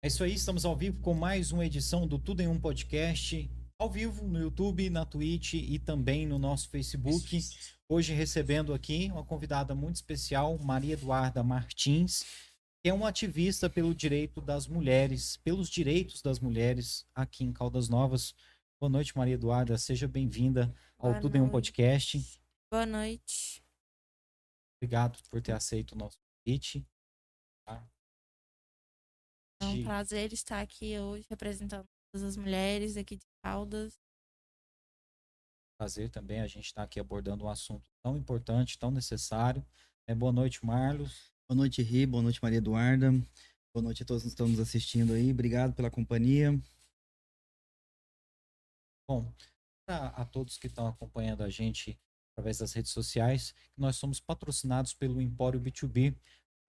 É isso aí, estamos ao vivo com mais uma edição do Tudo em Um Podcast, ao vivo no YouTube, na Twitch e também no nosso Facebook. Hoje recebendo aqui uma convidada muito especial, Maria Eduarda Martins, que é uma ativista pelo direito das mulheres, pelos direitos das mulheres aqui em Caldas Novas. Boa noite, Maria Eduarda, seja bem-vinda ao Boa Tudo em Um noite. Podcast. Boa noite. Obrigado por ter aceito o nosso convite. É um prazer estar aqui hoje representando todas as mulheres aqui de Caldas. prazer também a gente estar aqui abordando um assunto tão importante, tão necessário. É, boa noite, Marlos. Boa noite, Ri. Boa noite, Maria Eduarda. Boa noite a todos que estão nos assistindo aí. Obrigado pela companhia. Bom, para a todos que estão acompanhando a gente através das redes sociais, nós somos patrocinados pelo Empório B2B.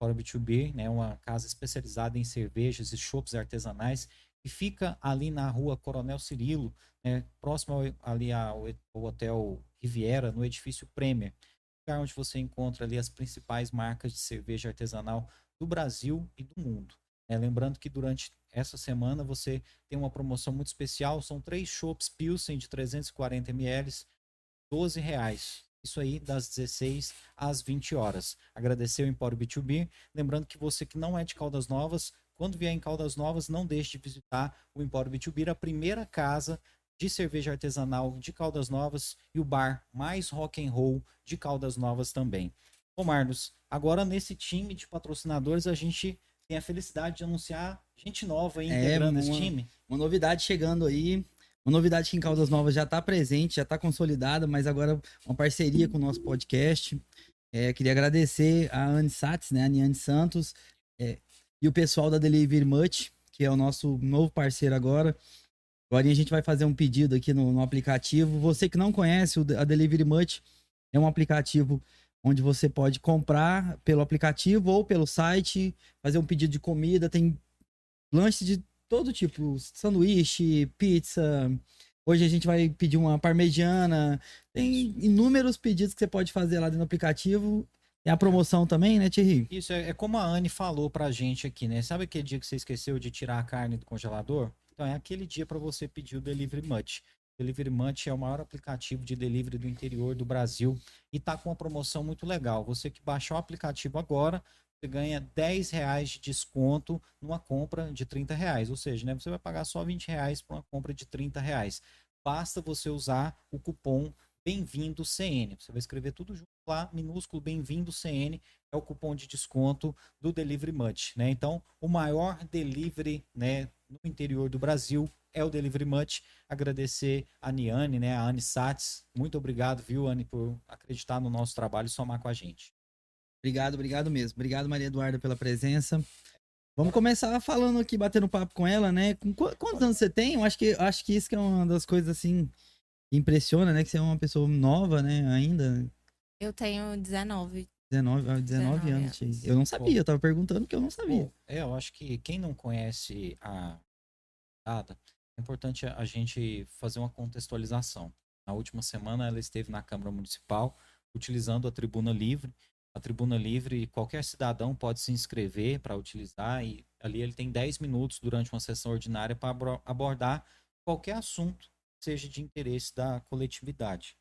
Empório B2B é uma casa especializada em cervejas e chopps artesanais que fica ali na rua Coronel Cirilo, né, próximo ao- ali ao, ao Hotel Riviera, no edifício Premier, lugar onde você encontra ali as principais marcas de cerveja artesanal do Brasil e do mundo. É, lembrando que durante essa semana você tem uma promoção muito especial, são três chopps Pilsen de 340 ml, 12 reais. Isso aí das 16 às 20 horas. Agradecer o Empório B2B. Lembrando que você que não é de Caldas Novas, quando vier em Caldas Novas, não deixe de visitar o Empório B2B, a primeira casa de cerveja artesanal de Caldas Novas e o bar mais rock and roll de Caldas Novas também. Ô Marlos, agora nesse time de patrocinadores a gente tem a felicidade de anunciar gente nova aí É, integrando esse uma- time. Uma novidade chegando aí. Uma novidade que em Caldas Novas já está presente, já está consolidada, mas agora uma parceria com o nosso podcast. É, queria agradecer a Anne Satz, né, a Aniane Santos, é, e o pessoal da Delivery Much, que é o nosso novo parceiro agora. Agora a gente vai fazer um pedido aqui no, no aplicativo. Você que não conhece a Delivery Much, é um aplicativo onde você pode comprar pelo aplicativo ou pelo site, fazer um pedido de comida, tem lanches de todo tipo, sanduíche, pizza. Hoje a gente vai pedir uma parmegiana. Tem inúmeros pedidos que você pode fazer lá dentro do aplicativo. Tem a promoção também, né, Thierry? Isso é, é como a Anne falou pra gente aqui, né? Sabe aquele dia que você esqueceu de tirar a carne do congelador? Então é aquele dia para você pedir o Delivery Much. Delivery Much é o maior aplicativo de delivery do interior do Brasil e tá com uma promoção muito legal. Você que baixar o aplicativo agora, você ganha 10 reais de desconto numa compra de 30 reais. Ou seja, né, você vai pagar só 20 reais para uma compra de 30 reais. Basta você usar o cupom Bem-vindo CN. Você vai escrever tudo junto lá, minúsculo Bem-vindo CN é o cupom de desconto do Delivery Much, né? Então, o maior delivery, né, no interior do Brasil é o Delivery Much. Agradecer a Niane, né, a Anne Satz. Muito obrigado, viu, Anne, por acreditar no nosso trabalho e somar com a gente. Obrigado, obrigado mesmo. Obrigado, Maria Eduarda, pela presença. Vamos começar falando aqui, batendo papo com ela, né? Com qu- quantos anos você tem? Eu acho que, acho que isso que é uma das coisas, assim, que impressiona, né? Que você é uma pessoa nova, né? Ainda. Eu tenho 19. 19, ah, 19 19 anos. anos. Eu não sabia, eu tava perguntando porque eu não sabia. Bom, é, eu acho que quem não conhece a data, é importante a gente fazer uma contextualização. Na última semana ela esteve na Câmara Municipal utilizando a Tribuna Livre. A Tribuna Livre, qualquer cidadão pode se inscrever para utilizar e ali ele tem 10 minutos durante uma sessão ordinária para abordar qualquer assunto seja de interesse da coletividade.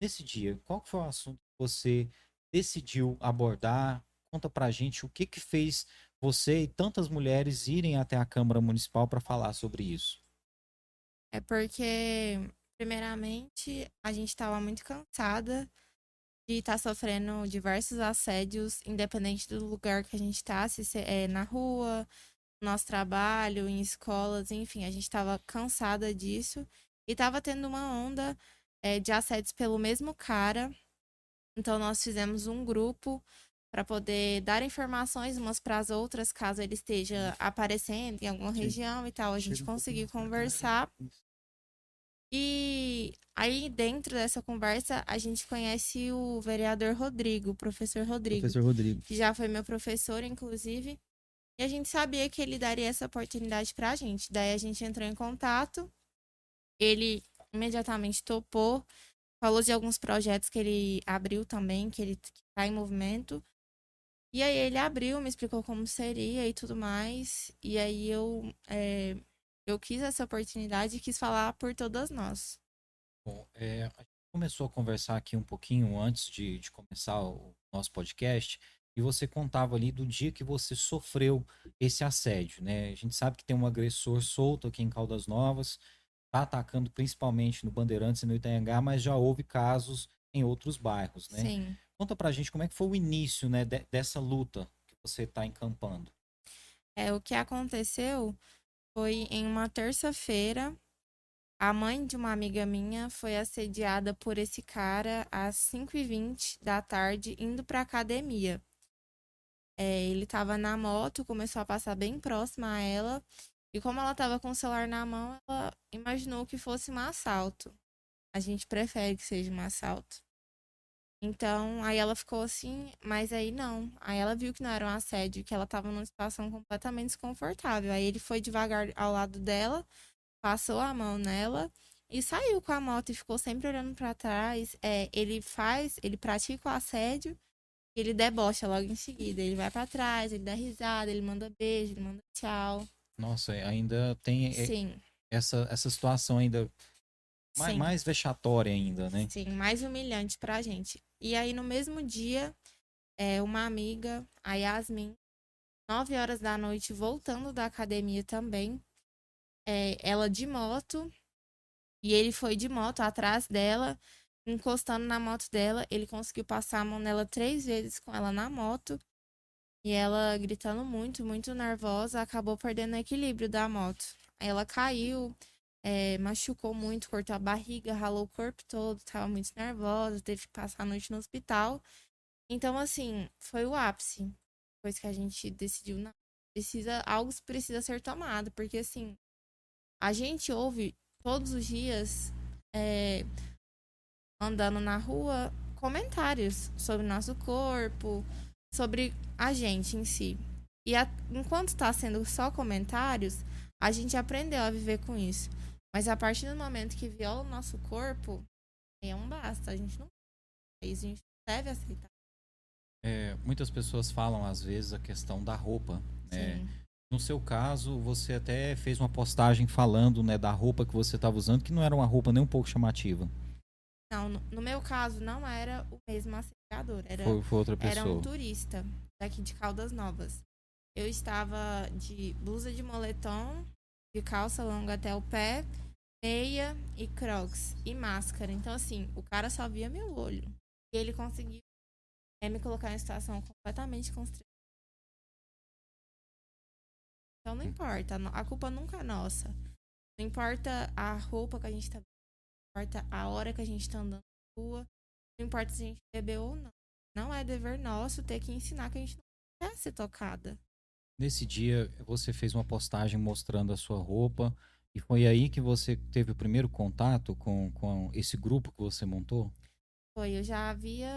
Nesse dia, qual foi o assunto que você decidiu abordar? Conta pra gente o que que fez você e tantas mulheres irem até a Câmara Municipal para falar sobre isso. É porque, primeiramente, a gente estava muito cansada de estar sofrendo diversos assédios, independente do lugar que a gente está, se é na rua, no nosso trabalho, em escolas, enfim, a gente estava cansada disso. E estava tendo uma onda é, de assédios pelo mesmo cara. Então, nós fizemos um grupo para poder dar informações umas para as outras, caso ele esteja aparecendo em alguma região e tal, a gente Chega um pouquinho conseguir mais pra cá. conversar. E aí, dentro dessa conversa, a gente conhece o vereador Rodrigo, o professor Rodrigo, Professor Rodrigo. que já foi meu professor, inclusive. E a gente sabia que ele daria essa oportunidade pra gente. Daí a gente entrou em contato. Ele imediatamente topou, falou de alguns projetos que ele abriu também, que ele tá em movimento. E aí ele abriu, me explicou como seria e tudo mais. E aí eu, é, eu quis essa oportunidade e quis falar por todas nós. Bom, é, a gente começou a conversar aqui um pouquinho antes de, de começar o nosso podcast e você contava ali do dia que você sofreu esse assédio, né? A gente sabe que tem um agressor solto aqui em Caldas Novas, tá atacando principalmente no Bandeirantes e no Itanhangá, mas já houve casos em outros bairros, né? Sim. Conta pra gente como é que foi o início, né, de- dessa luta que você está encampando. É, o que aconteceu foi em uma terça-feira. A mãe de uma amiga minha foi assediada por esse cara às 5h20 da tarde, indo pra academia. É, ele tava na moto, começou a passar bem próxima a ela. E como ela tava com o celular na mão, ela imaginou que fosse um assalto. A gente prefere que seja um assalto. Então, aí ela ficou assim, mas aí não. Aí ela viu que não era um assédio, que ela tava numa situação completamente desconfortável. Aí ele foi devagar ao lado dela, passou a mão nela e saiu com a moto e ficou sempre olhando pra trás. É, ele faz, ele pratica o assédio e ele debocha logo em seguida. Ele vai pra trás, ele dá risada, ele manda beijo, ele manda tchau. Nossa, ainda tem é, Sim, essa, essa situação ainda mais, mais vexatória ainda, né? Sim, mais humilhante pra gente. E aí, no mesmo dia, é, uma amiga, a Yasmin, 9 horas da noite, voltando da academia também, é, ela de moto, e ele foi de moto atrás dela, encostando na moto dela. Ele conseguiu passar a mão nela três vezes com ela na moto. E ela, gritando muito, muito nervosa, acabou perdendo o equilíbrio da moto. Aí ela caiu, é, machucou muito, cortou a barriga, ralou o corpo todo, tava muito nervosa, teve que passar a noite no hospital. Então, assim, foi o ápice. Depois que a gente decidiu, não, precisa, algo precisa ser tomado, porque assim, a gente ouve todos os dias, é, andando na rua, comentários sobre nosso corpo, sobre a gente em si. E a- enquanto está sendo só comentários, a gente aprendeu a viver com isso. Mas a partir do momento que viola o nosso corpo, é um basta. A gente não. Isso a gente deve aceitar. É, muitas pessoas falam às vezes a questão da roupa. né? No seu caso, você até fez uma postagem falando né, da roupa que você estava usando, que não era uma roupa nem um pouco chamativa. Não, no, meu caso, não era o mesmo assediador. Era, Foi, foi outra era pessoa. um turista daqui de Caldas Novas. Eu estava de blusa de moletom, de calça longa até o pé, meia e crocs e máscara. Então, assim, o cara só via meu olho. E ele conseguiu é, me colocar em situação completamente constrangedora. Então, não importa. A culpa nunca é nossa. Não importa a roupa que a gente tá não importa a hora que a gente tá andando na rua, não importa se a gente bebeu ou não. Não é dever nosso ter que ensinar que a gente não quer ser tocada. Nesse dia, você fez uma postagem mostrando a sua roupa. E foi aí que você teve o primeiro contato com, com esse grupo que você montou? Foi, eu já havia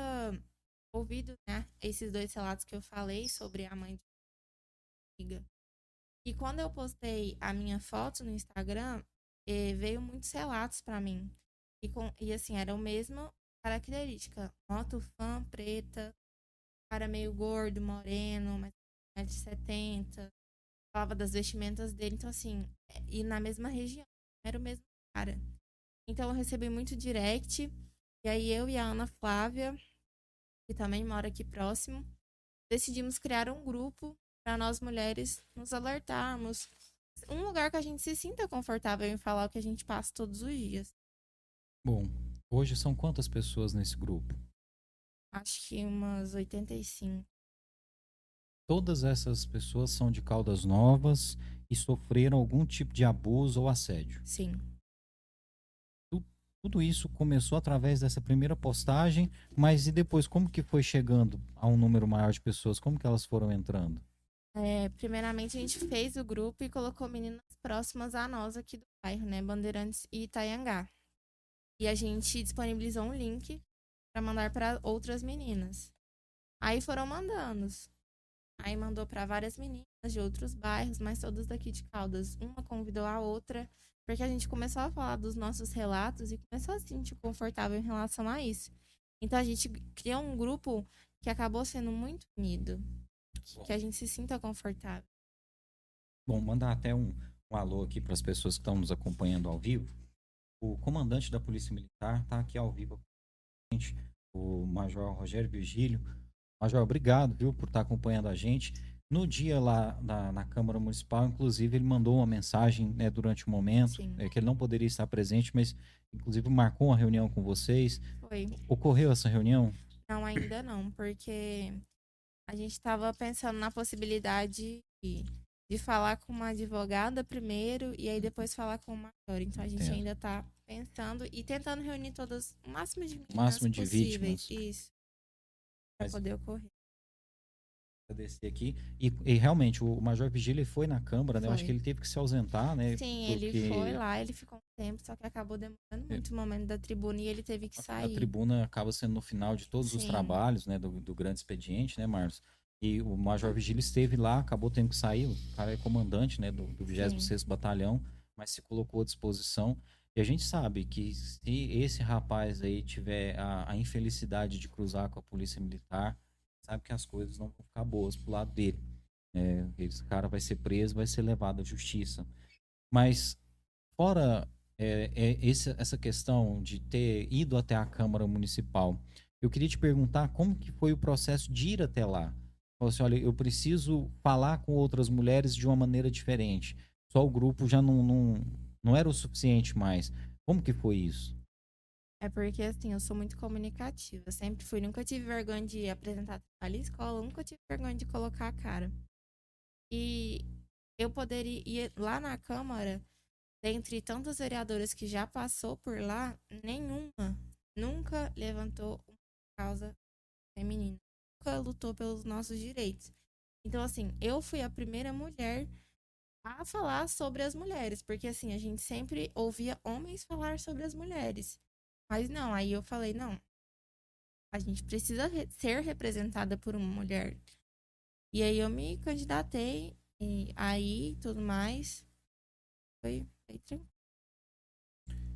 ouvido, né, esses dois relatos que eu falei sobre a mãe de amiga. E quando eu postei a minha foto no Instagram, eh, veio muitos relatos pra mim. E, com, e assim, era a mesma característica. Moto fã preta, cara meio gordo, moreno, mais 1,70m. Falava das vestimentas dele, então assim, é, e na mesma região. Era o mesmo cara. Então eu recebi muito direct. E aí eu e a Ana Flávia, que também mora aqui próximo, decidimos criar um grupo para nós mulheres nos alertarmos. Um lugar que a gente se sinta confortável em falar o que a gente passa todos os dias. Bom, hoje são quantas pessoas nesse grupo? Acho que umas 85. Todas essas pessoas são de Caldas Novas e sofreram algum tipo de abuso ou assédio. Sim. Tudo isso começou através dessa primeira postagem, mas e depois como que foi chegando a um número maior de pessoas? Como que elas foram entrando? É, primeiramente, a gente fez o grupo e colocou meninas próximas a nós aqui do bairro, né? Bandeirantes e Itaiangá. E a gente disponibilizou um link para mandar para outras meninas. Aí foram mandando. Aí mandou para várias meninas de outros bairros, mas todas daqui de Caldas. Uma convidou a outra, porque a gente começou a falar dos nossos relatos e começou a se sentir confortável em relação a isso. Então a gente criou um grupo que acabou sendo muito unido. que, que a gente se sinta confortável. Bom, mandar até um, um alô aqui para as pessoas que estão nos acompanhando ao vivo. O comandante da Polícia Militar está aqui ao vivo com a gente, o Major Rogério Virgílio. Major, obrigado, viu, por estar acompanhando a gente. No dia lá na, na, Câmara Municipal, inclusive, ele mandou uma mensagem né, durante o momento, é, que ele não poderia estar presente, mas inclusive marcou uma reunião com vocês. Foi. Ocorreu essa reunião? Não, ainda não, porque a gente estava pensando na possibilidade de, de, falar com uma advogada primeiro e aí depois falar com o maior. Então a gente Entendo. ainda está pensando e tentando reunir todas o máximo de máximo de possíveis. vítimas. Isso. Para poder ocorrer agradecer aqui. E, e, realmente, o Major Vigília foi na Câmara, né? Eu acho que ele teve que se ausentar, né? Sim, porque... ele foi lá, ele ficou um tempo, só que acabou demorando é. muito o momento da tribuna e ele teve que sair. A tribuna acaba sendo no final de todos Sim. os trabalhos, né? Do, do grande expediente, né, Marcos? E o Major Vigília esteve lá, acabou tendo que sair. O cara é comandante, né? Do, do 26º Batalhão, mas se colocou à disposição. E a gente sabe que se esse rapaz aí tiver a, a infelicidade de cruzar com a polícia militar, sabe que as coisas não vão ficar boas pro lado dele. É, esse cara vai ser preso, vai ser levado à justiça. Mas, fora é, é esse, essa questão de ter ido até a Câmara Municipal, eu queria te perguntar como que foi o processo de ir até lá. Falou assim, olha, eu preciso falar com outras mulheres de uma maneira diferente. Só o grupo já não, não, não era o suficiente mais. Como que foi isso? É porque, assim, eu sou muito comunicativa. Sempre fui, nunca tive vergonha de apresentar em escola, nunca tive vergonha de colocar a cara. E eu poderia ir lá na Câmara, dentre tantas vereadoras que já passou por lá, nenhuma nunca levantou uma causa feminina. Nunca lutou pelos nossos direitos. Então, assim, eu fui a primeira mulher a falar sobre as mulheres, porque assim, a gente sempre ouvia homens falar sobre as mulheres. Mas não, aí eu falei, não. A gente precisa re ser representada por uma mulher. E aí eu me candidatei, e aí tudo mais. Foi, foi tranquilo.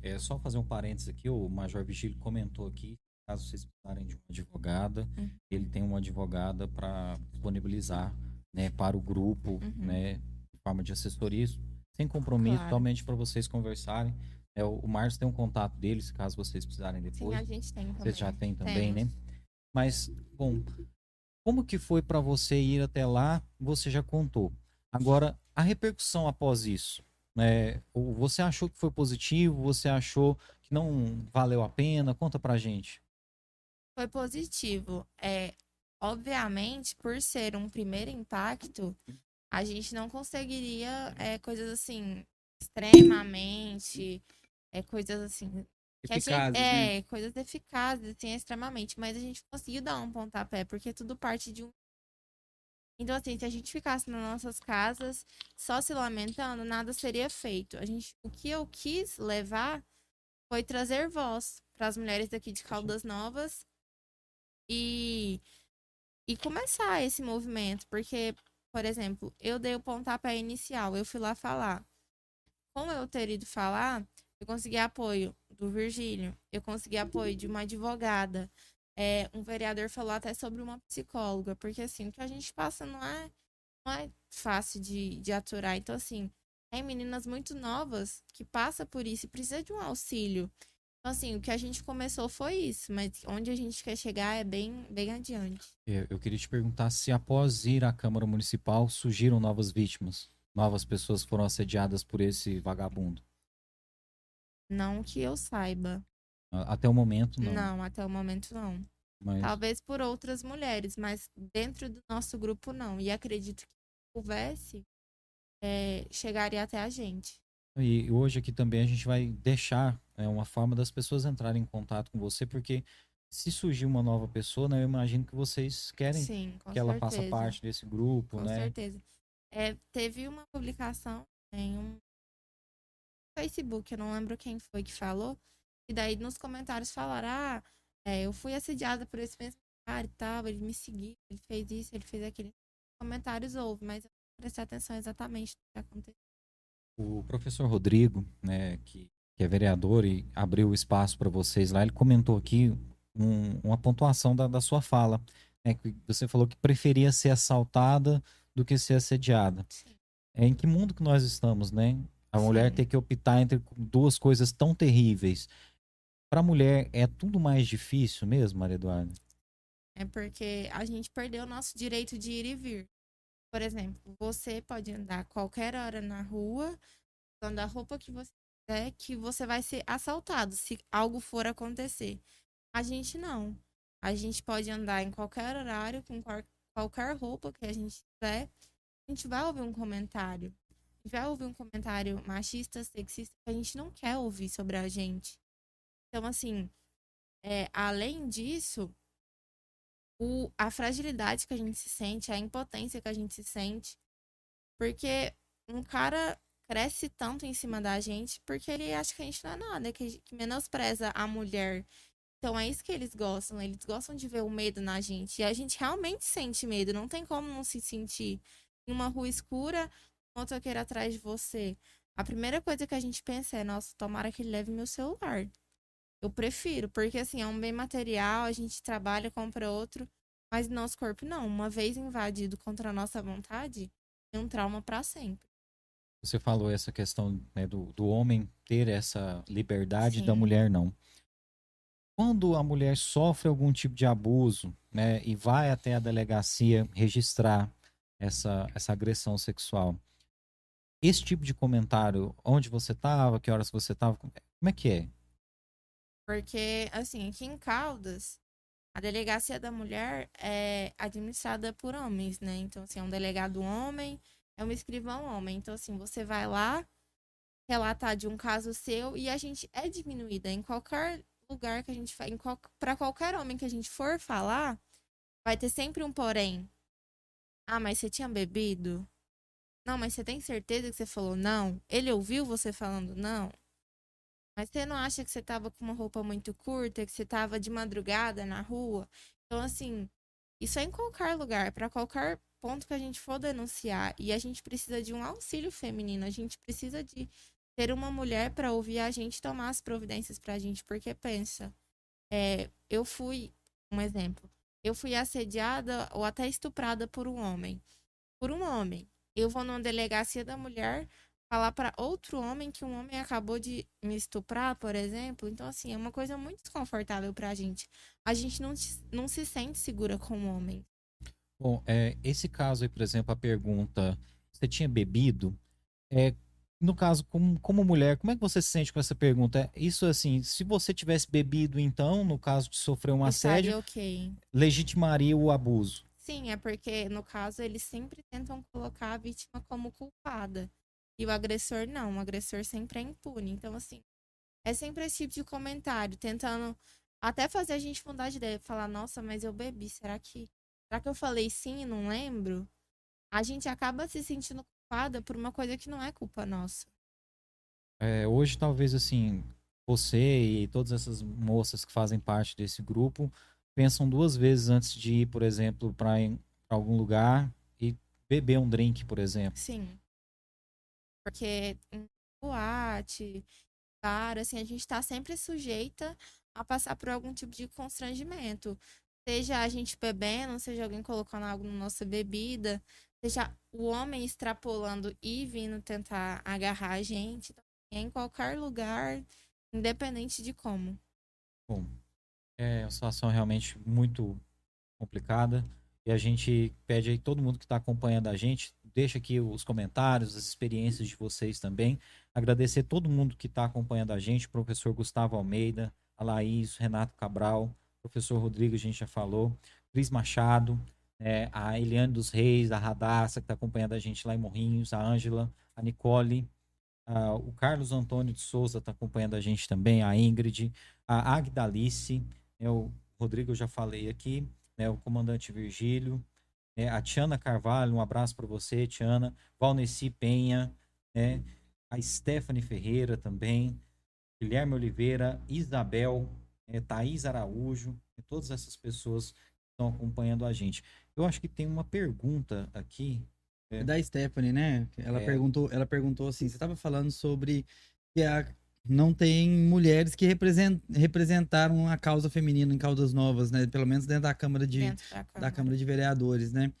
É só fazer um parênteses aqui, o Major Vigílio comentou aqui, caso vocês precisarem de uma advogada, uhum. ele tem uma advogada para disponibilizar, né, para o grupo, uhum. né, forma de assessoria, sem compromisso, claro. somente para vocês conversarem é, o Márcio tem um contato deles, caso vocês precisarem depois. Sim, a gente tem também. Vocês já têm também, Temos. né? Mas, bom, como que foi para você ir até lá? Você já contou. Agora, a repercussão após isso, né? Você achou que foi positivo? Você achou que não valeu a pena? Conta pra gente. Foi positivo. É, obviamente, por ser um primeiro impacto, a gente não conseguiria é, coisas assim extremamente é, coisas assim. Eficazes, gente, é, né? coisas eficazes, assim, extremamente. Mas a gente conseguiu dar um pontapé, porque tudo parte de um. Então, assim, se a gente ficasse nas nossas casas só se lamentando, nada seria feito. A gente, o que eu quis levar foi trazer voz para as mulheres daqui de Caldas Novas e, e começar esse movimento. Porque, por exemplo, eu dei o pontapé inicial, eu fui lá falar. Como eu ter ido falar, eu consegui apoio do Virgílio, eu consegui apoio de uma advogada. É, um vereador falou até sobre uma psicóloga, porque assim, o que a gente passa não é, não é fácil de, de aturar. Então, assim, tem meninas muito novas que passam por isso e precisa de um auxílio. Então, assim, o que a gente começou foi isso, mas onde a gente quer chegar é bem, bem adiante. Eu, eu queria te perguntar se após ir à Câmara Municipal surgiram novas vítimas, novas pessoas foram assediadas por esse vagabundo. Não que eu saiba. Até o momento, não. Não, até o momento, não. Mas... Talvez por outras mulheres, mas dentro do nosso grupo, não. E acredito que se houvesse, é, chegaria até a gente. E hoje aqui também a gente vai deixar é, uma forma das pessoas entrarem em contato com você, porque se surgir uma nova pessoa, né, eu imagino que vocês querem Sim, que ela faça parte desse grupo, com né? Com certeza. É, teve uma publicação em um Facebook, eu não lembro quem foi que falou. E daí nos comentários falaram: ah, é, eu fui assediada por esse mesmo cara e tal, ele me seguiu, ele fez isso, ele fez aquilo. Comentários houve, mas eu não prestei atenção exatamente no que aconteceu. O professor Rodrigo, né, que, que é vereador e abriu o espaço para vocês lá, ele comentou aqui um, uma pontuação da, da sua fala. né, que você falou que preferia ser assaltada do que ser assediada. Sim. É em que mundo que nós estamos, né? A mulher Sim. ter que optar entre duas coisas tão terríveis. Para a mulher é tudo mais difícil mesmo, Maria Eduarda? É porque a gente perdeu o nosso direito de ir e vir. Por exemplo, você pode andar qualquer hora na rua, usando a roupa que você quiser, que você vai ser assaltado se algo for acontecer. A gente não. A gente pode andar em qualquer horário, com qual- qualquer roupa que a gente quiser. A gente vai ouvir um comentário. A gente vai ouvir um comentário machista, sexista, que a gente não quer ouvir sobre a gente. Então, assim, é, além disso, o, a fragilidade que a gente se sente, a impotência que a gente se sente. Porque um cara cresce tanto em cima da gente porque ele acha que a gente não é nada, que, que menospreza a mulher. Então é isso que eles gostam, eles gostam de ver o medo na gente. E a gente realmente sente medo, não tem como não se sentir. Em uma rua escura, um motoqueiro atrás de você. A primeira coisa que a gente pensa é, nossa, tomara que ele leve meu celular. Eu prefiro, porque assim, é um bem material, a gente trabalha, compra outro, mas nosso corpo não. Uma vez invadido contra a nossa vontade, é um trauma para sempre. Você falou essa questão né, do, do homem ter essa liberdade da Sim. mulher não. Quando a mulher sofre algum tipo de abuso, né, e vai até a delegacia registrar essa, essa agressão sexual, esse tipo de comentário, onde você estava, que horas você estava, como é que é? Porque, assim, aqui em Caldas, a delegacia da mulher é administrada por homens, né? Então, assim, é um delegado homem, é um escrivão homem. Então, assim, você vai lá relatar de um caso seu e a gente é diminuída em qualquer lugar que a gente vai, qual, para qualquer homem que a gente for falar, vai ter sempre um porém. Ah, mas você tinha bebido? Não, mas você tem certeza que você falou não? Ele ouviu você falando não? Mas você não acha que você tava com uma roupa muito curta, que você tava de madrugada na rua? Então, assim, isso é em qualquer lugar, para qualquer ponto que a gente for denunciar. E a gente precisa de um auxílio feminino, a gente precisa de ter uma mulher para ouvir a gente tomar as providências pra gente. Porque pensa, é, eu fui, um exemplo, eu fui assediada ou até estuprada por um homem. Por um homem. Eu vou numa delegacia da mulher falar para outro homem que um homem acabou de me estuprar, por exemplo. Então, assim, é uma coisa muito desconfortável pra gente. A gente não, se- não se sente segura como homem. Bom, é, esse caso aí, por exemplo, a pergunta, você tinha bebido? É, no caso, como, como mulher, como é que você se sente com essa pergunta? É, Isso, assim, se você tivesse bebido, então, no caso de sofrer um assédio, Estaria ok. legitimaria o abuso. Sim, é porque, no caso, eles sempre tentam colocar a vítima como culpada. E o agressor não, o agressor sempre é impune. Então, assim, é sempre esse tipo de comentário, tentando até fazer a gente mudar de ideia. Falar, nossa, mas eu bebi, será que. Será que eu falei sim e não lembro? A gente acaba se sentindo culpada por uma coisa que não é culpa nossa. É, hoje, talvez, assim, você e todas essas moças que fazem parte desse grupo pensam duas vezes antes de ir, por exemplo, para algum lugar e beber um drink, por exemplo. Sim. Porque em boate, bar, assim, a gente tá sempre sujeita a passar por algum tipo de constrangimento. Seja a gente bebendo, seja alguém colocando algo na nossa bebida, seja o homem extrapolando e vindo tentar agarrar a gente. Então, em qualquer lugar, independente de como. Bom, é uma situação realmente muito complicada. E a gente pede aí todo mundo que está acompanhando a gente, deixa aqui os comentários, as experiências de vocês também. Agradecer todo mundo que está acompanhando a gente, professor Gustavo Almeida, a Laís, Renato Cabral, professor Rodrigo, a gente já falou, Cris Machado, é, a Eliane dos Reis, a Radassa, que está acompanhando a gente lá em Morrinhos, a Ângela, a Nicole, a- o Carlos Antônio de Souza está acompanhando a gente também, a Ingrid, a Agdalice, né, o Rodrigo eu já falei aqui, né, o comandante Virgílio, né, a Tiana Carvalho, um abraço para você, Tiana, Valneci Penha, né, a Stephanie Ferreira também, Guilherme Oliveira, Isabel, né, Thaís Araújo, né, todas essas pessoas que estão acompanhando a gente. Eu acho que tem uma pergunta aqui. É da Stephanie, né? Ela É. perguntou, ela perguntou assim, você estava falando sobre que a não tem mulheres que represent, representaram a causa feminina em causas novas, né? Pelo menos dentro da Câmara de, da Câmara. da Câmara de Vereadores, né?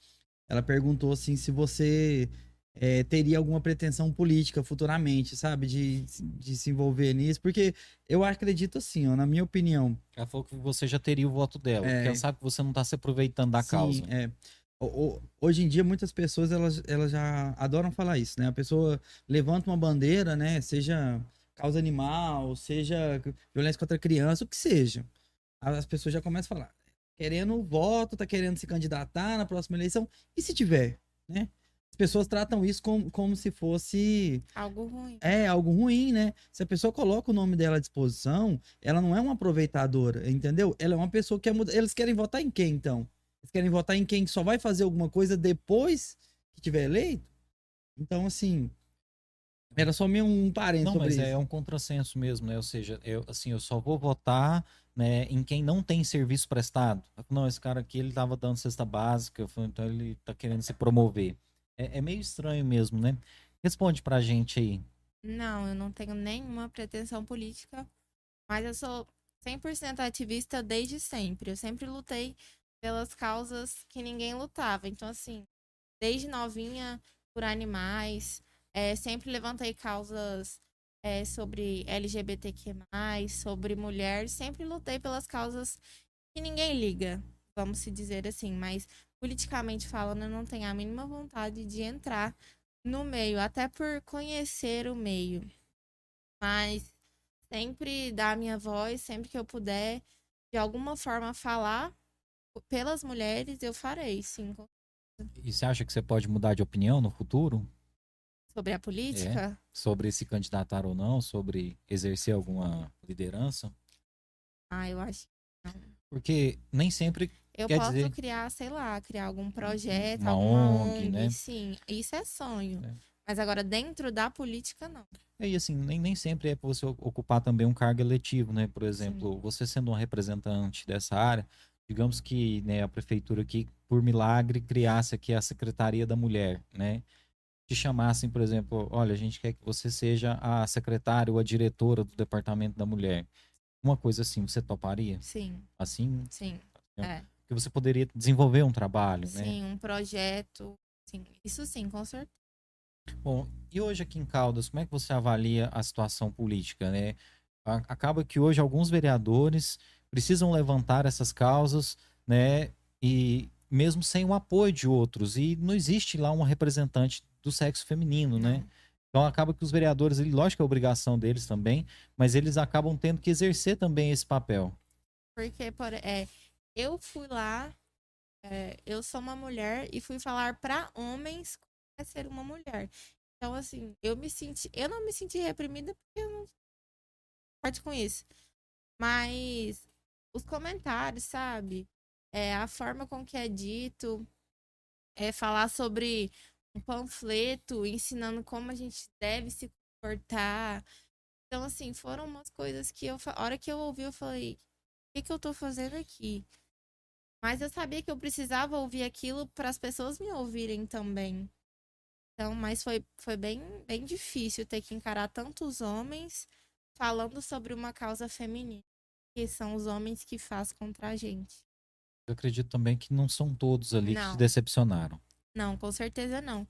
Ela perguntou assim se você é, teria alguma pretensão política futuramente, sabe? De, de se envolver nisso. Porque eu acredito assim, ó, na minha opinião. Ela falou que você já teria o voto dela. É. Porque ela sabe que você não está se aproveitando da Sim, causa. é. Hoje em dia, muitas pessoas elas, elas já adoram falar isso, né? A pessoa levanta uma bandeira, né? Seja causa animal, seja violência contra a criança, o que seja. As pessoas já começam a falar, querendo voto, tá querendo se candidatar na próxima eleição. E se tiver, né? As pessoas tratam isso como, como se fosse Algo ruim. é algo ruim, né? Se a pessoa coloca o nome dela à disposição, ela não é uma aproveitadora, entendeu? Ela é uma pessoa que quer mudar. Eles querem votar em quem, então? Eles querem votar em quem só vai fazer alguma coisa depois que tiver eleito? Então, assim. Era só meio um parênteses Não, sobre mas isso. é um contrassenso mesmo, né? Ou seja, eu, assim, eu só vou votar né, em quem não tem serviço prestado. Não, esse cara aqui, ele tava dando cesta básica, então ele tá querendo se promover. É, é meio estranho mesmo, né? Responde pra gente aí. Não, eu não tenho nenhuma pretensão política, mas eu sou 100% ativista desde sempre. Eu sempre lutei pelas causas que ninguém lutava. Então, assim, desde novinha, por animais, eh, sempre levantei causas eh, sobre LGBTQ+, sobre mulher, sempre lutei pelas causas que ninguém liga, vamos se dizer assim. Mas, politicamente falando, eu não tenho a mínima vontade de entrar no meio, até por conhecer o meio. Mas sempre dar a minha voz, sempre que eu puder, de alguma forma falar pelas mulheres, eu farei, sim. E você acha que você pode mudar de opinião no futuro? Sobre a política, Sobre se candidatar ou não? Sobre exercer alguma liderança? ah, eu acho. que não. Porque nem sempre Eu posso dizer- criar, sei lá, criar algum projeto, Uma ONG, ONG, né? sim. Isso é sonho. É. Mas agora, dentro da política, não. É, e assim, nem, nem sempre é para você ocupar também um cargo eletivo, né? Por exemplo, você sendo um representante dessa área, digamos que né, a prefeitura aqui, por milagre, criasse aqui a Secretaria da Mulher, né? Te chamassem, por exemplo, olha, a gente quer que você seja a secretária ou a diretora do Departamento da Mulher. Uma coisa assim, você toparia? Sim, Assim, sim. É. É. que você poderia desenvolver um trabalho, né? Sim, um projeto. Sim. Isso sim, com certeza. Bom, e hoje aqui em Caldas, como é que você avalia a situação política, né? Acaba que hoje alguns vereadores precisam levantar essas causas, né? E mesmo sem o apoio de outros, e não existe lá um representante do sexo feminino, né? Não. Então acaba que os vereadores, ele- lógico que é obrigação deles também, mas eles acabam tendo que exercer também esse papel. Porque, por, é, eu fui lá, é, eu sou uma mulher e fui falar pra homens como é ser uma mulher. Então, assim, eu me senti, eu não me senti reprimida porque eu não parte com isso. Mas os comentários, sabe? É, a forma com que é dito, é falar sobre um panfleto ensinando como a gente deve se comportar. Então, assim, foram umas coisas que eu, a hora que eu ouvi, eu falei, o que, que eu tô fazendo aqui? Mas eu sabia que eu precisava ouvir aquilo para as pessoas me ouvirem também. Então, mas foi, foi bem, bem difícil ter que encarar tantos homens falando sobre uma causa feminina, que são os homens que faz contra a gente. Eu acredito também que não são todos ali que se Não. decepcionaram. Não, com certeza não.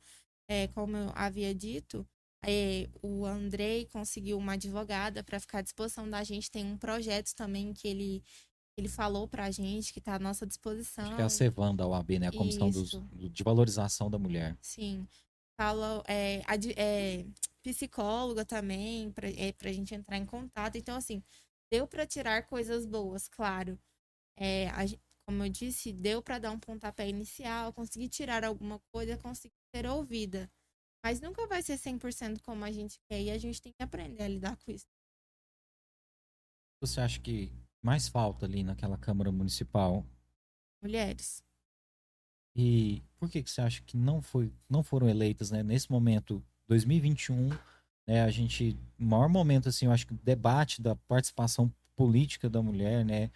É, como eu havia dito, é, o Andrei conseguiu uma advogada para ficar à disposição da gente. Tem um projeto também que ele, ele falou pra gente, que está à nossa disposição. Acho que é a Cevan da OAB, né? A Comissão dos- de Valorização da Mulher. Sim. Falou, é, é, psicóloga também, pra, é, pra gente entrar em contato. Então, assim, deu pra tirar coisas boas, claro. É, a como eu disse, deu pra dar um pontapé inicial, conseguir tirar alguma coisa, conseguir ser ouvida. Mas nunca vai ser 100% como a gente quer e a gente tem que aprender a lidar com isso. Você acha que mais falta ali naquela Câmara Municipal? Mulheres. E por que, que você acha que não, foi, não foram eleitas, né? Nesse momento, 2021, né? A gente, maior momento, assim, eu acho que o debate da participação política da mulher, né?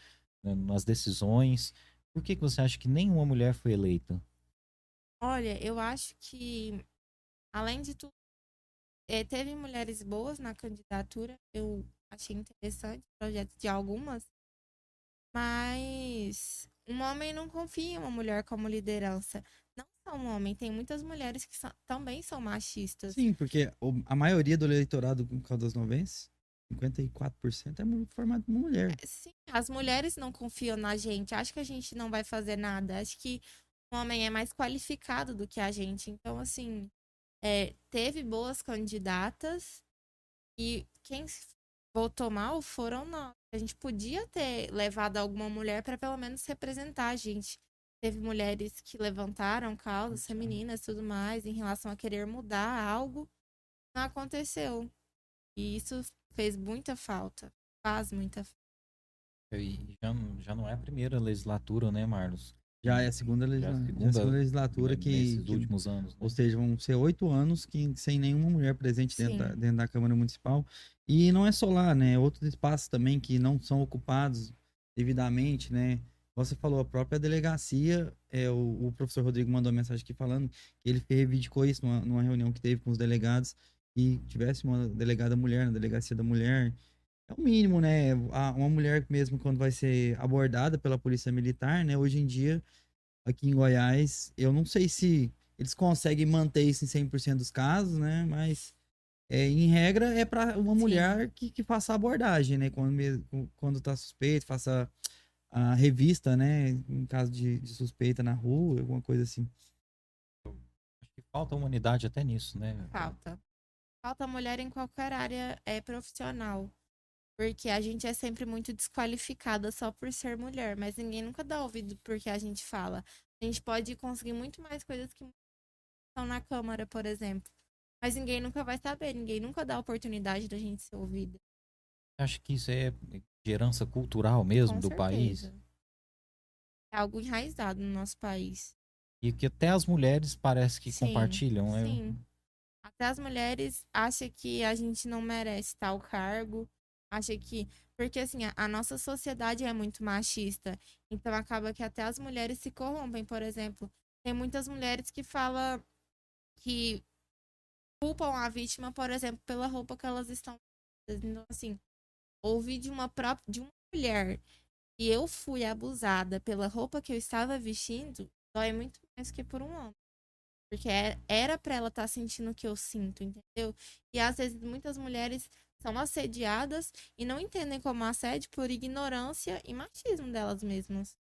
Nas decisões. Por que, que você acha que nenhuma mulher foi eleita? Olha, eu acho que, além de tudo, é, teve mulheres boas na candidatura, eu achei interessante o projeto de algumas, mas um homem não confia em uma mulher como liderança. Não só um homem, tem muitas mulheres que são- também são machistas. Sim, porque a maioria do eleitorado do Caldas Novense, 54%, é formado por mulher. É, Sim, as mulheres não confiam na gente, acham que a gente não vai fazer nada, acho que o homem é mais qualificado do que a gente. Então, assim, é, teve boas candidatas e quem votou mal foram nós. A gente podia ter levado alguma mulher para pelo menos representar a gente. Teve mulheres que levantaram causas femininas e tudo mais em relação a querer mudar algo. Não aconteceu. E isso fez muita falta. Faz muita falta. E já, não- já não é a primeira legislatura, né, Marlos? Já é a segunda, legisla- Já é a já é a segunda- segunda legislatura que, Nesses que- últimos anos. né? ou seja, vão ser oito anos que, sem nenhuma mulher presente dentro da, dentro da Câmara Municipal. E não é só lá, né? Outros espaços também que não são ocupados devidamente, né? Você falou, a própria delegacia, é, o, o professor Rodrigo mandou uma mensagem aqui falando que ele reivindicou isso numa, numa reunião que teve com os delegados, e tivesse uma delegada mulher na delegacia da mulher. É o mínimo, né? Uma mulher mesmo quando vai ser abordada pela polícia militar, né? Hoje em dia, aqui em Goiás, eu não sei se eles conseguem manter isso em 100% dos casos, né? Mas, é, em regra, é para uma Sim. mulher que, que faça a abordagem, né? Quando, me- quando tá suspeito, faça a revista, né? Em caso de, de suspeita na rua, alguma coisa assim. Acho que falta humanidade até nisso, né? Falta. Falta mulher em qualquer área é profissional. Porque a gente é sempre muito desqualificada só por ser mulher, mas ninguém nunca dá ouvido porque a gente fala. A gente pode conseguir muito mais coisas que estão na Câmara, por exemplo. Mas ninguém nunca vai saber, ninguém nunca dá a oportunidade da gente ser ouvida. Acho que isso é herança cultural mesmo Com do país. certeza. É algo enraizado no nosso país. E que até as mulheres parece que Sim, compartilham, né? Sim. Até as mulheres acham que a gente não merece tal cargo. Acha que. Porque, assim, a, a nossa sociedade é muito machista. Então, acaba que até as mulheres se corrompem. Por exemplo, tem muitas mulheres que falam que culpam a vítima, por exemplo, pela roupa que elas estão. Então, assim, ouvi de uma própria. de uma mulher e eu fui abusada pela roupa que eu estava vestindo, dói muito mais que por um homem. Porque é- era pra ela estar sentindo o que eu sinto, entendeu? E às vezes muitas mulheres são assediadas e não entendem como assédio por ignorância e machismo delas mesmas.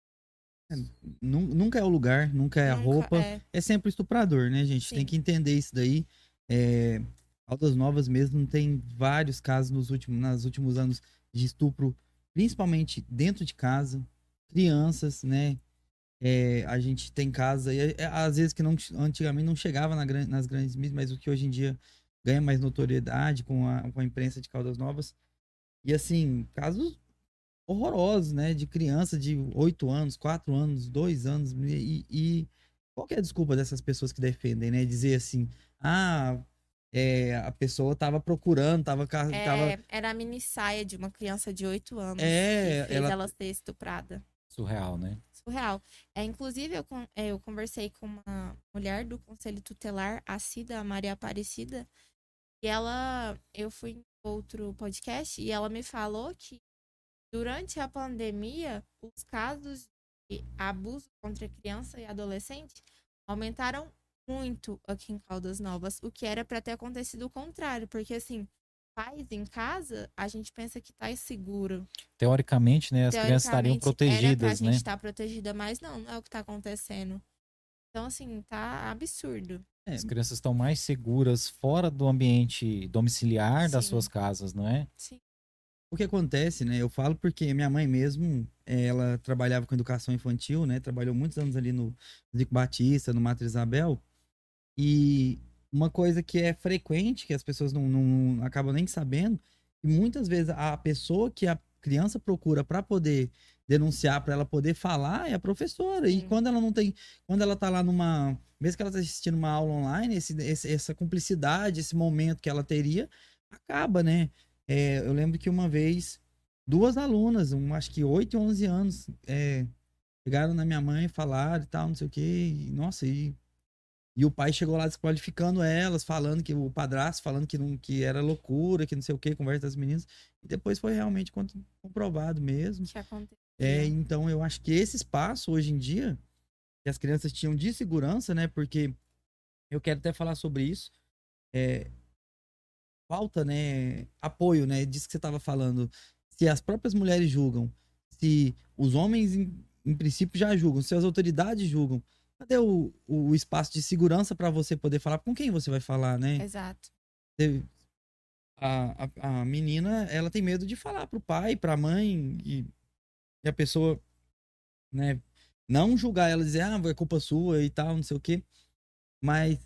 Nu- Nunca é o lugar, nunca é a Nunca- roupa. é. é sempre estuprador, né, gente? Tem Sim. que entender isso daí. É, Altas Novas mesmo tem vários casos nos últimos, nos últimos anos de estupro, principalmente dentro de casa, crianças, né? É, a gente tem casa, e, é, às vezes que não, antigamente não chegava na nas grandes mídias, mas o que hoje em dia ganha mais notoriedade com a, com a imprensa de Caldas Novas. E assim, casos horrorosos, né? De criança de 8 anos, 4 anos, 2 anos. E, e qual que é a desculpa dessas pessoas que defendem, né? Dizer assim, ah, é, a pessoa tava procurando, tava, É, tava Era a mini saia de uma criança de 8 anos É, que fez ela- ela... ser estuprada. Surreal, né? Surreal. É, inclusive, eu, é, eu conversei com uma mulher do Conselho Tutelar, a Cida Maria Aparecida, e ela, eu fui em outro podcast e ela me falou que durante a pandemia, os casos de abuso contra criança e adolescente aumentaram muito aqui em Caldas Novas, o que era para ter acontecido o contrário, porque assim, pais em casa, a gente pensa que tá seguro. Teoricamente, né, as crianças estariam Teoricamente, Era pra protegidas, né? gente estar protegida, mas não, não é o que tá acontecendo. Então, assim, tá absurdo. é, As crianças estão mais seguras fora do ambiente domiciliar das Sim. suas casas, não é? Sim. O que acontece, né? Eu falo porque minha mãe mesmo, ela trabalhava com educação infantil, né? Trabalhou muitos anos ali no Zico Batista, no Mater Isabel. E uma coisa que é frequente, que as pessoas não, não acabam nem sabendo, que muitas vezes a pessoa que a criança procura para poder denunciar, para ela poder falar, é a professora. E Sim. quando ela não tem, quando ela tá lá numa, mesmo que ela tá assistindo uma aula online, esse, esse- essa cumplicidade, esse momento que ela teria, acaba, né? É, eu lembro que uma vez, duas alunas, um, acho que 8 e 11 anos, é, chegaram na minha mãe, falaram e tal, não sei o quê. E, nossa, e E o pai chegou lá desqualificando elas, falando que o padrasto, falando que, não, que era loucura, que não sei o que, conversa das meninas. E depois foi realmente comprovado mesmo. Que aconteceu. É, então eu acho que esse espaço hoje em dia, que as crianças tinham de segurança, né? Porque eu quero até falar sobre isso. É, falta, né, apoio, né? Disso que você estava falando. Se as próprias mulheres julgam, se os homens, em, em princípio, já julgam, se as autoridades julgam, cadê o, o espaço de segurança para você poder falar? Com quem você vai falar, né? Exato. A, a, a menina, ela tem medo de falar pro pai, pra mãe, e, e a pessoa, né, não julgar ela, dizer, ah, é culpa sua e tal, não sei o quê. Mas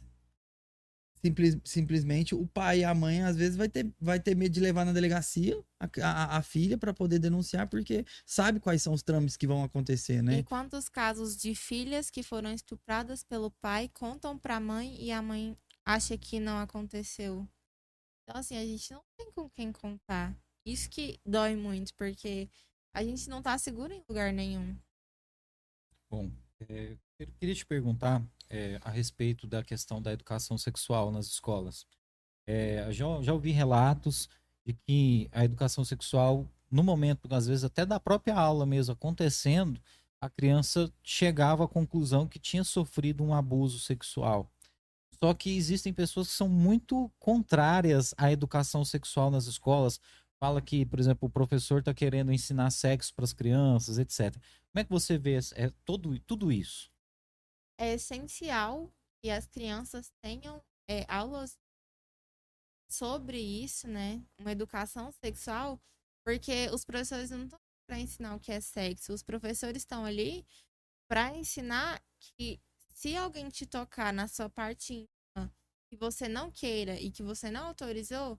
Simples, simplesmente o pai e a mãe às vezes vai ter, vai ter medo de levar na delegacia a, a, a filha para poder denunciar porque sabe quais são os trâmites que vão acontecer, né? E quantos casos de filhas que foram estupradas pelo pai contam para a mãe e a mãe acha que não aconteceu? Então assim, a gente não tem com quem contar. Isso que dói muito porque a gente não tá seguro em lugar nenhum. Bom, é, eu queria te perguntar é, a respeito da questão da educação sexual nas escolas. É, já, já ouvi relatos de que a educação sexual, no momento, às vezes até da própria aula mesmo acontecendo, a criança chegava à conclusão que tinha sofrido um abuso sexual. Só que existem pessoas que são muito contrárias à educação sexual nas escolas. Fala que, por exemplo, o professor está querendo ensinar sexo para as crianças, etc. Como é que você vê é, todo, tudo isso? é essencial que as crianças tenham é, aulas sobre isso, né? Uma educação sexual, porque os professores não estão para ensinar o que é sexo, os professores estão ali para ensinar que se alguém te tocar na sua parte íntima que você não queira e que você não autorizou,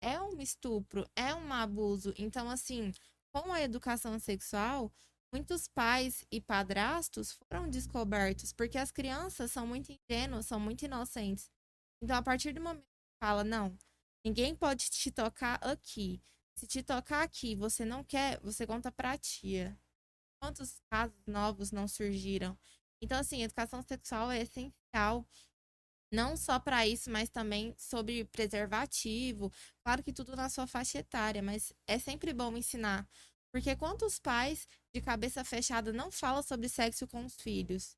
é um estupro, é um abuso. Então, assim, com a educação sexual, muitos pais e padrastos foram descobertos, porque as crianças são muito ingênuas, são muito inocentes. Então, a partir do momento que fala, não, ninguém pode te tocar aqui. Se te tocar aqui, você não quer, você conta pra tia. Quantos casos novos não surgiram? Então, assim, educação sexual é essencial não só para isso, mas também sobre preservativo. Claro que tudo na sua faixa etária, mas é sempre bom ensinar porque quantos pais de cabeça fechada não falam sobre sexo com os filhos?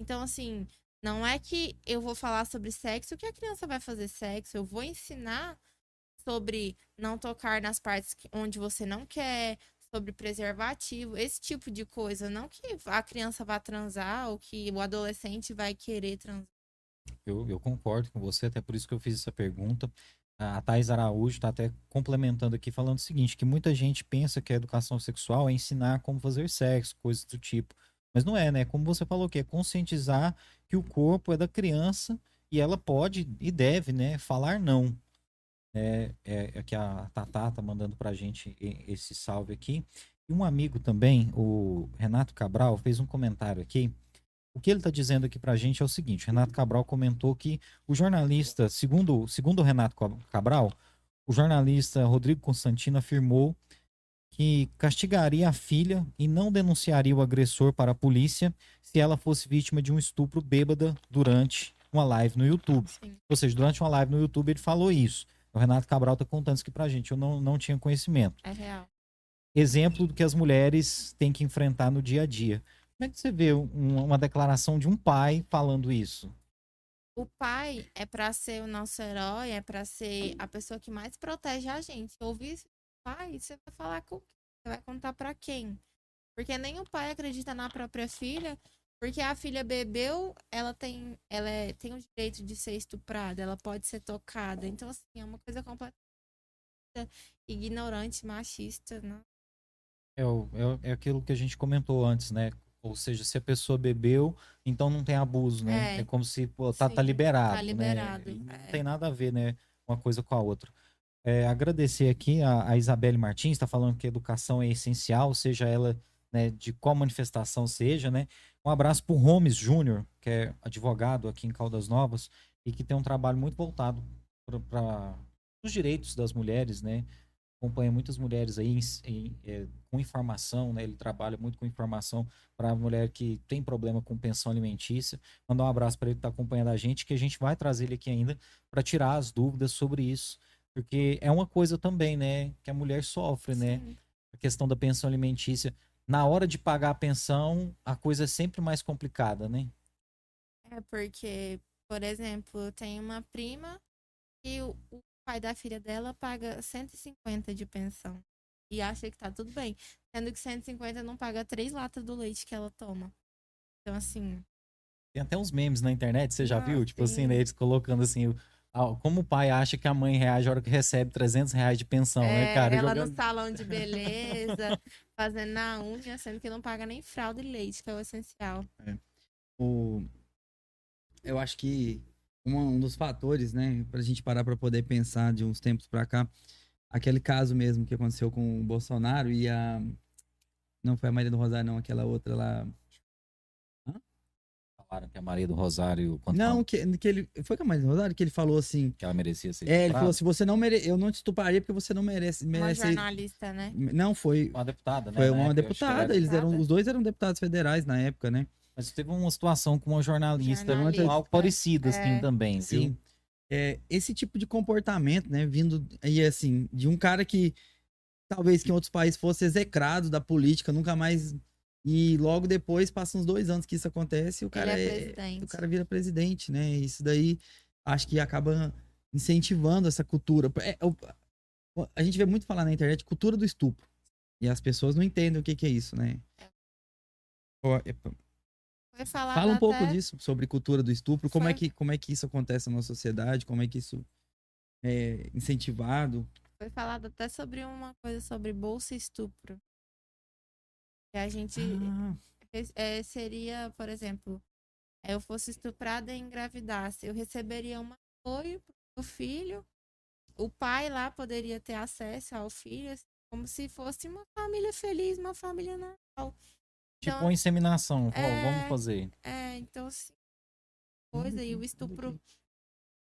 Então, assim, não é que eu vou falar sobre sexo que a criança vai fazer sexo. Eu vou ensinar sobre não tocar nas partes onde você não quer, sobre preservativo, esse tipo de coisa. Não que a criança vá transar ou que o adolescente vai querer transar. Eu, eu concordo com você, até por isso que eu fiz essa pergunta a Thais Araújo está até complementando aqui, falando o seguinte: que muita gente pensa que a educação sexual é ensinar como fazer sexo, coisas do tipo. Mas não é, né? Como você falou, que é conscientizar que o corpo é da criança e ela pode e deve, né, falar não. É, é, é que a Tatá tá mandando pra gente esse salve aqui. E um amigo também, o Renato Cabral, fez um comentário aqui o que ele está dizendo aqui para a gente é o seguinte: Renato Cabral comentou que o jornalista, segundo, segundo o Renato Cabral, o jornalista Rodrigo Constantino afirmou que castigaria a filha e não denunciaria o agressor para a polícia se ela fosse vítima de um estupro bêbada durante uma live no YouTube. Sim. Ou seja, durante uma live no YouTube ele falou isso. O Renato Cabral está contando isso aqui pra gente, eu não, não tinha conhecimento. É real. Exemplo do que as mulheres têm que enfrentar no dia a dia. Como é que você vê um, uma declaração de um pai falando isso? O pai é para ser o nosso herói, é para ser a pessoa que mais protege a gente. Ouvir isso, pai, você vai falar com quem? Você vai contar para quem? Porque nem o pai acredita na própria filha, porque a filha bebeu, ela tem, ela é, tem o direito de ser estuprada, ela pode ser tocada. Então, assim, é uma coisa completamente ignorante, machista, né? É, é, é aquilo que a gente comentou antes, né? Ou seja, se a pessoa bebeu, então não tem abuso, né? É, é como se pô, tá, tá Sim, tá liberado. Tá liberado. Né? Não é. tem nada a ver, né? Uma coisa com a outra. É, agradecer aqui a, a Isabelle Martins, está falando que a educação é essencial, seja ela né, de qual manifestação seja, né? Um abraço para o Holmes Júnior, que é advogado aqui em Caldas Novas e que tem um trabalho muito voltado para os direitos das mulheres, né? Acompanha muitas mulheres aí em- é, com informação, né? Ele trabalha muito com informação para a mulher que tem problema com pensão alimentícia. Mandar um abraço para ele que está acompanhando a gente, que a gente vai trazer ele aqui ainda para tirar as dúvidas sobre isso, porque é uma coisa também, né? Que a mulher sofre, né? Sim. A questão da pensão alimentícia. Na hora de pagar a pensão, a coisa é sempre mais complicada, né? É porque, por exemplo, eu tenho uma prima e o pai da filha dela paga 150 de pensão. E acha que tá tudo bem. Sendo que 150 não paga três latas do leite que ela toma. Então, assim, Tem até uns memes na internet, você já Ah, viu? Tipo assim, sim. né, eles colocando assim, o- como o pai acha que a mãe reage a hora que recebe 300 reais de pensão, né, é, cara? ela Jogando- no salão de beleza, fazendo na unha, sendo que não paga nem fralda e leite, que é o essencial. o, eu acho que um dos fatores, né, pra gente parar pra poder pensar de uns tempos pra cá, aquele caso mesmo que aconteceu com o Bolsonaro e a. Não foi a Maria do Rosário, não, aquela outra lá. Falaram que a Maria do Rosário, Não, que, que ele. Foi com a Maria do Rosário que ele falou assim. que ela merecia ser É, ele falou assim: você não merece. Eu não te estupraria porque você não merece. Uma merece... jornalista, né? Não, foi. uma deputada, né? Foi uma deputada. Eles eram, Deputada. os dois eram deputados federais na época, né? Mas teve uma situação com uma jornalista, Jornalista, algo parecido assim é. também, viu? Sim. É, esse tipo de comportamento, né, vindo aí assim, de um cara que talvez que em outros países fosse execrado da política, nunca mais e logo depois passam uns dois anos que isso acontece, e o cara é é, presidente. o cara vira presidente, né? Isso daí acho que acaba incentivando essa cultura. É, a gente vê muito falar na internet cultura do estupro. E as pessoas não entendem o que, que é isso, né? Ó, é, Foi falado Fala um pouco até- disso, sobre cultura do estupro, como é, Foi. que, como é que isso acontece na nossa sociedade, como é que isso é incentivado. Foi falado até sobre uma coisa sobre bolsa estupro. Que a gente Ah, é, seria, por exemplo, eu fosse estuprada e engravidasse, eu receberia um apoio pro meu filho, o pai lá poderia ter acesso ao filho, assim, como se fosse uma família feliz, uma família normal. Tipo Então, uma inseminação, é- vamos fazer. É, então assim, coisa e o estupro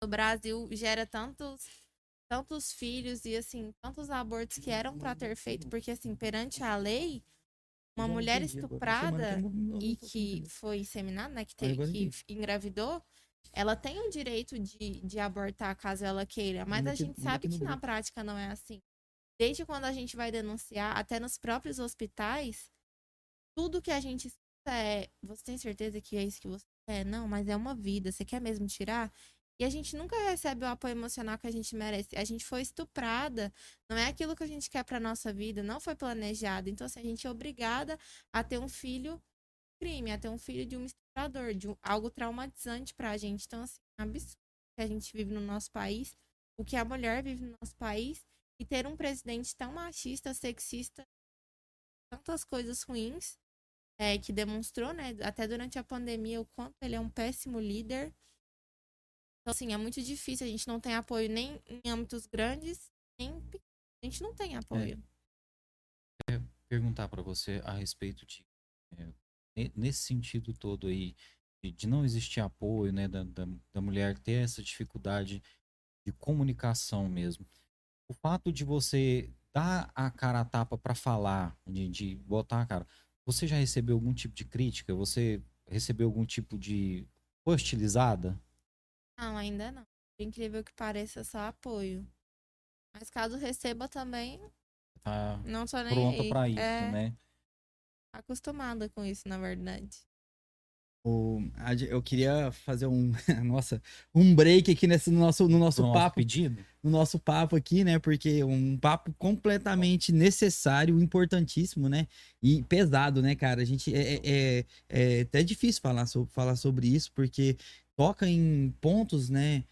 no Brasil gera tantos tantos filhos e assim, tantos abortos que eram para ter feito, porque assim, perante a lei, uma já mulher estuprada e que foi inseminada, né, que, agora que engravidou, ela tem o direito de, de abortar caso ela queira, mas a gente sabe que na prática não é assim. Desde quando a gente vai denunciar, até nos próprios hospitais, tudo que a gente escuta é: você tem certeza que é isso que você quer? Não, mas é uma vida, você quer mesmo tirar? E a gente nunca recebe o apoio emocional que a gente merece. A gente foi estuprada, não é aquilo que a gente quer pra nossa vida, não foi planejado. Então, assim, a gente é obrigada a ter um filho crime, a ter um filho de um estuprador, de um- algo traumatizante pra gente. Então, assim, é um absurdo que a gente vive no nosso país, o que a mulher vive no nosso país, e ter um presidente tão machista, sexista, tantas coisas ruins, é, que demonstrou, né, até durante a pandemia, o quanto ele é um péssimo líder. Então, assim, é muito difícil, a gente não tem apoio nem em âmbitos grandes, nem pequenos. A gente não tem apoio. perguntar para você a respeito de é, ne- nesse sentido todo aí de, de não existir apoio, né, da, da, da mulher ter essa dificuldade de comunicação mesmo. O fato de você dar a cara a tapa para falar, de, de botar a cara, você já recebeu algum tipo de crítica? Você recebeu algum tipo de hostilizada? Não, ainda não. Incrível que pareça, só apoio. Mas caso receba também, Tá não tô nem pronta para isso, é, né? acostumada com isso, na verdade. Eu queria fazer um, nossa, um break aqui nesse no nosso, no nosso nosso papo, pedido. no nosso papo aqui, né? Porque um papo completamente necessário, importantíssimo, né? E pesado, né, cara? A gente é, é, é- é até difícil falar sobre, falar sobre isso, porque toca em pontos, né?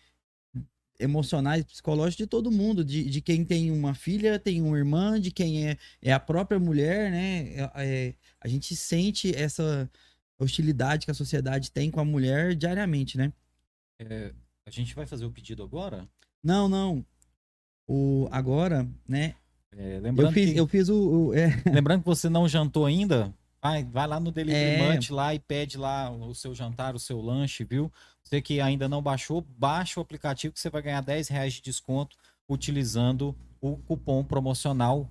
emocionais, psicológicos de todo mundo, de, de quem tem uma filha, tem uma irmã, de quem é, é a própria mulher, né? É- é- a gente sente essa hostilidade que a sociedade tem com a mulher diariamente, né? É, a gente vai fazer o pedido agora? Não, não. O, agora, né? É, Eu lembrando fiz, que- eu fiz o. o- é, Lembrando que você não jantou ainda, vai, vai lá no Delivery É. Lá e pede lá o seu jantar, o seu lanche, viu? Você que ainda não baixou, baixa o aplicativo que você vai ganhar 10 reais de desconto utilizando o cupom promocional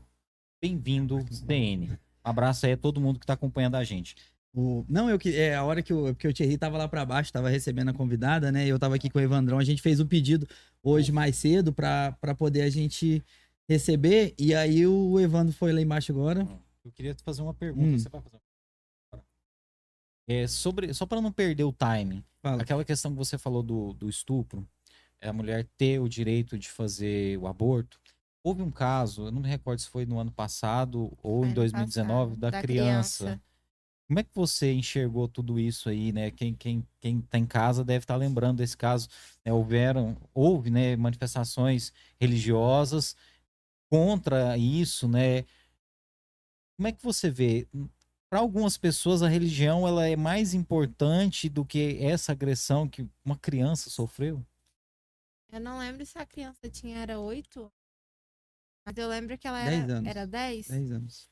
Bem-vindo. Um abraço aí a todo mundo que está acompanhando a gente. O... Não, eu que é a hora que, eu, que o Thierry tava lá para baixo, tava recebendo a convidada, né? Eu tava aqui com o Evandrão, a gente fez o um pedido hoje mais cedo para poder a gente receber, e aí o Evandro foi lá embaixo agora. Eu queria te fazer uma pergunta, hum. você vai fazer é, sobre, só para não perder o time, Fala. aquela questão que você falou do, do estupro, é a mulher ter o direito de fazer o aborto. Houve um caso, eu não me recordo se foi no ano passado ou em 2019, passado, da, da criança. criança. Como é que você enxergou tudo isso aí, né? Quem, quem, quem tá em casa deve estar tá lembrando desse caso. Né? Houveram, houve, né, manifestações religiosas contra isso, né? Como é que você vê? Para algumas pessoas a religião ela é mais importante do que essa agressão que uma criança sofreu? Eu não lembro se a criança tinha era oito mas eu lembro que ela era 10 anos. Era 10? 10 anos.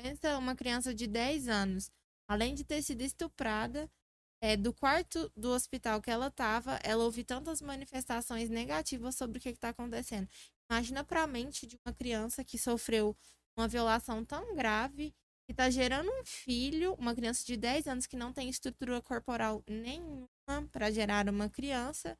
Pensa uma criança de 10 anos, além de ter sido estuprada, é, do quarto do hospital que ela estava, ela ouviu tantas manifestações negativas sobre o que está acontecendo. Imagina para a mente de uma criança que sofreu uma violação tão grave, que está gerando um filho, uma criança de 10 anos que não tem estrutura corporal nenhuma para gerar uma criança,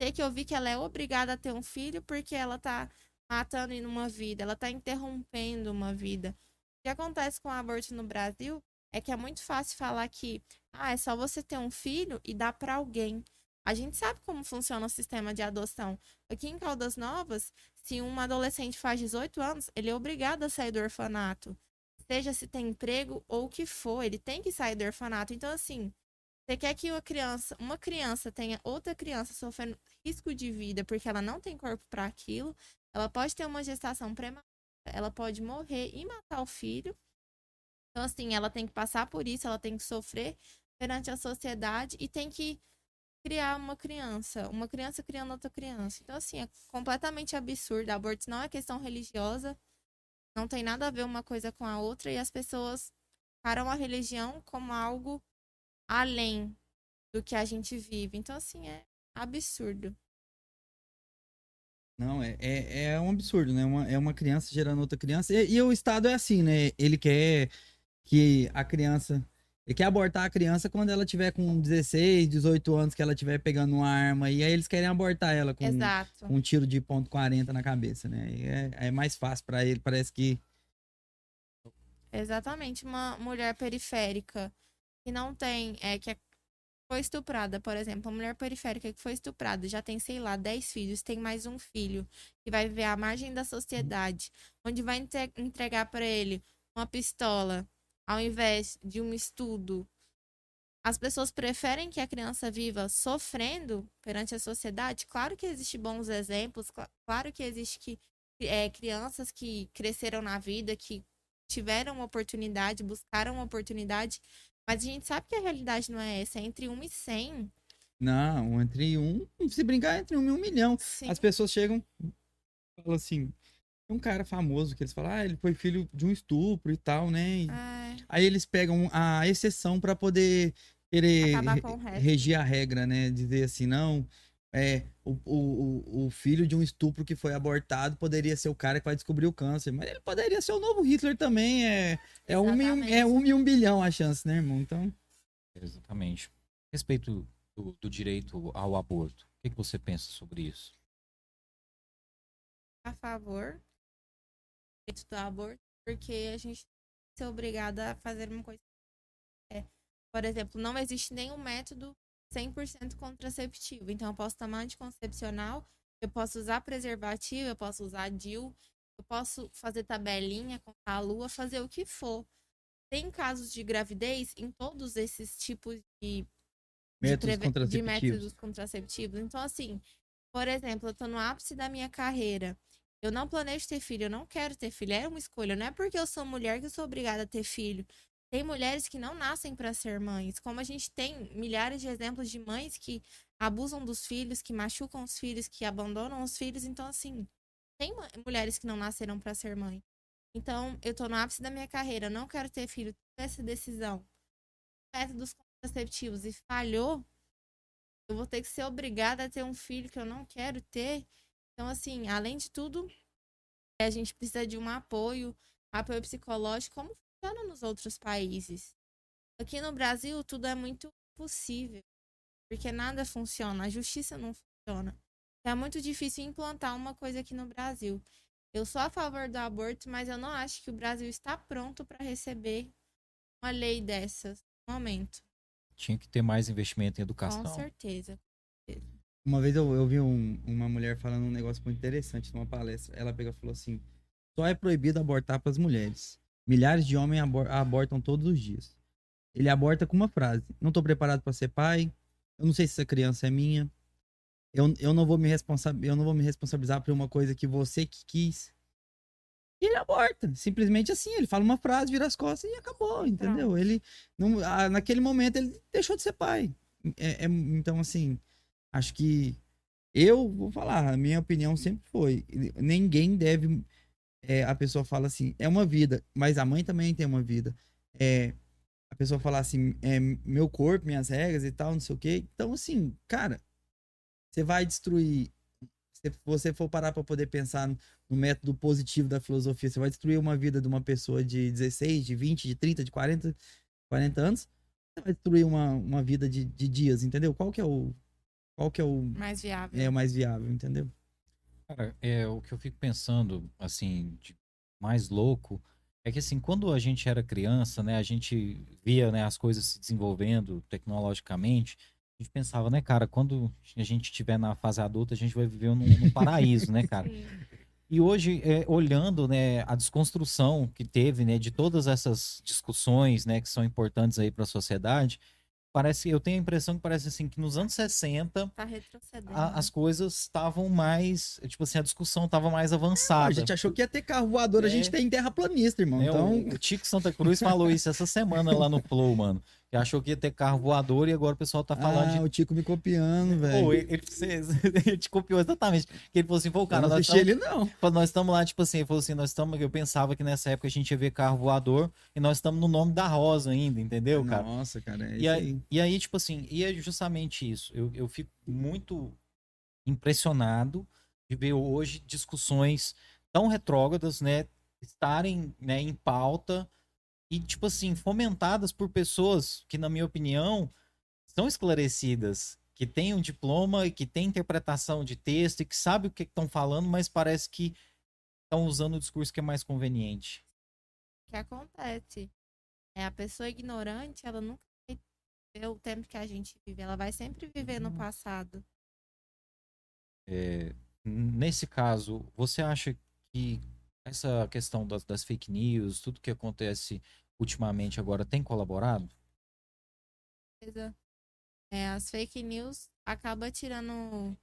ter que ouvir que ela é obrigada a ter um filho porque ela está matando uma vida, ela está interrompendo uma vida. O que acontece com o aborto no Brasil é que é muito fácil falar que ah, é só você ter um filho e dar para alguém. A gente sabe como funciona o sistema de adoção. Aqui em Caldas Novas, se um adolescente faz 18 anos, ele é obrigado a sair do orfanato. Seja se tem emprego ou o que for, ele tem que sair do orfanato. Então, assim, você quer que uma criança, uma criança tenha outra criança sofrendo risco de vida porque ela não tem corpo para aquilo, ela pode ter uma gestação prematura, ela pode morrer e matar o filho. Então, assim, ela tem que passar por isso, ela tem que sofrer perante a sociedade e tem que criar uma criança, uma criança criando outra criança. Então, assim, é completamente absurdo. Aborto não é questão religiosa, não tem nada a ver uma coisa com a outra e as pessoas param a religião como algo além do que a gente vive. Então, assim, é absurdo. Não, é, é, é um absurdo, né? Uma, é uma criança gerando outra criança. E, e, o Estado é assim, né? Ele quer que a criança. Ele quer abortar a criança quando ela tiver com 16, 18 anos, que ela tiver pegando uma arma. E aí eles querem abortar ela com, com um tiro de ponto .40 na cabeça, né? É, é mais fácil para ele, parece que. Exatamente. Uma mulher periférica que não tem. É, que é foi estuprada, por exemplo, uma mulher periférica que foi estuprada, já tem, sei lá, 10 filhos, tem mais um filho, que vai viver à margem da sociedade, onde vai entregar para ele uma pistola ao invés de um estudo. As pessoas preferem que a criança viva sofrendo perante a sociedade. Claro que existem bons exemplos, claro que existe que, é, crianças que cresceram na vida, que tiveram oportunidade, buscaram oportunidade, mas a gente sabe que a realidade não é essa, é entre 1 e 100. Não, entre um, se brincar, entre um e um milhão. Sim. As pessoas chegam, falam assim, um cara famoso que eles falam, ah, ele foi filho de um estupro e tal, né? E é. Aí eles pegam a exceção para poder querer regir a regra, né? Dizer assim, não, é, o, o, o filho de um estupro que foi abortado poderia ser o cara que vai descobrir o câncer. Mas ele poderia ser o novo Hitler também. É, é, um, é um e um bilhão a chance, né, irmão? Então. Exatamente. A respeito do, do direito ao aborto, o que, que você pensa sobre isso? A favor do direito do aborto, porque a gente é obrigada a fazer uma coisa. É, por exemplo, não existe nenhum método 100% contraceptivo. Então, eu posso tomar anticoncepcional, eu posso usar preservativo, eu posso usar DIU, eu posso fazer tabelinha, contar a lua, fazer o que for. Tem casos de gravidez em todos esses tipos de métodos, de, contraceptivos. de métodos contraceptivos. Então, assim, por exemplo, eu tô no ápice da minha carreira. Eu não planejo ter filho, eu não quero ter filho. É uma escolha. Não é porque eu sou mulher que eu sou obrigada a ter filho. Tem mulheres que não nascem para ser mães, como a gente tem milhares de exemplos de mães que abusam dos filhos, que machucam os filhos, que abandonam os filhos. Então, assim, tem mulheres que não nasceram para ser mãe. Então, eu tô no ápice da minha carreira, não quero ter filho, essa decisão. Métodos contraceptivos e falhou, eu vou ter que ser obrigada a ter um filho que eu não quero ter. Então, assim, além de tudo, a gente precisa de um apoio, apoio psicológico, como funciona nos outros países. Aqui no Brasil, tudo é muito possível, porque nada funciona, a justiça não funciona. É muito difícil implantar uma coisa aqui no Brasil. Eu sou a favor do aborto, mas eu não acho que o Brasil está pronto para receber uma lei dessas no momento. Tinha que ter mais investimento em educação. Com certeza. Uma vez eu, eu vi um- uma mulher falando um negócio muito interessante numa palestra. Ela pegou e falou assim: só é proibido abortar para as mulheres. Milhares de homens abor- abortam todos os dias. Ele aborta com uma frase: Não tô preparado para ser pai. Eu não sei se essa criança é minha. Eu, eu, não vou me responsa- eu não vou me responsabilizar por uma coisa que você que quis. E ele aborta. Simplesmente assim. Ele fala uma frase, vira as costas e acabou, entendeu? Ele. Não, naquele momento ele deixou de ser pai. É- é- então, assim, acho que eu vou falar, a minha opinião sempre foi: ninguém deve. É, a pessoa fala assim, é uma vida, mas a mãe também tem uma vida. É, a pessoa fala assim, é meu corpo, minhas regras e tal, não sei o quê. Então, assim, cara, você vai destruir. Se você for parar para poder pensar no no método positivo da filosofia, você vai destruir uma vida de uma pessoa de 16, de 20, de 30, de 40, 40 anos, você vai destruir uma, uma vida de, de dias, entendeu? Qual que é o. Qual que é o, Mais viável. é o mais viável, entendeu? Cara, é, o que eu fico pensando, assim, de mais louco, é que, assim, quando a gente era criança, né, a gente via, né, as coisas se desenvolvendo tecnologicamente, a gente pensava, né, cara, quando a gente estiver na fase adulta, a gente vai viver num, num paraíso, né, cara? Sim. E hoje, é, olhando, né, a desconstrução que teve, né, de todas essas discussões, né, que são importantes aí para a sociedade, parece, eu tenho a impressão que parece, assim, que nos anos 60 Tá a- as coisas estavam mais, tipo assim, a discussão estava mais avançada. A gente achou que ia ter carro voador, a É. gente tem terraplanista, irmão. né? Então, O, o Tico Santa Cruz falou isso essa semana lá no Flow, mano. Que achou que ia ter carro voador e agora o pessoal tá falando ah, de. o Tico me copiando, velho. Pô, ele, ele, ele te copiou exatamente. Que ele falou assim, pô, Eu cara, não nós estamos ele, não. Nós estamos lá, tipo assim, ele falou assim, nós estamos. Eu pensava que nessa época a gente ia ver carro voador e nós estamos no nome da Rosa ainda, entendeu, cara? Nossa, cara, é E aí. e aí, tipo assim, e é justamente isso. Eu, eu fico muito impressionado de ver hoje discussões tão retrógradas, né, estarem né, em pauta e, tipo assim, fomentadas por pessoas que, na minha opinião, são esclarecidas, que têm um diploma e que têm interpretação de texto e que sabem o que estão falando, mas parece que estão usando o discurso que é mais conveniente. O que acontece? É a pessoa ignorante, ela nunca vai ver o tempo que a gente vive. Ela vai sempre viver no Uhum. passado. É, nesse caso, você acha que essa questão das, das fake news, tudo que acontece ultimamente agora, tem colaborado? É, as fake news acaba tirando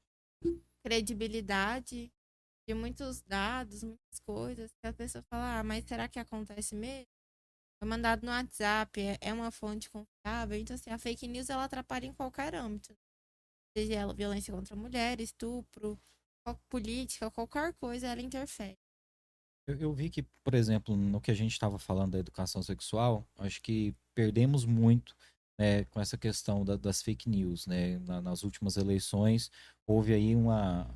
credibilidade de muitos dados, muitas coisas, que a pessoa fala, ah, mas será que acontece mesmo? Foi mandado no WhatsApp, é, é uma fonte confiável. Então, assim, a fake news ela atrapalha em qualquer âmbito. Seja ela violência contra a mulher, estupro, política, qualquer coisa, ela interfere. Eu, eu vi que, por exemplo, no que a gente estava falando da educação sexual, acho que perdemos muito né, com essa questão da- das fake news. Né? Na- nas últimas eleições, houve aí uma,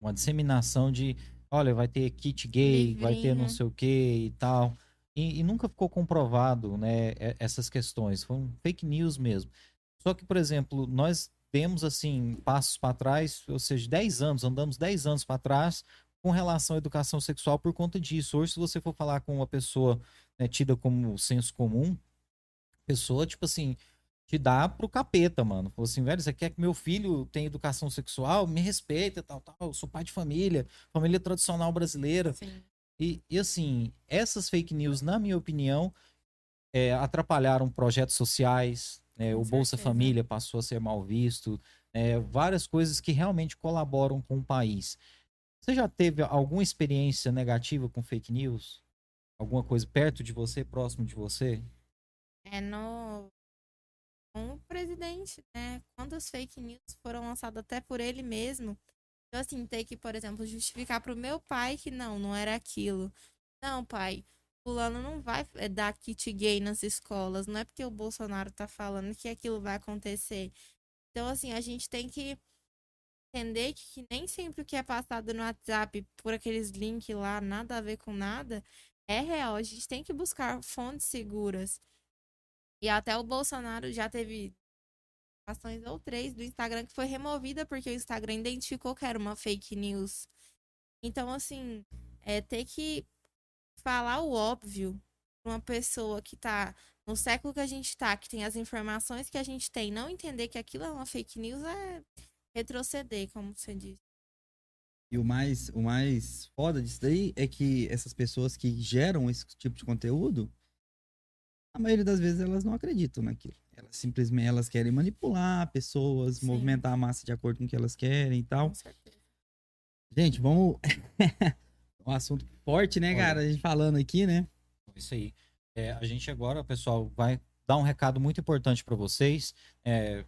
uma disseminação de, olha, vai ter kit gay, vai ter não sei o que e tal. E, e nunca ficou comprovado né, essas questões. Foram fake news mesmo. Só que, por exemplo, nós demos assim passos para trás, ou seja, 10 anos, andamos 10 anos para trás com relação à educação sexual por conta disso. Hoje, se você for falar com uma pessoa né, tida como senso comum, pessoa, tipo assim, te dá pro capeta, mano. Falou assim, velho, você quer que meu filho tenha educação sexual? Me respeita, tal, tal. Eu sou pai de família, família tradicional brasileira. E, e assim, essas fake news, na minha opinião, é, atrapalharam projetos sociais, né? O Bolsa. Família passou a ser mal visto, né? várias coisas que realmente colaboram com o país. Você já teve alguma experiência negativa com fake news? Alguma coisa perto de você, próximo de você? É no com o presidente, né? Quantas fake news foram lançadas até por ele mesmo. Eu assim, ter que, por exemplo, justificar pro meu pai que não, não era aquilo. Não, pai, fulano não vai eh, dar kit gay nas escolas. Não é porque o Bolsonaro tá falando que aquilo vai acontecer. Então, assim, a gente tem que entender que, nem sempre o que é passado no WhatsApp por aqueles links lá, nada a ver com nada, é real. A gente tem que buscar fontes seguras. E até o Bolsonaro já teve ações ou três do Instagram que foi removida porque o Instagram identificou que era uma fake news. Então, assim, é ter que falar o óbvio pra uma pessoa que tá no século que a gente tá, que tem as informações que a gente tem, não entender que aquilo é uma fake news é retroceder, como você disse. E o mais, o mais foda disso daí é que essas pessoas que geram esse tipo de conteúdo, a maioria das vezes elas não acreditam naquilo. Elas simplesmente elas querem manipular pessoas, Sim. movimentar a massa de acordo com o que elas querem e tal. Com certeza. Gente, vamos. um assunto forte, né, Olha. cara? A gente falando aqui, né? Isso aí. É, a gente agora, pessoal, vai dar um recado muito importante para vocês. É,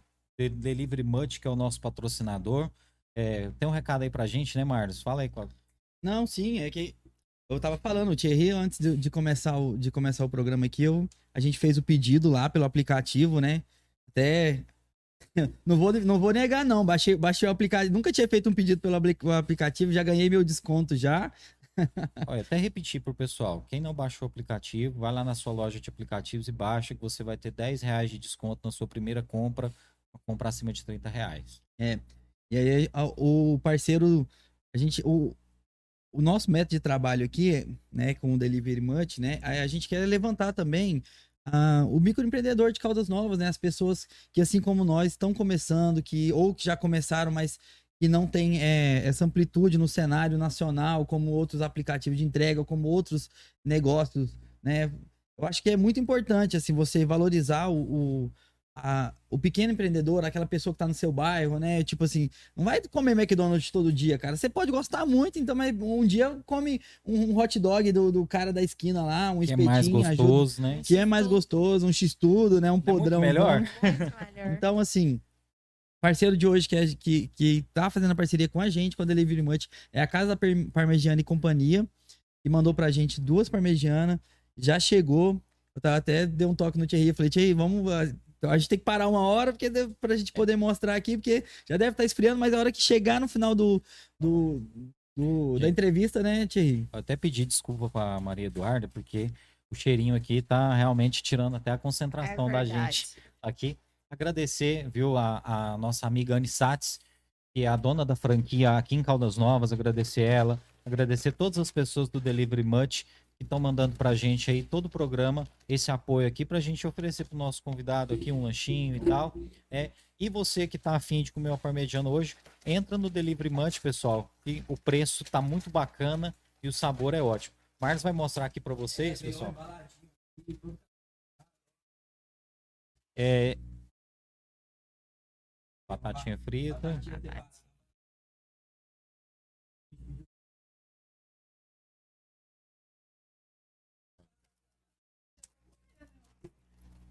Delivery Much, que é o nosso patrocinador. É, tem um recado aí pra gente, né, Marlos? Fala aí, Cláudio. Não, sim, é que eu tava falando, o Thierry, antes de, de começar o, de começar o programa aqui, eu, a gente fez o pedido lá pelo aplicativo, né? Até. Não vou, não vou negar, não. Baixei, baixei o aplicativo. Nunca tinha feito um pedido pelo apli- aplicativo, já ganhei meu desconto já. Olha, até repetir pro pessoal. Quem não baixou o aplicativo, vai lá na sua loja de aplicativos e baixa, que você vai ter 10 reais de desconto na sua primeira compra, uma compra acima de 30 reais. E aí a- o parceiro, a gente, o, o nosso método de trabalho aqui, né, com o Delivery Much, né, a, a gente quer levantar também ah, o microempreendedor de Caldas Novas, né, as pessoas que assim como nós estão começando, que ou que já começaram, mas que não tem é, essa amplitude no cenário nacional, como outros aplicativos de entrega, como outros negócios, né. Eu acho que é muito importante assim você valorizar o, o a- o pequeno empreendedor, aquela pessoa que tá no seu bairro, né? Tipo assim, não vai comer McDonald's todo dia, cara. Você pode gostar muito, então, mas um dia come um hot dog do, do cara da esquina lá, um Que é espetinho, mais ajuda- gostoso, né? que é mais gostoso, um x-tudo, né? Um muito podrão. melhor. Muito melhor. Então, assim, parceiro de hoje que, é, que, que tá fazendo a parceria com a gente, com a Delivery Much, é a Casa Parmegiana e Companhia, que mandou pra gente duas parmegianas, já chegou. Eu tava até dei um toque no Thierry, eu falei, Thierry, vamos. Ah, A gente tem que parar uma hora porque deve- pra gente poder mostrar aqui, porque já deve estar esfriando, mas a hora que chegar no final do, do, do- da Gente. entrevista, né, Thierry? Eu até pedi desculpa pra Maria Eduarda, porque o cheirinho aqui tá realmente tirando até a concentração É da gente aqui. Agradecer, viu, a, a nossa amiga Anne Satz, que é a dona da franquia aqui em Caldas Novas, agradecer ela, agradecer todas as pessoas do Delivery Much que estão mandando pra gente aí todo o programa, esse apoio aqui pra gente oferecer pro nosso convidado aqui um lanchinho e tal. É, e você que tá afim de comer uma parmegiana hoje, entra no Delivery Much, pessoal, que o preço tá muito bacana e o sabor é ótimo. Marlos vai mostrar aqui pra vocês, pessoal. É batatinha frita.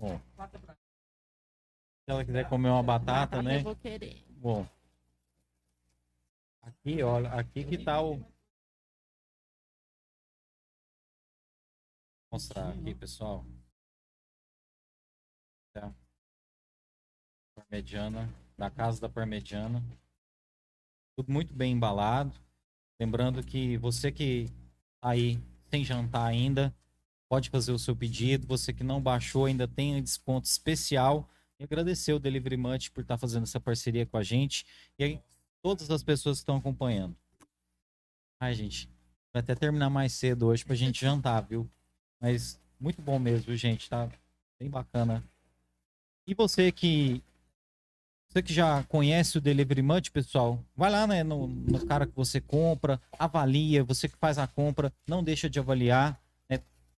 Bom, se ela quiser comer uma batata, né? Eu vou querer. Bom. Aqui, olha, aqui que tá o. Vou mostrar aqui, pessoal. Tá. Parmegiana, da casa da Parmegiana. Tudo muito bem embalado. Lembrando que você que tá aí sem jantar ainda, pode fazer o seu pedido. Você que não baixou ainda tem um desconto especial. E agradecer o Delivery Munch por estar fazendo essa parceria com a gente. E aí, todas as pessoas que estão acompanhando. Ai, gente, vai até terminar mais cedo hoje pra gente jantar, viu? Mas muito bom mesmo, gente? Tá bem bacana. E você que você que já conhece o Delivery Munch, pessoal, vai lá né, no, no cara que você compra, avalia, você que faz a compra, não deixa de avaliar.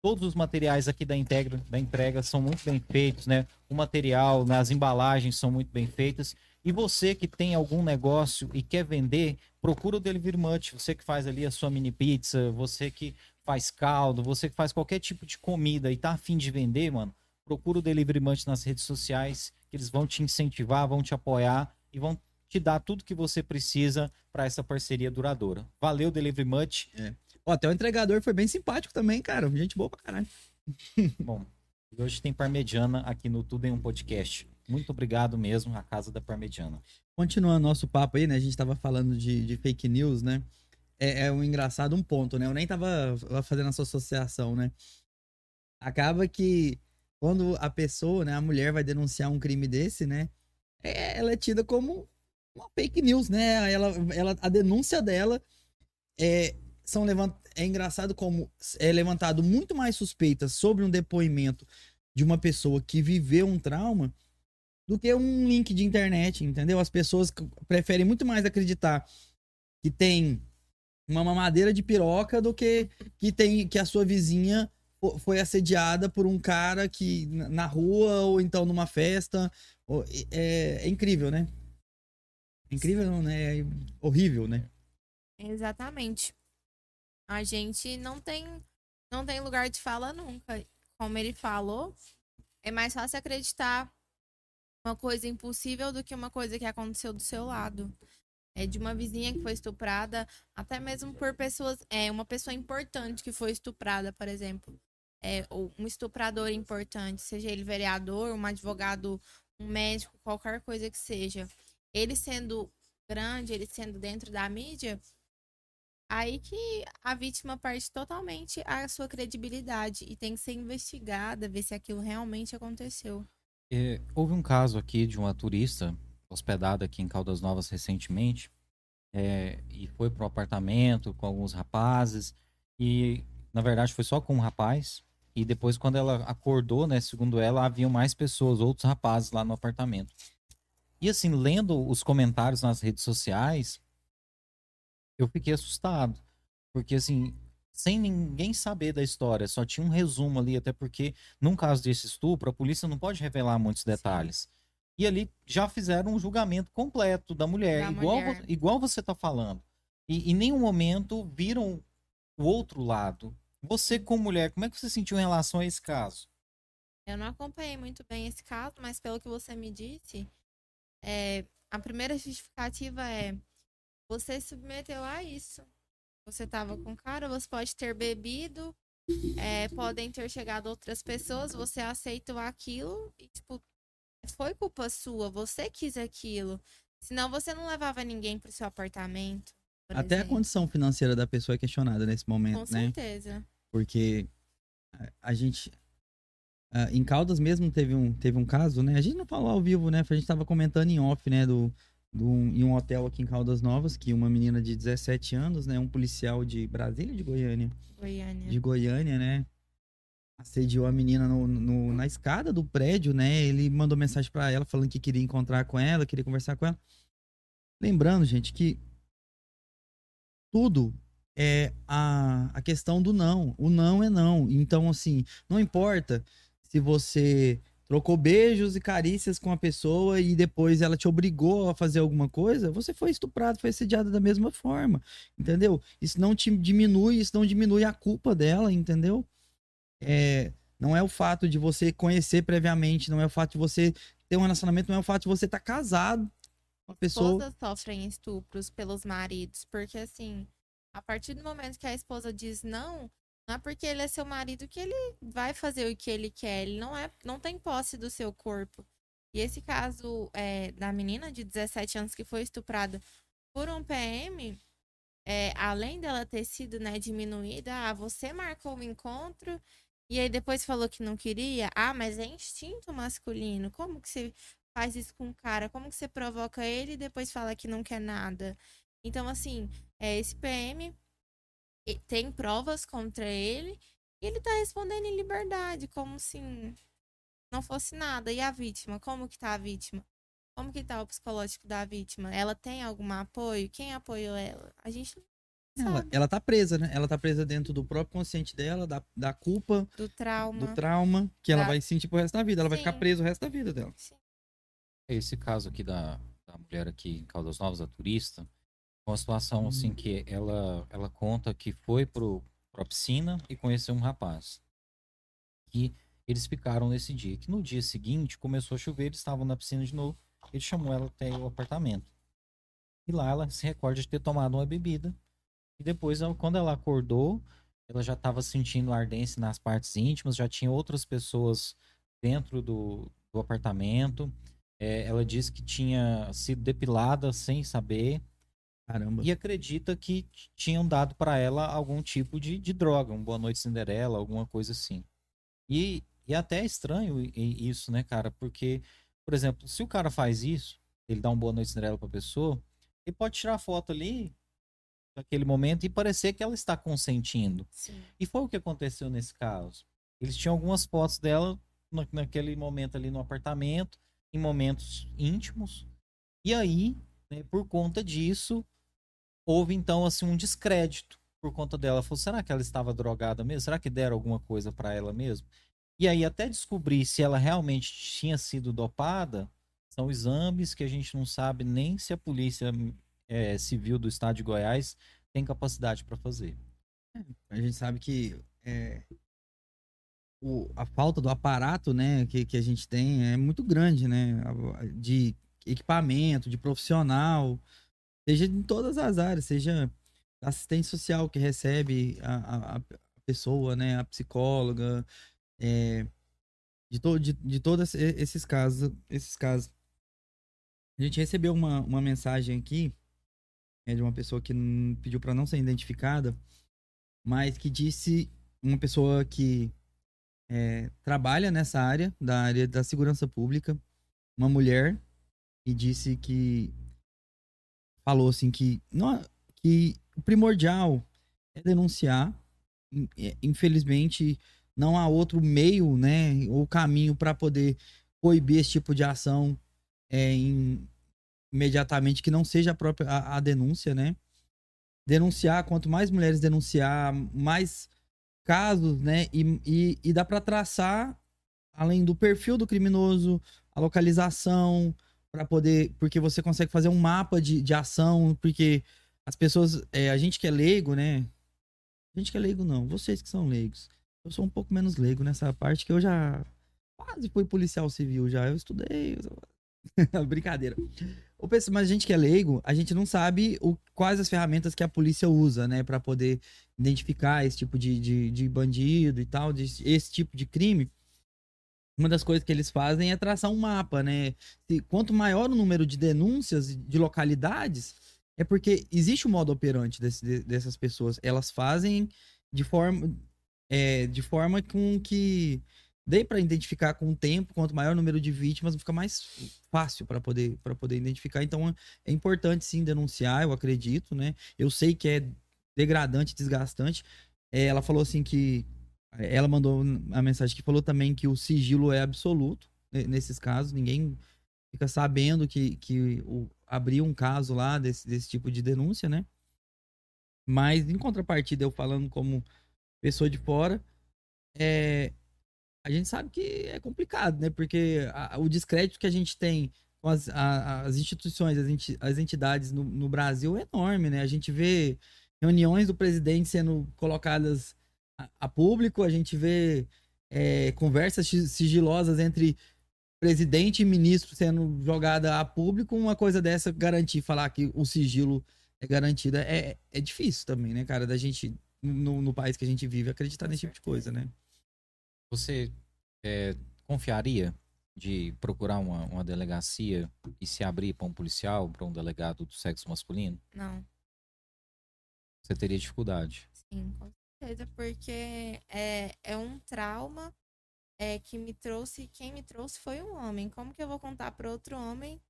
Todos os materiais aqui da, integra, da entrega são muito bem feitos, né? O material, né, as embalagens são muito bem feitas. E você que tem algum negócio e quer vender, procura o Delivery Munch. Você que faz ali a sua mini pizza, você que faz caldo, você que faz qualquer tipo de comida e tá afim de vender, mano, procura o Delivery Munch nas redes sociais, que eles vão te incentivar, vão te apoiar e vão te dar tudo que você precisa para essa parceria duradoura. Valeu, Delivery Munch. Ó, até o entregador foi bem simpático também, cara. Gente boa pra caralho. Bom, hoje tem parmegiana aqui no Tudo em um Podcast. Muito obrigado mesmo à Casa da Parmegiana. Continuando nosso papo aí, né? A gente tava falando de, de fake news, né? É, é um engraçado um ponto, né? Eu nem tava fazendo essa associação, né? Acaba que quando a pessoa, né, a mulher vai denunciar um crime desse, né? É, ela é tida como uma fake news, né? Ela, ela, a denúncia dela é, são levant... é engraçado como é levantado muito mais suspeitas sobre um depoimento de uma pessoa que viveu um trauma do que um link de internet, entendeu? As pessoas preferem muito mais acreditar que tem uma mamadeira de piroca do que que tem que a sua vizinha foi assediada por um cara que na rua ou então numa festa é, é incrível, né? Incrível, não, né? É horrível, né? Exatamente. A gente não tem não tem lugar de fala nunca. Como ele falou, é mais fácil acreditar uma coisa impossível do que uma coisa que aconteceu do seu lado. É de uma vizinha que foi estuprada, até mesmo por pessoas, é uma pessoa importante que foi estuprada, por exemplo. É, ou um estuprador importante, seja ele vereador, um advogado, um médico, qualquer coisa que seja. Ele sendo grande, ele sendo dentro da mídia, aí que a vítima perde totalmente a sua credibilidade e tem que ser investigada, ver se aquilo realmente aconteceu. É, houve um caso aqui de uma turista hospedada aqui em Caldas Novas recentemente é, e foi para um apartamento com alguns rapazes e na verdade foi só com um rapaz e depois quando ela acordou, né, segundo ela, haviam mais pessoas, outros rapazes lá no apartamento. E assim, lendo os comentários nas redes sociais, eu fiquei assustado, porque assim, sem ninguém saber da história, só tinha um resumo ali, até porque num caso desse estupro, a polícia não pode revelar muitos detalhes. E ali já fizeram um julgamento completo da mulher, da igual, mulher. igual você está falando. E em nenhum momento viram o outro lado. Você, como mulher, como é que você sentiu em relação a esse caso? Eu não acompanhei muito bem esse caso, mas pelo que você me disse, é, a primeira justificativa é você submeteu a isso. Você tava com cara, você pode ter bebido, é, podem ter chegado outras pessoas, você aceitou aquilo e, tipo, foi culpa sua, você quis aquilo. Senão você não levava ninguém pro seu apartamento. Até exemplo. a condição financeira da pessoa é questionada nesse momento, com né? Com certeza. Porque a gente. em Caldas mesmo teve um, teve um caso, né? A gente não falou ao vivo, né? A gente tava comentando em off, né? Do, do, em um hotel aqui em Caldas Novas, que uma menina de 17 anos, né? Um policial de Brasília de Goiânia? Goiânia. De Goiânia, né? Assediou a menina no, no, na escada do prédio, né? Ele mandou mensagem para ela falando que queria encontrar com ela, queria conversar com ela. Lembrando, gente, que tudo é a, a questão do não. O não é não. Então, assim, não importa se você trocou beijos e carícias com a pessoa e depois ela te obrigou a fazer alguma coisa, você foi estuprado, foi assediado da mesma forma, entendeu? Isso não te diminui, isso não diminui a culpa dela, entendeu? É, não é o fato de você conhecer previamente, não é o fato de você ter um relacionamento, não é o fato de você estar tá casado com a pessoa. Esposas sofrem estupros pelos maridos, porque assim, a partir do momento que a esposa diz não, não é porque ele é seu marido que ele vai fazer o que ele quer. Ele não é, não tem posse do seu corpo. E esse caso é, da menina de 17 anos que foi estuprada por um PM, é, além dela ter sido né, diminuída, ah, você marcou o encontro e aí depois falou que não queria. Ah, mas é instinto masculino. Como que você faz isso com o cara? Como que você provoca ele e depois fala que não quer nada? Então, assim, é, esse PM tem provas contra ele e ele tá respondendo em liberdade, como se não fosse nada. E a vítima? Como que tá a vítima? Como que tá o psicológico da vítima? Ela tem algum apoio? Quem apoiou ela? A gente não ela, ela tá presa, né? Ela tá presa dentro do próprio consciente dela, da, da culpa. Do trauma. Do trauma, que da... ela vai sentir pro resto da vida. Ela Sim. vai ficar presa o resto da vida dela. Sim. Esse caso aqui da, da mulher aqui em Caldas Novas, a turista, uma situação assim hum. que ela, ela conta que foi pro, pra piscina e conheceu um rapaz. E eles ficaram nesse dia. Que no dia seguinte começou a chover, eles estavam na piscina de novo. Ele chamou ela até o apartamento. E lá ela se recorda de ter tomado uma bebida. E depois, quando ela acordou, ela já estava sentindo ardência nas partes íntimas, já tinha outras pessoas dentro do, do apartamento. É, ela disse que tinha sido depilada sem saber Caramba. e acredita que tinham dado para ela algum tipo de, de droga, um Boa Noite Cinderela, alguma coisa assim. E, e até é estranho isso, né, cara? Porque, por exemplo, se o cara faz isso, ele dá um Boa Noite Cinderela pra pessoa, ele pode tirar foto ali, naquele momento, e parecer que ela está consentindo. Sim. E foi o que aconteceu nesse caso. Eles tinham algumas fotos dela na- naquele momento ali no apartamento, em momentos íntimos. E aí, né, por conta disso, houve então assim um descrédito por conta dela. Falou, será que ela estava drogada mesmo? Será que deram alguma coisa para ela mesmo? E aí até descobrir se ela realmente tinha sido dopada, são exames que a gente não sabe nem se a polícia eh, civil do estado de Goiás tem capacidade para fazer. A gente sabe que é, o- a falta do aparato, né, que, que a gente tem é muito grande, né? De equipamento, de profissional, seja em todas as áreas, seja assistente social que recebe a, a, a pessoa, né, a psicóloga, é, de, to, de, de todos esses casos, esses casos. A gente recebeu uma, uma mensagem aqui é, de uma pessoa que pediu para não ser identificada, mas que disse uma pessoa que é, trabalha nessa área, da área da segurança pública, uma mulher, e disse que falou assim que não, que o primordial é denunciar. É, Infelizmente, não há outro meio, né, ou caminho para poder coibir esse tipo de ação é, em- imediatamente que não seja a própria a, a denúncia, né? Denunciar, quanto mais mulheres denunciar, mais casos, né? E, e, e dá para traçar, além do perfil do criminoso, a localização, para poder. Porque você consegue fazer um mapa de, de ação, porque as pessoas. é, a gente que é leigo, né? A gente que é leigo, não. Vocês que são leigos. Eu sou um pouco menos leigo nessa parte, que eu já quase fui policial civil já. Eu estudei. Brincadeira. Mas a gente que é leigo, a gente não sabe o, quais as ferramentas que a polícia usa, né? Pra poder identificar esse tipo de, de, de bandido e tal, de, esse tipo de crime. Uma das coisas que eles fazem é traçar um mapa, né? Se, quanto maior o número de denúncias de localidades, é porque existe o modo operante desse- de- dessas pessoas. Elas fazem de forma, é, de forma com que dê para identificar com o tempo, quanto maior o número de vítimas, fica mais fácil para poder, poder identificar. Então é importante sim denunciar, eu acredito, né? Eu sei que é degradante, desgastante. É, ela falou assim que. Ela mandou a mensagem que falou também que o sigilo é absoluto né, nesses casos, ninguém fica sabendo que, que o, abriu um caso lá desse, desse tipo de denúncia, né? Mas em contrapartida, eu falando como pessoa de fora, é, a gente sabe que é complicado, né? Porque a- o descrédito que a gente tem com as, a- as instituições, as, enti- as entidades no, no Brasil é enorme, né? A gente vê reuniões do presidente sendo colocadas a, a público, a gente vê é, conversas si- sigilosas entre presidente e ministro sendo jogada a público, uma coisa dessa garantir, falar que o sigilo é garantido, é, é difícil também, né, cara, da gente, no, no país que a gente vive, acreditar nesse tipo de coisa, né? Você é, confiaria de procurar uma, uma delegacia e se abrir para um policial, para um delegado do sexo masculino? Não, Você teria dificuldade. sim, com certeza, porque é, é um trauma é, que me trouxe, quem me trouxe foi um homem. Como que eu vou contar para outro homem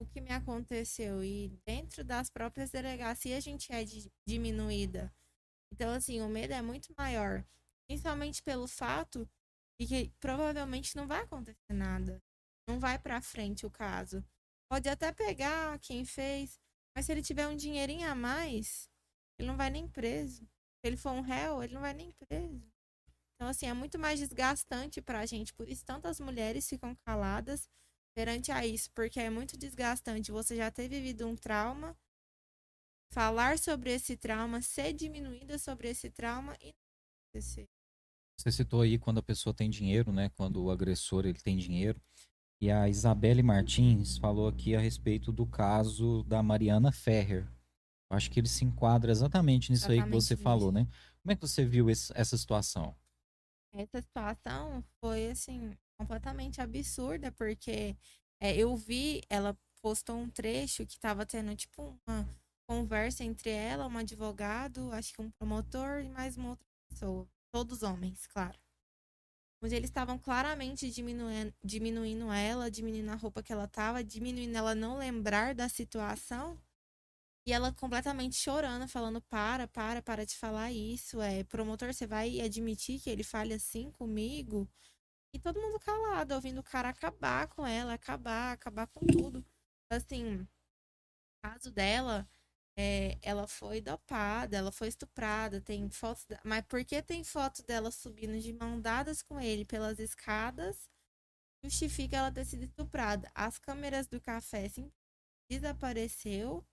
o que me aconteceu? E dentro das próprias delegacias a gente é di- diminuída. Então, assim, o medo é muito maior. Principalmente pelo fato de que provavelmente não vai acontecer nada. Não vai pra frente o caso. Pode até pegar quem fez, mas se ele tiver um dinheirinho a mais, ele não vai nem preso. Ele for um réu, ele não vai nem preso. Então, assim, é muito mais desgastante pra gente. Por isso, tantas mulheres ficam caladas perante a isso, porque é muito desgastante você já ter vivido um trauma, falar sobre esse trauma, ser diminuída sobre esse trauma e não acontecer. Você citou aí quando a pessoa tem dinheiro, né? Quando o agressor ele tem dinheiro. E a Isabelle Martins falou aqui a respeito do caso da Mariana Ferrer. Acho que ele se enquadra exatamente nisso aí que Exatamente você nisso. falou, né? Como é que você viu esse- essa situação? Essa situação foi, assim, completamente absurda, porque É, eu vi, ela postou um trecho que tava tendo, tipo, uma conversa entre ela, um advogado, acho que um promotor e mais uma outra pessoa. Todos homens, claro. Onde eles estavam claramente diminuindo, diminuindo ela, diminuindo a roupa que ela tava, diminuindo ela não lembrar da situação. E ela completamente chorando, falando: para, para, para de falar isso. É, promotor, você vai admitir que ele fale assim comigo? E todo mundo calado, ouvindo o cara acabar com ela, acabar, acabar com tudo. Assim, caso dela, é, ela foi dopada, ela foi estuprada, tem fotos. Mas por que tem foto dela subindo de mão dadas com ele pelas escadas? Justifica ela ter sido estuprada. As câmeras do café sim, desapareceu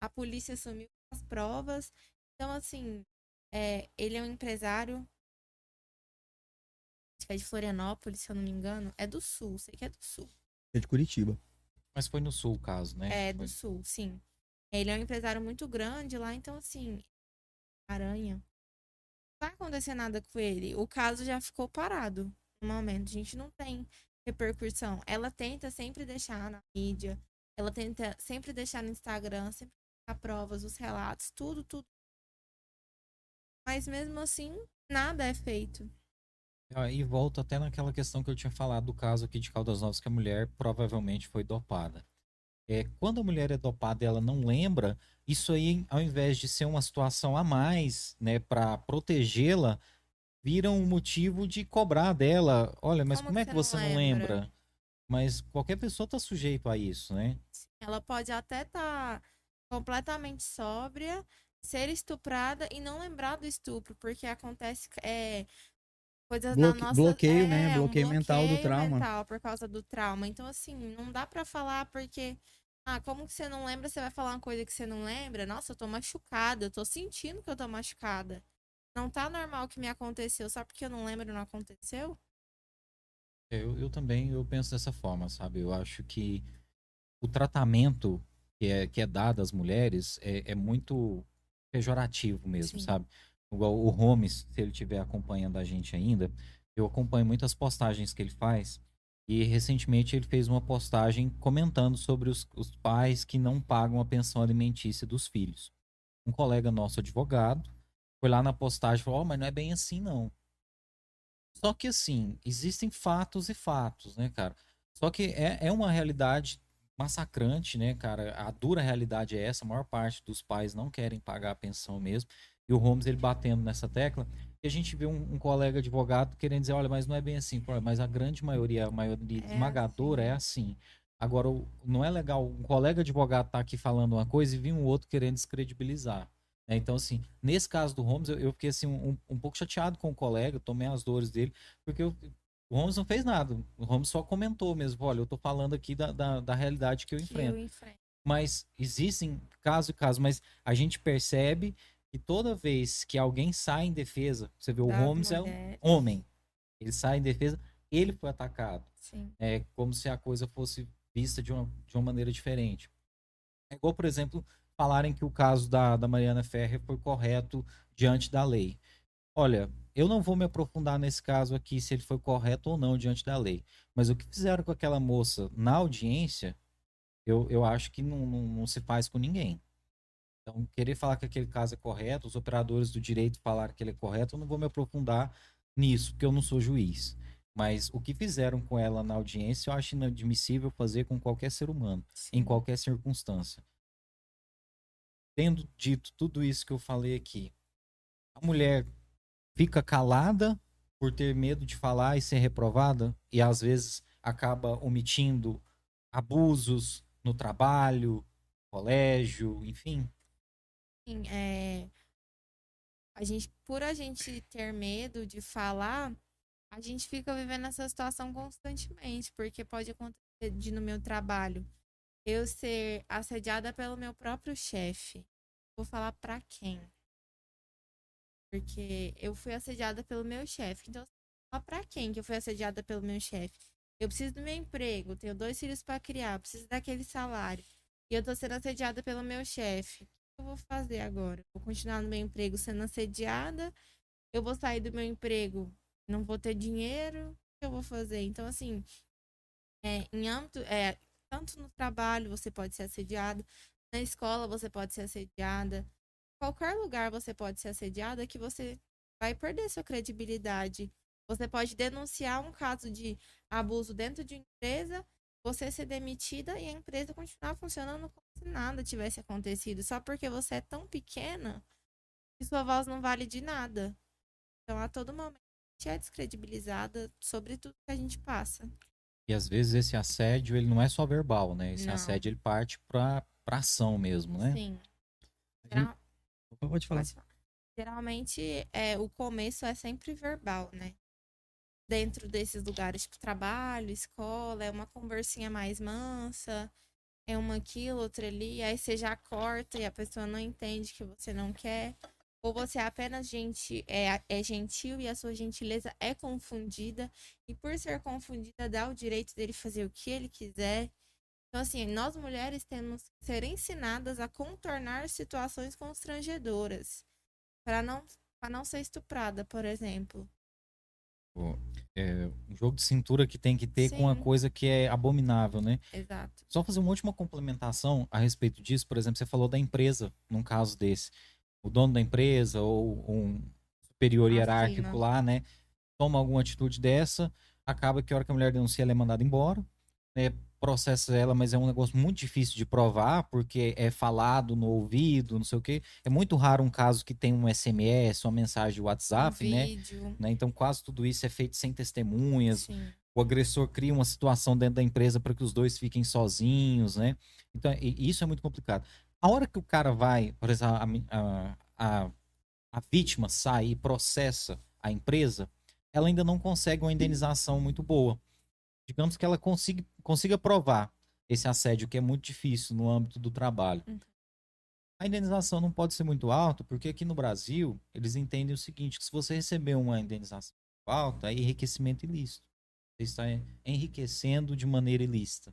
a polícia sumiu as provas. Então, assim, é, ele é um empresário. É de Florianópolis, se eu não me engano. É do sul, sei que é do sul. É de Curitiba. Mas foi no sul o caso, né? É, do foi... sul, sim. Ele é um empresário muito grande lá, então, assim, aranha. Não vai acontecer nada com ele. O caso já ficou parado no momento. A gente não tem repercussão. Ela tenta sempre deixar na mídia. Ela tenta sempre deixar no Instagram, sempre a provas, os relatos, tudo, tudo. Mas mesmo assim, nada é feito. E volta até naquela questão que eu tinha falado do caso aqui de Caldas Novas, que a mulher provavelmente foi dopada. É, quando a mulher é dopada e ela não lembra, isso aí, ao invés de ser uma situação a mais, né, para protegê-la, vira um motivo de cobrar dela. Olha, mas como, como é que você não lembra? lembra? Mas qualquer pessoa tá sujeito a isso, né? Ela pode até estar tá completamente sóbria, ser estuprada e não lembrar do estupro, porque acontece é, coisas Bloque, da nossa bloqueio, é, né? Bloqueio, um mental do trauma. Mental por causa do trauma. Então assim, não dá para falar porque ah, como que você não lembra? Você vai falar uma coisa que você não lembra? Nossa, eu tô machucada, eu tô sentindo que eu tô machucada. Não tá normal que me aconteceu, só porque eu não lembro não aconteceu? Eu, eu também eu penso dessa forma, sabe? Eu acho que o tratamento que é, que é dado às mulheres é, é muito pejorativo mesmo, Sim. sabe? Igual o Holmes, se ele estiver acompanhando a gente ainda, eu acompanho muitas postagens que ele faz. E recentemente ele fez uma postagem comentando sobre os, os pais que não pagam a pensão alimentícia dos filhos. Um colega nosso, advogado, foi lá na postagem e falou: oh, mas não é bem assim, não. Só que assim, existem fatos e fatos, né, cara? Só que é, é uma realidade massacrante, né, cara? A dura realidade é essa, a maior parte dos pais não querem pagar a pensão mesmo. E o Holmes, ele batendo nessa tecla, e a gente vê um, um colega advogado querendo dizer, olha, mas não é bem assim, mas a grande maioria, a maioria é esmagadora assim. é assim. Agora, não é legal um colega advogado estar tá aqui falando uma coisa e vir um outro querendo descredibilizar. Né? Então, assim, nesse caso do Holmes, eu, eu fiquei assim, um, um pouco chateado com o colega, tomei as dores dele, porque eu, o Holmes não fez nada. O Holmes só comentou mesmo. Olha, eu tô falando aqui da, da, da realidade que eu enfrento. eu enfrento. Mas existem caso e caso, mas a gente percebe que toda vez que alguém sai em defesa, você vê, o Holmes mulheres. é um homem. Ele sai em defesa, ele foi atacado. Sim. É como se a coisa fosse vista de uma, de uma maneira diferente. É igual, por exemplo, falarem que o caso da, da Mariana Ferrer foi correto diante da lei. Olha, eu não vou me aprofundar nesse caso aqui se ele foi correto ou não diante da lei. Mas o que fizeram com aquela moça na audiência, eu, eu acho que não, não, não se faz com ninguém. Então, querer falar que aquele caso é correto, os operadores do direito falar que ele é correto, eu não vou me aprofundar nisso, porque eu não sou juiz. Mas o que fizeram com ela na audiência, eu acho inadmissível fazer com qualquer ser humano, Sim. em qualquer circunstância. Tendo dito tudo isso que eu falei aqui, a mulher fica calada por ter medo de falar e ser reprovada e às vezes acaba omitindo abusos no trabalho, colégio, enfim. Sim, é... a gente, por a gente ter medo de falar, a gente fica vivendo essa situação constantemente, porque pode acontecer de no meu trabalho eu ser assediada pelo meu próprio chefe. Vou falar para quem? Porque eu fui assediada pelo meu chefe. Então, para quem que eu fui assediada pelo meu chefe? Eu preciso do meu emprego, tenho dois filhos para criar, preciso daquele salário. E eu tô sendo assediada pelo meu chefe. O que eu vou fazer agora? Vou continuar no meu emprego sendo assediada? Eu vou sair do meu emprego, não vou ter dinheiro? O que eu vou fazer? Então, assim, é, em âmbito, é, tanto no trabalho você pode ser assediada, na escola você pode ser assediada, qualquer lugar você pode ser assediada que você vai perder sua credibilidade. Você pode denunciar um caso de abuso dentro de uma empresa, você ser demitida e a empresa continuar funcionando como se nada tivesse acontecido, só porque você é tão pequena que sua voz não vale de nada. Então, a todo momento, a gente é descredibilizada sobre tudo que a gente passa. E às vezes esse assédio, ele não é só verbal, né? Esse Não. assédio, ele parte pra, pra ação mesmo, né? Sim. A gente- Geral- Pode falar. Pode falar. Geralmente, é, o começo é sempre verbal, né? Dentro desses lugares, tipo trabalho, escola, é uma conversinha mais mansa, é uma aqui, outra ali, aí você já corta e a pessoa não entende que você não quer. Ou você é apenas gente, é, é gentil e a sua gentileza é confundida, e por ser confundida, dá o direito dele fazer o que ele quiser. Então, assim, nós mulheres temos que ser ensinadas a contornar situações constrangedoras para não, pra não ser estuprada, por exemplo. É um jogo de cintura que tem que ter com uma Sim. coisa que é abominável, né? Exato. Só fazer uma última complementação a respeito disso. Por exemplo, você falou da empresa, num caso desse. O dono da empresa ou um superior hierárquico lá, né? Toma alguma atitude dessa, acaba que a hora que a mulher denuncia, ela é mandada embora. Né? Processa ela, mas é um negócio muito difícil de provar, porque é falado no ouvido, não sei o quê. É muito raro um caso que tem um SMS, uma mensagem de WhatsApp, um né? né? Então, quase tudo isso é feito sem testmunhas Sim. o agressor cria uma situação dentro da empresa para que os dois fiquem sozinhos, né? Então, isso é muito complicado. A hora que o cara vai, por exemplo, a, a, a, a vítima sai e processa a empresa, ela ainda não consegue uma indenização muito boa. Digamos que ela consiga, consiga provar esse assédio, que é muito difícil no âmbito do trabalho. Uhum. A indenização não pode ser muito alta, porque aqui no Brasil, eles entendem o seguinte, que se você receber uma indenização alta, é enriquecimento ilícito. Você está enriquecendo de maneira ilícita.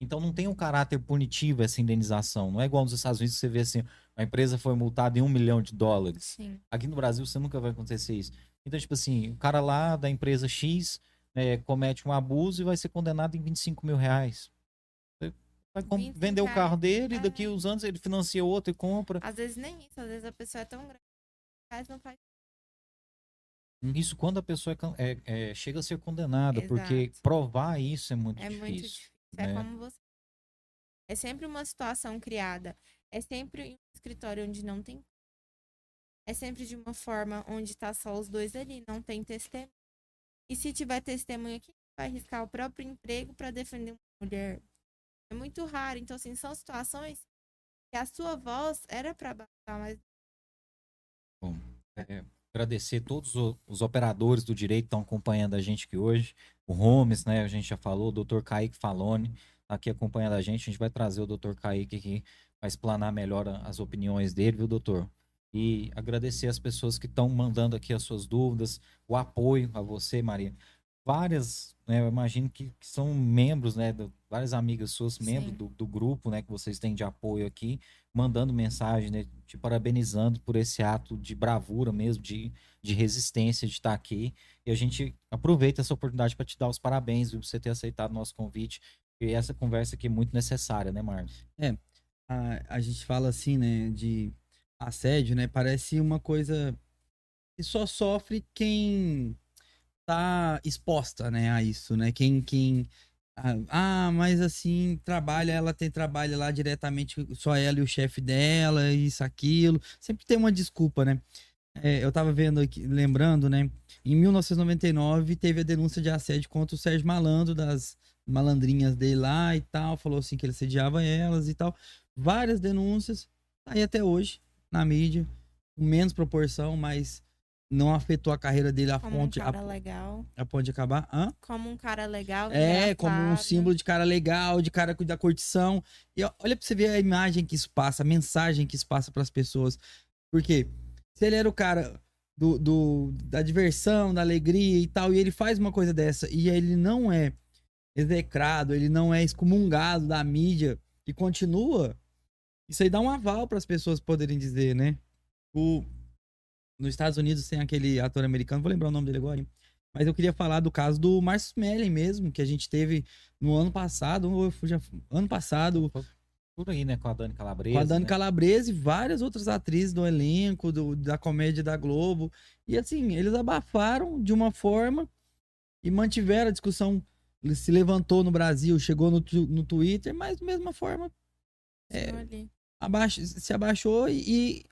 Então não tem um caráter punitivo essa indenização. Não é igual nos Estados Unidos que você vê assim, a empresa foi multada em um milhão de dólares. Sim. Aqui no Brasil você nunca vai acontecer isso. Então, tipo assim, o cara lá da empresa X né, comete um abuso e vai ser condenado em 25 mil reais. Vai com- 25 vender o reais, carro dele e é. daqui uns anos ele financia outro e compra. Às vezes nem isso, às vezes a pessoa é tão grande, mas não faz. Isso quando a pessoa é é- é- chega a ser condenada, porque Exato. provar isso é muito É difícil. muito difícil. É né? como você. É sempre uma situação criada. É sempre em um escritório onde não tem. É sempre de uma forma onde tá só os dois ali, não tem testemunho. E se tiver testemunho aqui, vai arriscar o próprio emprego para defender uma mulher. É muito raro. Então, assim, são situações que a sua voz era para bastar, mas É, agradecer todos os operadores do direito que estão acompanhando a gente aqui hoje. O Holmes, né? A gente já falou, o Dr. Kaique Falone tá aqui acompanhando a gente. A gente vai trazer o Dr. Kaique aqui para explanar melhor as opiniões dele, viu, doutor? E agradecer as pessoas que estão mandando aqui as suas dúvidas, o apoio a você, Maria. Várias, né, eu imagino que, que são membros, né, do- várias amigas suas, membros do, do grupo, né, que vocês têm de apoio aqui, mandando mensagem, né, te parabenizando por esse ato de bravura mesmo, de, de resistência de estar aqui. E a gente aproveita essa oportunidade para te dar os parabéns, por você ter aceitado o nosso convite. E essa conversa aqui é muito necessária, né, Marcos? a, a gente fala assim, né, de assédio, né? Parece uma coisa que só sofre quem tá exposta, né, a isso, né? Quem, quem ah, mas assim, trabalha, ela tem trabalho lá diretamente, só ela e o chefe dela, isso, aquilo. Sempre tem uma desculpa, né? É, eu tava vendo aqui, lembrando, né? Em 1999 teve a denúncia de assédio contra o Sérgio Malandro, das malandrinhas dele lá e tal. Falou assim que ele assediava elas e tal. Várias denúncias, tá aí até hoje, na mídia, com menos proporção, mas não afetou a carreira dele a como um ponte, a, cara legal. a ponto de acabar. Hã? Como um cara legal. É, como um símbolo de cara legal, de cara da curtição. E olha pra você ver a imagem que isso passa, a mensagem que isso passa pras pessoas. Porque se ele era o cara do, do- da diversão, da alegria e tal, e ele faz uma coisa dessa e ele não é execrado, ele não é excomungado da mídia e continua, isso aí dá um aval para as pessoas poderem dizer, né? O, nos Estados Unidos tem aquele ator americano, vou lembrar o nome dele agora, hein? Mas eu queria falar do caso do Márcio Smelling mesmo, que a gente teve no ano passado, ou já, ano passado, Tudo aí, né? Com a Dani Calabresa. com a Dani né? Calabresa e várias outras atrizes do elenco, do- da comédia da Globo. E assim, eles abafaram de uma forma e mantiveram a discussão. Se levantou no Brasil, chegou no, tu- no Twitter, mas da mesma forma É. Abaixo, se abaixou e,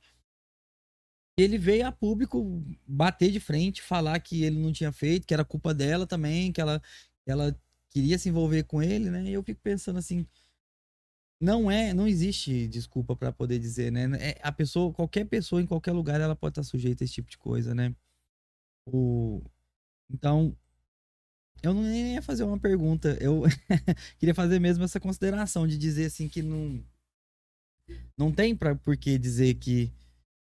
ele veio a público bater de frente, falar que ele não tinha feito, que era culpa dela também, que ela, ela queria se envolver com ele, né? E eu fico pensando assim, não é, não existe desculpa pra poder dizer, né? É, a pessoa, qualquer pessoa em qualquer lugar, ela pode estar sujeita a esse tipo de coisa, né? O, então, eu não nem ia fazer uma pergunta, eu queria fazer mesmo essa consideração de dizer assim que não não tem pra, por que dizer que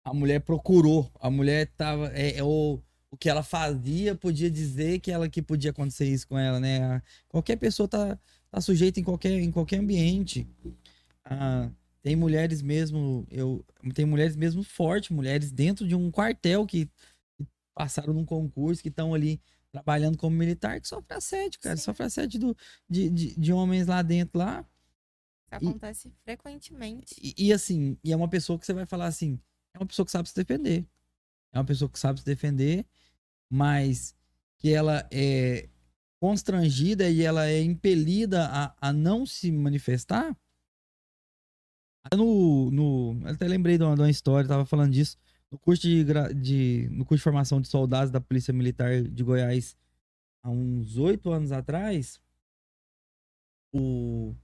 a mulher procurou, a mulher tava. É, é o, o que ela fazia podia dizer que ela que podia acontecer isso com ela, né? Qualquer pessoa tá, tá sujeita em qualquer, em qualquer ambiente. Ah, tem mulheres mesmo, eu tem mulheres mesmo fortes, mulheres dentro de um quartel que, que passaram num concurso, que estão ali trabalhando como militar, que sofre assédio, cara. Sim. Sofre assédio do, de, de, de homens lá dentro lá. Isso acontece frequentemente. E, e assim, e é uma pessoa que você vai falar assim, é uma pessoa que sabe se defender. É uma pessoa que sabe se defender, mas que ela é constrangida e ela é impelida a, a não se manifestar. No, no, eu até lembrei de uma, de uma história, tava falando disso. No curso de, de, no curso de formação de soldados da Polícia Militar de Goiás, há uns oito anos atrás, o,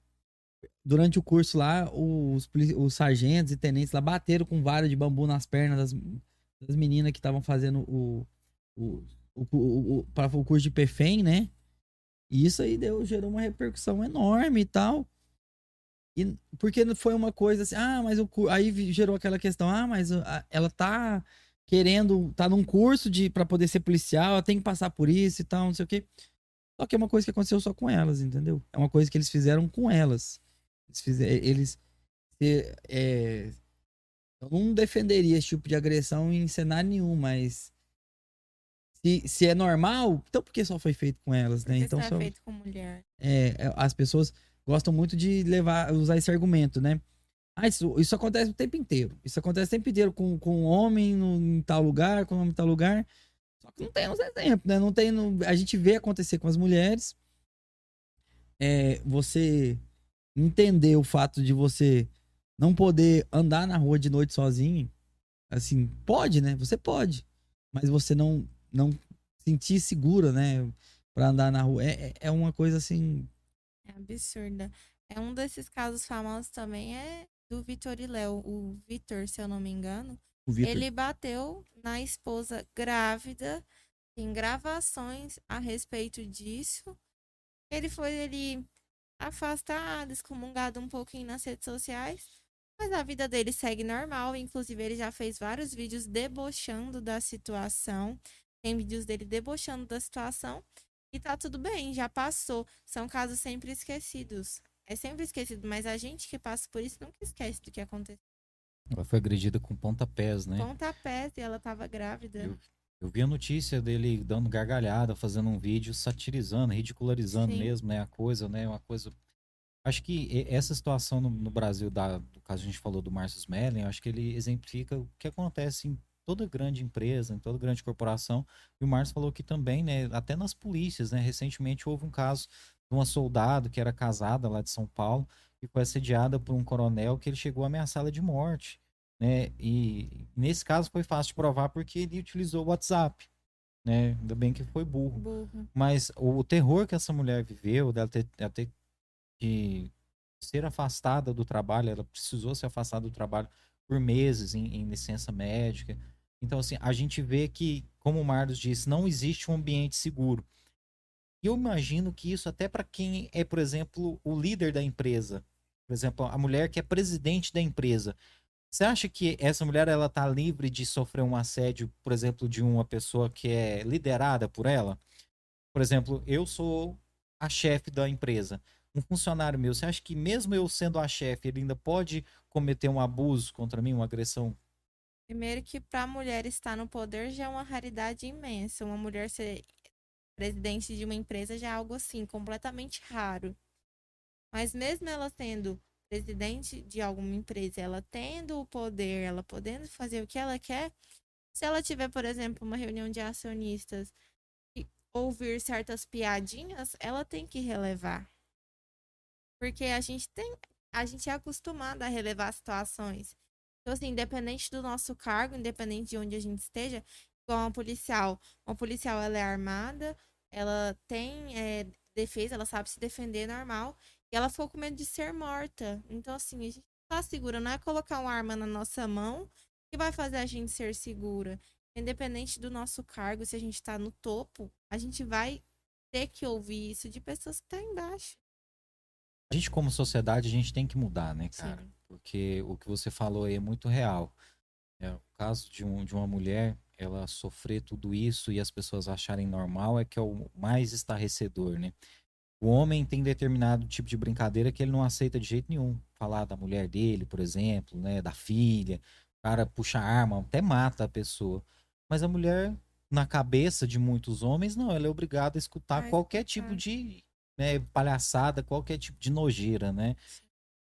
durante o curso lá, os, os sargentos e tenentes lá bateram com vara de bambu nas pernas das, das meninas que estavam fazendo o, o, o, o, o, o curso de PFEM, né? E isso aí deu, gerou uma repercussão enorme e tal. E porque foi uma coisa assim, ah, mas o aí gerou aquela questão, ah, mas a- ela tá querendo, tá num curso de para poder ser policial, ela tem que passar por isso e tal, não sei o quê. Só que é uma coisa que aconteceu só com elas, entendeu? É uma coisa que eles fizeram com elas. Eles fizeram, eles é, eu não defenderia esse tipo de agressão em cenário nenhum, mas se, se é normal, então por que só foi feito com elas, né? Porque Então só, é feito com mulher. é, é, as pessoas gostam muito de levar, usar esse argumento, né? Ah, isso, isso acontece o tempo inteiro. Isso acontece o tempo inteiro com, com homem no, em tal lugar, com homem em tal lugar. Só que não tem uns exemplos, né? Não tem. no- a gente vê acontecer com as mulheres. É, você entender o fato de você não poder andar na rua de noite sozinho. Assim, pode, né? Você pode. Mas você não, não sentir segura, né? Pra andar na rua. É, é- é uma coisa assim. É absurda. É um desses casos famosos também é do Vitor e Léo. O Vitor, se eu não me engano, ele bateu na esposa grávida. Tem gravações a respeito disso. Ele foi ele afastado, excomungado um pouquinho nas redes sociais. Mas a vida dele segue normal. Inclusive, ele já fez vários vídeos debochando da situação. Tem vídeos dele debochando da situação. E tá tudo bem, já passou. São casos sempre esquecidos. É sempre esquecido, mas a gente que passa por isso nunca esquece do que aconteceu. Ela foi agredida com pontapés, né? Pontapés e ela tava grávida. Eu, eu vi a notícia dele dando gargalhada, fazendo um vídeo satirizando, ridicularizando Sim. mesmo, né? A coisa, né? Uma coisa. Acho que essa situação no, no Brasil, da, do caso a gente falou do Márcio Smelling, acho que ele exemplifica o que acontece em toda grande empresa, em toda grande corporação. E o Márcio falou que também, né? Até nas polícias, né? Recentemente houve um caso de uma soldado que era casada lá de São Paulo e foi assediada por um coronel que ele chegou a ameaçá-la de morte né? E nesse caso foi fácil de provar porque ele utilizou o WhatsApp, né? Ainda bem que foi burro. Burro. Mas o, o terror que essa mulher viveu, dela ter, ela ter que ser afastada do trabalho, ela precisou ser afastada do trabalho por meses em, em licença médica. Então, assim, a gente vê que, como o Marlos disse, não existe um ambiente seguro. E eu imagino que isso até para quem é, por exemplo, o líder da empresa. Por exemplo, a mulher que é presidente da empresa. Você acha que essa mulher ela tá livre de sofrer um assédio, por exemplo, de uma pessoa que é liderada por ela? Por exemplo, eu sou a chefe da empresa. Um funcionário meu, você acha que mesmo eu sendo a chefe, ele ainda pode cometer um abuso contra mim, uma agressão? Primeiro que para a mulher estar no poder já é uma raridade imensa. Uma mulher ser presidente de uma empresa já é algo assim, completamente raro. Mas mesmo ela sendo presidente de alguma empresa, ela tendo o poder, ela podendo fazer o que ela quer, se ela tiver, por exemplo, uma reunião de acionistas e ouvir certas piadinhas, ela tem que relevar. Porque a gente tem, a gente é acostumado a relevar situações. Então, assim, independente do nosso cargo, independente de onde a gente esteja, igual uma policial. Uma policial, ela é armada, ela tem é, defesa, ela sabe se defender normal. E ela ficou com medo de ser morta. Então, assim, a gente tá segura. Não é colocar uma arma na nossa mão que vai fazer a gente ser segura. Independente do nosso cargo, se a gente tá no topo, a gente vai ter que ouvir isso de pessoas que estão tá embaixo. A gente, como sociedade, a gente tem que mudar, né, cara? Sim. Porque o que você falou aí é muito real. É, o caso de, um, de uma mulher, ela sofrer tudo isso e as pessoas acharem normal é que é o mais estarrecedor, né? O homem tem determinado tipo de brincadeira que ele não aceita de jeito nenhum. Falar da mulher dele, por exemplo, né, da filha, o cara puxa arma, até mata a pessoa. Mas a mulher, na cabeça de muitos homens, não, ela é obrigada a escutar qualquer tipo de né, palhaçada, qualquer tipo de nojeira, né?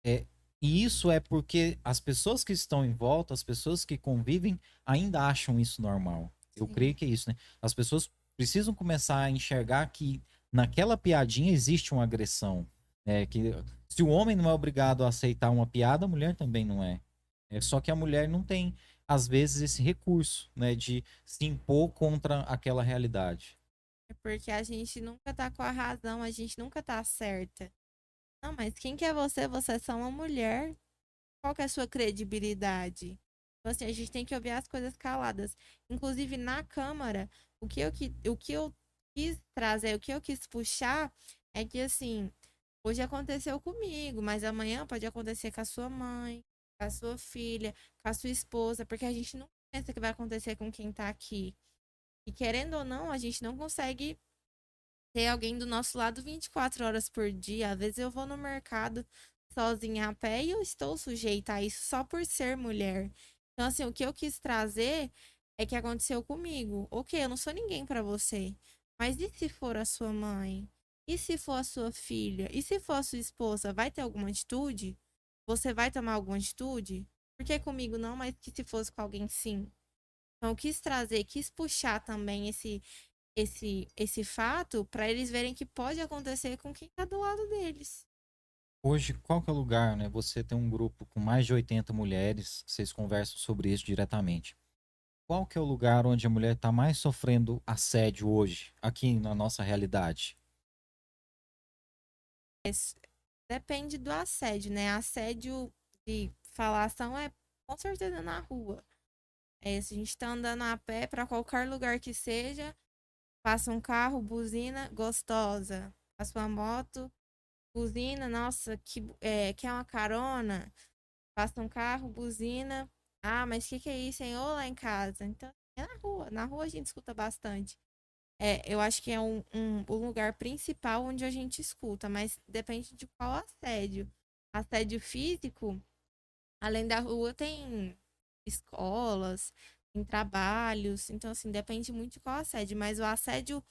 É, e isso é porque as pessoas que estão em volta, as pessoas que convivem, ainda acham isso normal. Eu Sim. creio que é isso, né? As pessoas precisam começar a enxergar que naquela piadinha existe uma agressão. É que se o homem não é obrigado a aceitar uma piada, a mulher também não é. é só que a mulher não tem, às vezes, esse recurso, né, de se impor contra aquela realidade. É porque a gente nunca tá com a razão, a gente nunca tá certa. Não, mas quem que é você? Você é só uma mulher. Qual que é a sua credibilidade? Então, assim, a gente tem que ouvir as coisas caladas. Inclusive, na Câmara, o que eu, o que eu quis trazer, o que eu quis puxar é que, assim, hoje aconteceu comigo, mas amanhã pode acontecer com a sua mãe, com a sua filha, com a sua esposa, porque a gente não pensa que vai acontecer com quem tá aqui. E querendo ou não, a gente não consegue ter alguém do nosso lado 24 horas por dia. Às vezes eu vou no mercado sozinha a pé e eu estou sujeita a isso só por ser mulher. Então, assim, o que eu quis trazer é que aconteceu comigo. Ok, eu não sou ninguém para você. Mas e se for a sua mãe? E se for a sua filha? E se for a sua esposa? Vai ter alguma atitude? Você vai tomar alguma atitude? Porque comigo não, mas que se fosse com alguém sim. Então, eu quis trazer, quis puxar também esse esse esse fato para eles verem que pode acontecer com quem está do lado deles. Hoje, qual que é lugar, né? Você tem um grupo com mais de 80 mulheres, vocês conversam sobre isso diretamente. Qual que é o lugar onde a mulher está mais sofrendo assédio hoje, aqui na nossa realidade? Depende do assédio, né? Assédio de falação é com certeza na rua. É, se a gente tá andando a pé para qualquer lugar que seja, passa um carro, buzina, gostosa. Passa uma moto, buzina, nossa, que é, quer uma carona? Passa um carro, buzina. Ah, mas o que, que é isso, hein? Ou lá em casa. Então, é na rua. Na rua a gente escuta bastante. É, eu acho que é um, um, um lugar principal onde a gente escuta, mas depende de qual assédio. Assédio físico, além da rua, tem escolas, em trabalhos. Então, assim, depende muito de qual assédio. Mas o assédio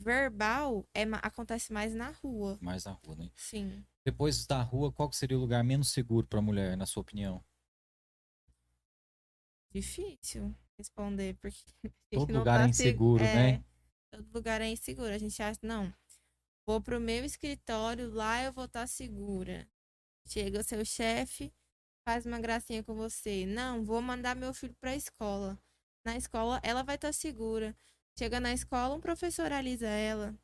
verbal é, acontece mais na rua. Mais na rua, né? Sim. Depois da rua, qual seria o lugar menos seguro para a mulher, na sua opinião? Difícil responder, porque. Todo lugar tá é inseguro, é, né? Todo lugar é inseguro. A gente acha, não, vou pro meu escritório, lá eu vou estar tá segura. Chega o seu chefe, faz uma gracinha com você. Não, vou mandar meu filho para a escola. Na escola, ela vai estar tá segura. Chega na escola, um professor alisa ela.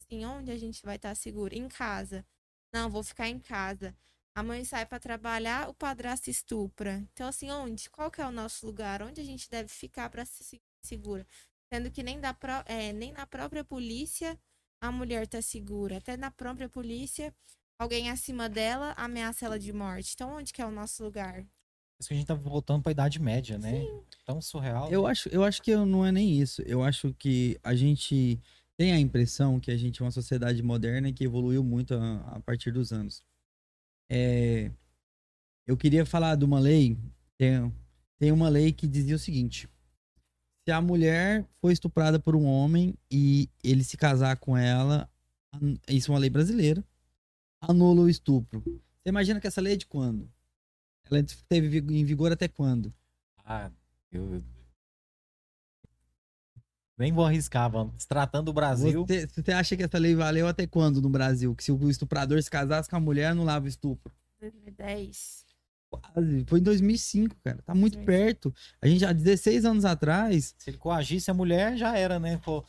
Assim, onde a gente vai estar tá segura? Em casa. Não, vou ficar em casa. A mãe sai para trabalhar, o padrasto estupra. Então, assim, onde? Qual que é o nosso lugar? Onde a gente deve ficar para se sentir segura? Sendo que nem, da pro, é, nem na própria polícia a mulher tá segura. Até na própria polícia alguém acima dela ameaça ela de morte. Então, onde que é o nosso lugar? Isso que a gente tá voltando pra Idade Média, né? Sim. Tão surreal. Eu acho, eu acho que não é nem isso. Eu acho que a gente tem a impressão que a gente é uma sociedade moderna que evoluiu muito a, a partir dos anos. É, eu queria falar de uma lei. Tem, tem uma lei que dizia o seguinte: se a mulher foi estuprada por um homem e ele se casar com ela, isso é uma lei brasileira, anula o estupro. Você imagina que essa lei é de quando? Ela teve vi- em vigor até quando? Ah, eu. Nem vou arriscar, vamos. Se tratando do Brasil. Você, você acha que essa lei valeu até quando no Brasil? Que se o estuprador se casasse com a mulher, anulava o estupro? 2010. Quase. Foi em 2005, cara. Tá muito 2005. perto. A gente, há 16 anos atrás, Se ele coagisse a mulher, já era, né? Pô,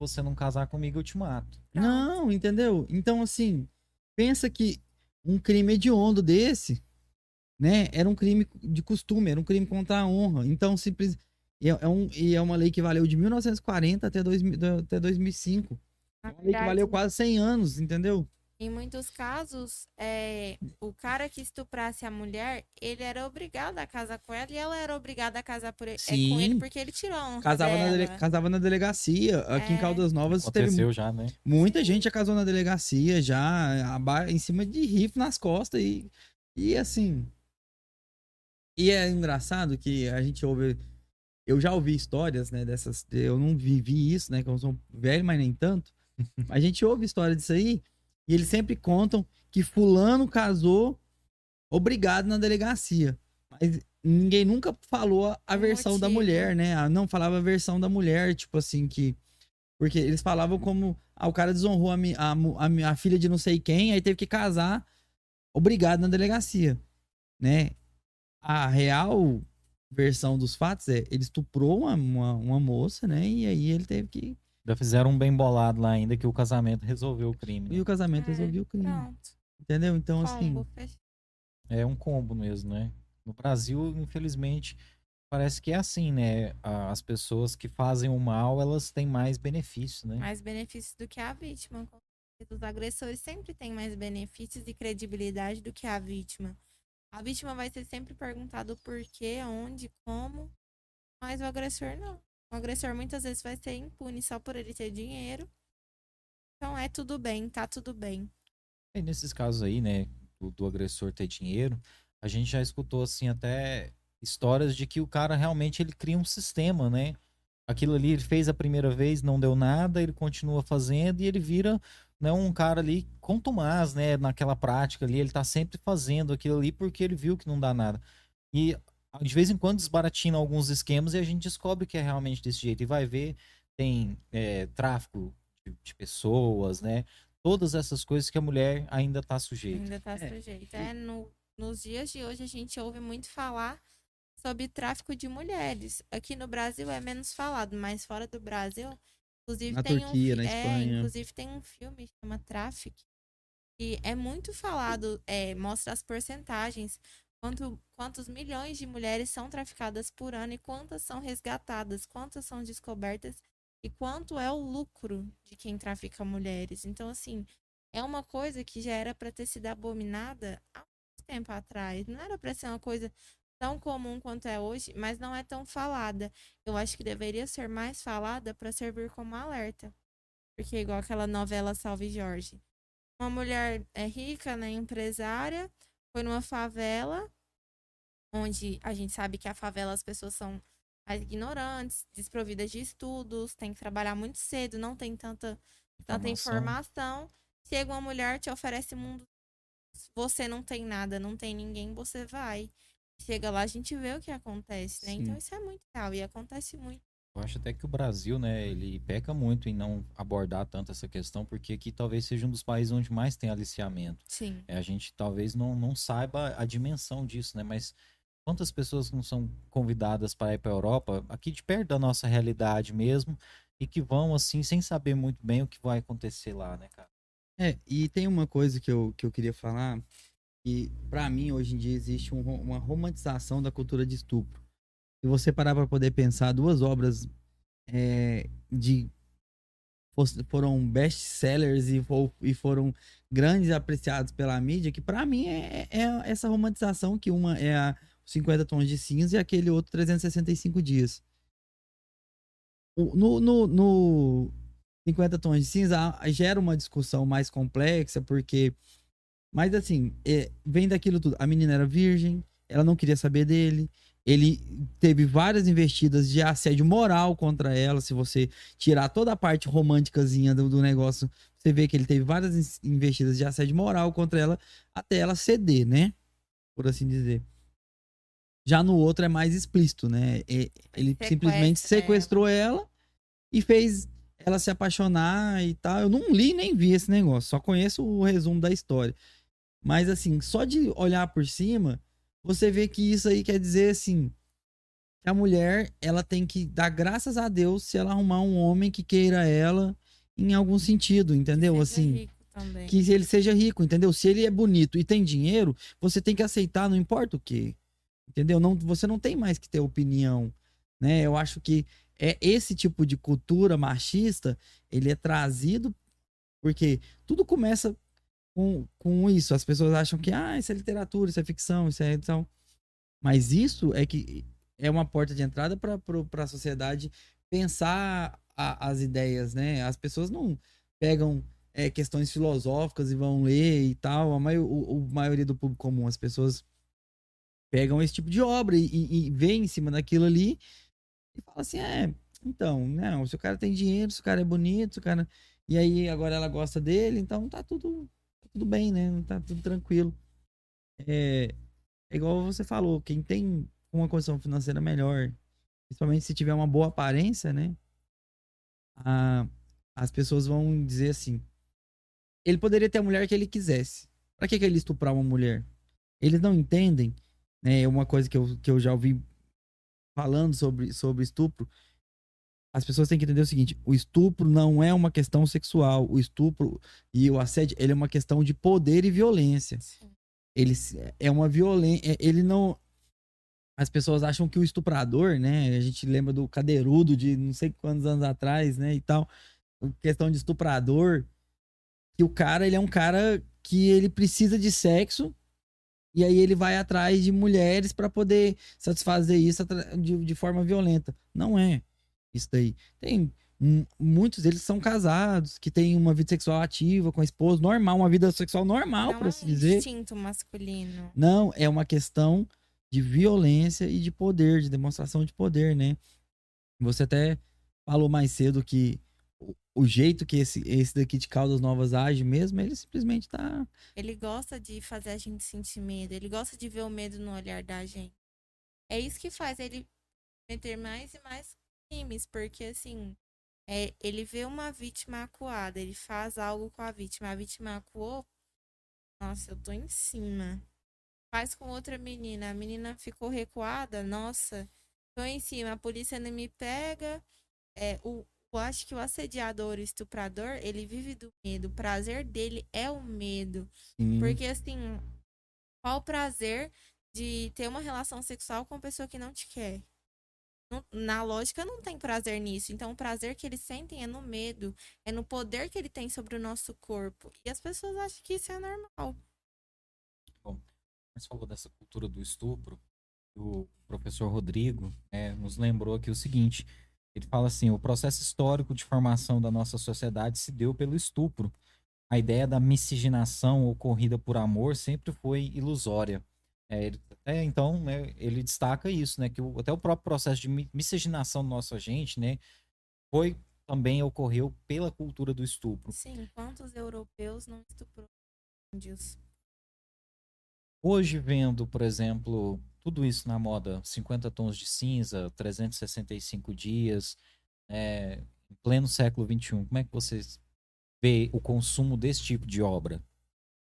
você não casar comigo, eu te mato. Não, entendeu? Então, assim, pensa que um crime hediondo desse, né, era um crime de costume, era um crime contra a honra. Então, simples. E é, é um, e é uma lei que valeu de 1940 até, 2000, do- até 2005. Na É uma lei que valeu quase 100 anos, entendeu? Em muitos casos, é, o cara que estuprasse a mulher, ele era obrigado a casar com ela e ela era obrigada a casar por ele, é, com Sim. ele porque ele tirou a honra Casava na, dele- casava na delegacia. Aqui em É. Caldas Novas teve Aconteceu já, né? muita gente já casou na delegacia, já em cima de rifle nas costas e, e assim. E é engraçado que a gente ouve. Eu já ouvi histórias, né, dessas. Eu não vivi isso, né, que eu sou velho, mas nem tanto. A gente ouve história disso aí e eles sempre contam que fulano casou obrigado na delegacia. Mas ninguém nunca falou a- versão da mulher, né? Não falava a versão da mulher, tipo assim, que. Porque eles falavam como. Ah, o cara desonrou a, mi- a, a, a filha de não sei quem, aí teve que casar obrigado na delegacia, né? A real versão dos fatos é ele estuprou uma, uma, uma moça, né? E aí ele teve que. Já fizeram um bem bolado lá ainda que o casamento resolveu o crime. E né? o casamento É, resolveu o crime. Pronto. Entendeu? Então, assim. Combo, fechou. É um combo mesmo, né? No Brasil, infelizmente, parece que é assim, né? As pessoas que fazem o mal, elas têm mais benefícios, né? mais benefícios do que a vítima. Os agressores sempre têm mais benefícios e credibilidade do que a vítima. A vítima vai ser sempre perguntado o porquê, onde, como, mas o agressor não. O agressor muitas vezes vai ser impune só por ele ter dinheiro. Então é tudo bem, tá tudo bem. E nesses casos aí, né, do, do agressor ter dinheiro, a gente já escutou, assim, até histórias de que o cara realmente ele cria um sistema, né? Aquilo ali ele fez a primeira vez, não deu nada, ele continua fazendo e ele vira né, um cara ali contumaz, né? Naquela prática ali, ele tá sempre fazendo aquilo ali porque ele viu que não dá nada. E de vez em quando desbaratina alguns esquemas e a gente descobre que é realmente desse jeito. E vai ver, tem é, tráfico de, de pessoas, né? Todas essas coisas que a mulher ainda tá sujeita. Ainda tá É. sujeito. É, no, nos dias de hoje a gente ouve muito falar sobre tráfico de mulheres. Aqui no Brasil é menos falado, mas fora do Brasil, inclusive Na tem Turquia, um na é, Espanha. inclusive tem um filme que chama Traffic, que é muito falado, é, mostra as porcentagens, quanto, quantos milhões de mulheres são traficadas por ano e quantas são resgatadas, quantas são descobertas e quanto é o lucro de quem trafica mulheres. Então, assim, é uma coisa que já era para ter sido abominada há muito tempo atrás. Não era para ser uma coisa tão comum quanto é hoje, mas não é tão falada. Eu acho que deveria ser mais falada para servir como alerta. Porque é igual aquela novela Salve Jorge. Uma mulher é rica, né, empresária, foi numa favela, onde a gente sabe que a favela as pessoas são mais ignorantes, desprovidas de estudos, tem que trabalhar muito cedo, não tem tanta tanta informação. Chega uma mulher, te oferece mundo. Você não tem nada, não tem ninguém, você vai. Chega lá, a gente vê o que acontece, né? Sim. Então isso é muito real e acontece muito. Eu acho até que o Brasil, né, ele peca muito em não abordar tanto essa questão, porque aqui talvez seja um dos países onde mais tem aliciamento. Sim. É, a gente talvez não, não saiba a dimensão disso, né? Mas quantas pessoas não são convidadas para ir para a Europa, aqui de perto da nossa realidade mesmo, e que vão assim, sem saber muito bem o que vai acontecer lá, né, cara? É, e tem uma coisa que eu, que eu queria falar, que pra mim hoje em dia existe um uma romantização da cultura de estupro. Se você parar pra poder pensar, duas obras é, de foram best-sellers e, fo- e foram grandes apreciados pela mídia, que pra mim é, é essa romantização que uma é a 50 Tons de Cinza e aquele outro 365 Dias. No, no, no 50 Tons de Cinza gera uma discussão mais complexa, porque. Mas assim, é, vem daquilo tudo. A menina era virgem, ela não queria saber dele. Ele teve várias investidas de assédio moral contra ela. Se você tirar toda a parte românticazinha do, do negócio, você vê que ele teve várias investidas de assédio moral contra ela até ela ceder, né? Por assim dizer. Já no outro é mais explícito, né? Ele Sequestra simplesmente sequestrou ela. ela e fez ela se apaixonar e tal. Eu não li nem vi esse negócio, só conheço o resumo da história. Mas assim, só de olhar por cima, você vê que isso aí quer dizer assim, que a mulher, ela tem que dar graças a Deus se ela arrumar um homem que queira ela em algum sentido, entendeu? Que assim, que ele seja rico, entendeu? Se ele é bonito e tem dinheiro, você tem que aceitar, não importa o que. Entendeu? Não, você não tem mais que ter opinião, né? Eu acho que é esse tipo de cultura machista, ele é trazido porque tudo começa com, com isso. As pessoas acham que, ah, isso é literatura, isso é ficção, isso é edição. Mas isso é que é uma porta de entrada para a sociedade pensar a, as ideias, né? As pessoas não pegam é, questões filosóficas e vão ler e tal. A, maio, o, o maioria do público comum, as pessoas pegam esse tipo de obra e, e, e vê em cima daquilo ali e fala assim: é, então, não, se o cara tem dinheiro, se o cara é bonito, se o cara. E aí agora ela gosta dele, então tá tudo, tudo bem, né? Tá tudo tranquilo. É, é igual você falou, quem tem uma condição financeira melhor, principalmente se tiver uma boa aparência, né? A, as pessoas vão dizer assim: ele poderia ter a mulher que ele quisesse. Pra que, que ele estuprar uma mulher? Eles não entendem, né? Uma coisa que eu, que eu já ouvi falando sobre, sobre estupro, as pessoas têm que entender o seguinte: o estupro não é uma questão sexual. O estupro e o assédio, ele é uma questão de poder e violência. Sim. Ele é uma violência. É, ele não. As pessoas acham que o estuprador, né? A gente lembra do cadeirudo de não sei quantos anos atrás, né? E tal. Questão de estuprador. Que o cara, ele é um cara que ele precisa de sexo e aí ele vai atrás de mulheres para poder satisfazer isso de, de, forma violenta. Não é isso daí. Tem muitos deles são casados, que têm uma vida sexual ativa com a esposa, normal, uma vida sexual normal, para é assim dizer. Não é instinto masculino. Não, é uma questão de violência e de poder, de demonstração de poder, né? Você até falou mais cedo que o jeito que esse, esse daqui de Caldas Novas age mesmo, ele simplesmente tá. Ele gosta de fazer a gente sentir medo, ele gosta de ver o medo no olhar da gente. É isso que faz ele meter mais e mais crimes, porque assim, é, ele vê uma vítima acuada, ele faz algo com a vítima, a vítima acuou, nossa, eu tô em cima. Faz com outra menina, a menina ficou recuada, nossa, tô em cima, a polícia não me pega, é, o, eu acho que o assediador, o estuprador, ele vive do medo. O prazer dele é o medo. Sim. Porque, assim, qual o prazer de ter uma relação sexual com uma pessoa que não te quer? Na lógica, não tem prazer nisso. Então, o prazer que eles sentem é no medo, é no poder que ele tem sobre o nosso corpo. E as pessoas acham que isso é normal. Bom, você falou dessa cultura do estupro. O professor Rodrigo é, nos lembrou aqui o seguinte: ele fala assim: o processo histórico de formação da nossa sociedade se deu pelo estupro. A ideia da miscigenação ocorrida por amor sempre foi ilusória. É, ele, é, então, né, ele destaca isso, né, que o, até o próprio processo de miscigenação da nossa gente, né, foi também ocorreu pela cultura do estupro. Sim, quantos europeus não estuprou índios? Hoje vendo, por exemplo, tudo isso na moda, 50 tons de cinza, 365 dias, é, em pleno século XXI, como é que vocês vê o consumo desse tipo de obra?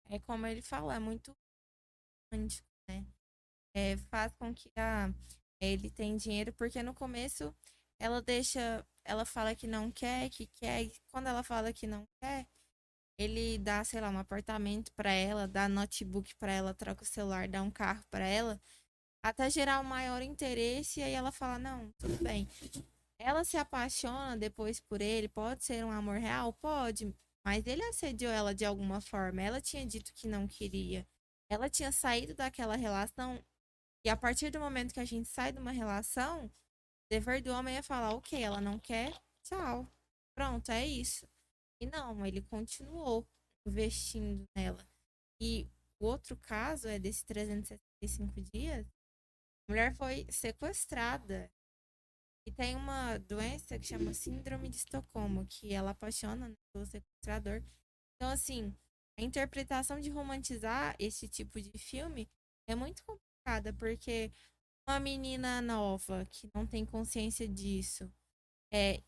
É como ele fala, é muito romântico, né? É, faz com que a, ele tem dinheiro, porque no começo ela deixa, ela fala que não quer, que quer, e quando ela fala que não quer, ele dá, sei lá, um apartamento para ela, dá notebook para ela, troca o celular, dá um carro para ela, até gerar um maior interesse, e aí ela fala: Não, tudo bem. Ela se apaixona depois por ele, pode ser um amor real? Pode, mas ele assediou ela de alguma forma. Ela tinha dito que não queria. Ela tinha saído daquela relação, e a partir do momento que a gente sai de uma relação, o dever do homem é falar: Ok, ela não quer, tchau. Pronto, é isso. E não, ele continuou investindo nela. E o outro caso é desse 365 dias. A mulher foi sequestrada. E tem uma doença que chama Síndrome de Estocolmo, que ela apaixona né, pelo sequestrador. Então, assim, a interpretação de romantizar esse tipo de filme é muito complicada, porque uma menina nova que não tem consciência disso é,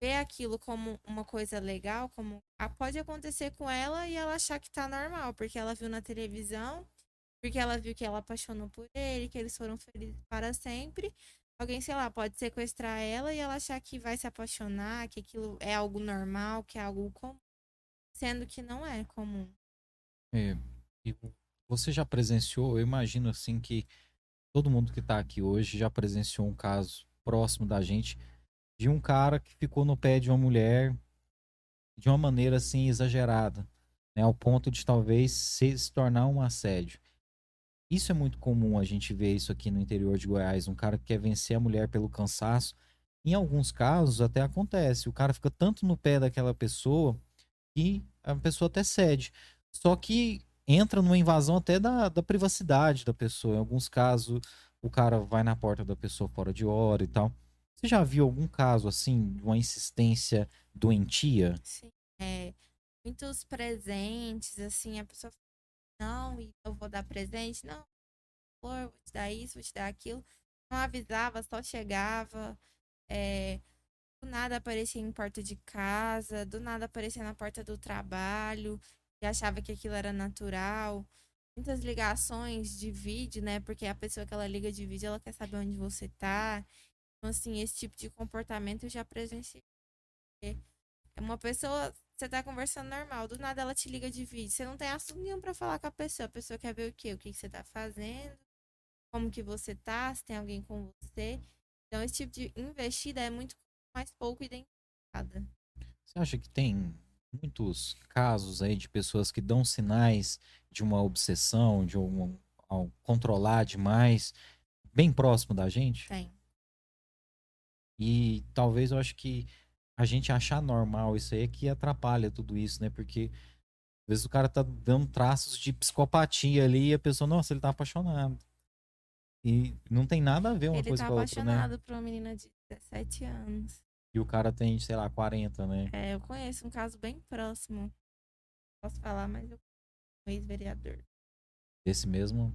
vê aquilo como uma coisa legal, como ah, pode acontecer com ela e ela achar que tá normal, porque ela viu na televisão, porque ela viu que ela apaixonou por ele, que eles foram felizes para sempre. Alguém, sei lá, pode sequestrar ela e ela achar que vai se apaixonar, que aquilo é algo normal, que é algo comum, sendo que não é comum. É, você já presenciou, eu imagino assim que todo mundo que tá aqui hoje já presenciou um caso próximo da gente de um cara que ficou no pé de uma mulher de uma maneira assim exagerada, né, ao ponto de talvez se, se tornar um assédio. Isso é muito comum a gente ver isso aqui no interior de Goiás, um cara que quer vencer a mulher pelo cansaço. Em alguns casos até acontece, o cara fica tanto no pé daquela pessoa que a pessoa até cede. Só que entra numa invasão até da, da privacidade da pessoa. Em alguns casos, o cara vai na porta da pessoa fora de hora e tal. Você já viu algum caso assim, de uma insistência doentia? Sim. É, muitos presentes, assim, a pessoa fala, não, eu vou dar presente, não, vou te dar isso, vou te dar aquilo. Não avisava, só chegava. É, do nada aparecia em porta de casa, do nada aparecia na porta do trabalho, e achava que aquilo era natural. Muitas ligações de vídeo, né? Porque a pessoa que ela liga de vídeo, ela quer saber onde você tá. Então, assim, esse tipo de comportamento eu já presenciei. É uma pessoa, você tá conversando normal, do nada ela te liga de vídeo. Você não tem assunto nenhum pra falar com a pessoa. A pessoa quer ver o quê? O que, que você tá fazendo, como que você tá, se tem alguém com você. Então, esse tipo de investida é muito mais pouco identificada. Você acha que tem muitos casos aí de pessoas que dão sinais de uma obsessão, de um, um controlar demais, bem próximo da gente? Tem. E talvez eu acho que a gente achar normal isso aí é que atrapalha tudo isso, né? Porque às vezes o cara tá dando traços de psicopatia ali e a pessoa, nossa, ele tá apaixonado. E não tem nada a ver uma Ele coisa tá com a outra, né? apaixonado por uma menina de 17 anos. E o cara tem, sei lá, 40, né? É, eu conheço um caso bem próximo. Posso falar, mas eu um ex-vereador. Esse mesmo.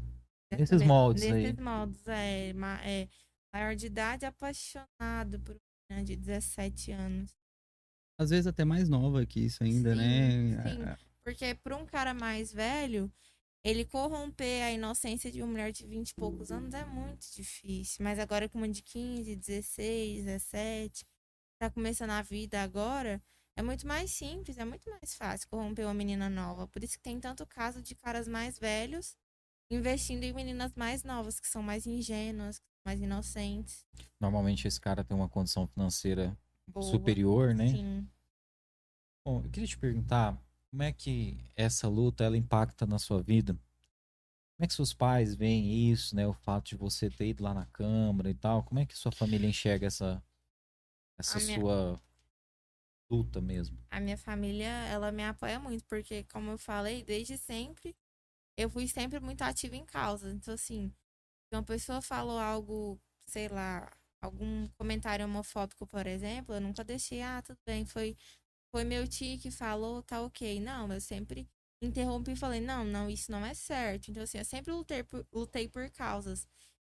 Esses moldes aí. Nesses moldes, é, ma- é. Maior de idade apaixonado por uma de 17 anos. Às vezes até mais nova que isso ainda, Sim, né? sim. Ah, Porque para um cara mais velho, ele corromper a inocência de uma mulher de 20 e poucos anos é muito difícil. Mas agora com uma de 15, 16, 17, tá começando a vida agora, é muito mais simples, é muito mais fácil corromper uma menina nova. Por isso que tem tanto caso de caras mais velhos investindo em meninas mais novas, que são mais ingênuas, mais inocentes. Normalmente esse cara tem uma condição financeira boa. superior, né? Sim. Bom, eu queria te perguntar, como é que essa luta ela impacta na sua vida? Como é que seus pais veem isso, né? O fato de você ter ido lá na Câmara e tal. Como é que sua família enxerga essa, essa A minha- sua luta mesmo? a minha família, ela me apoia muito, porque, como eu falei, desde sempre, eu fui sempre muito ativa em causa. Então, assim, se uma pessoa falou algo, sei lá, algum comentário homofóbico, por exemplo, eu nunca deixei, ah, tudo bem, foi, foi meu tio que falou, tá ok. Não, eu sempre interrompi e falei, não, não, isso não é certo. Então, assim, eu sempre lutei por, lutei por causas.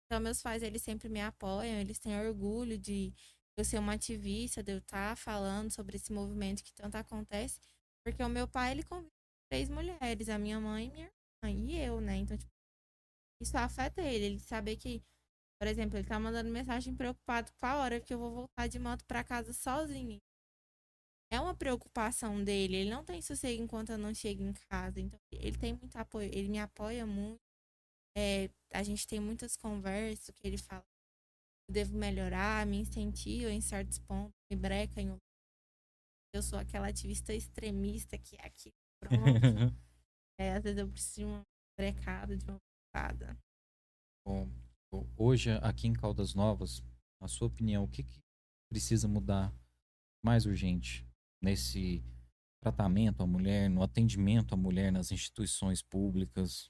Então, meus pais, eles sempre me apoiam, eles têm orgulho de eu ser uma ativista, de eu estar falando sobre esse movimento que tanto acontece, porque o meu pai, ele convive três mulheres, a minha mãe, minha irmã e eu, né? Então, tipo, isso afeta ele, ele saber que, por exemplo, ele tá mandando mensagem preocupado com a hora que eu vou voltar de moto pra casa sozinho. É uma preocupação dele, ele não tem sossego enquanto eu não chego em casa, então ele tem muito apoio, ele me apoia muito. É, a gente tem muitas conversas que ele fala devo melhorar, me incentiva em certos pontos, me breca em outros. Eu sou aquela ativista extremista que é aqui. Pronto. é, às vezes eu preciso de uma brecada, de uma brecada. Bom, ho- hoje aqui em Caldas Novas, na sua opinião, o que, que precisa mudar mais urgente nesse tratamento à mulher, no atendimento à mulher nas instituições públicas?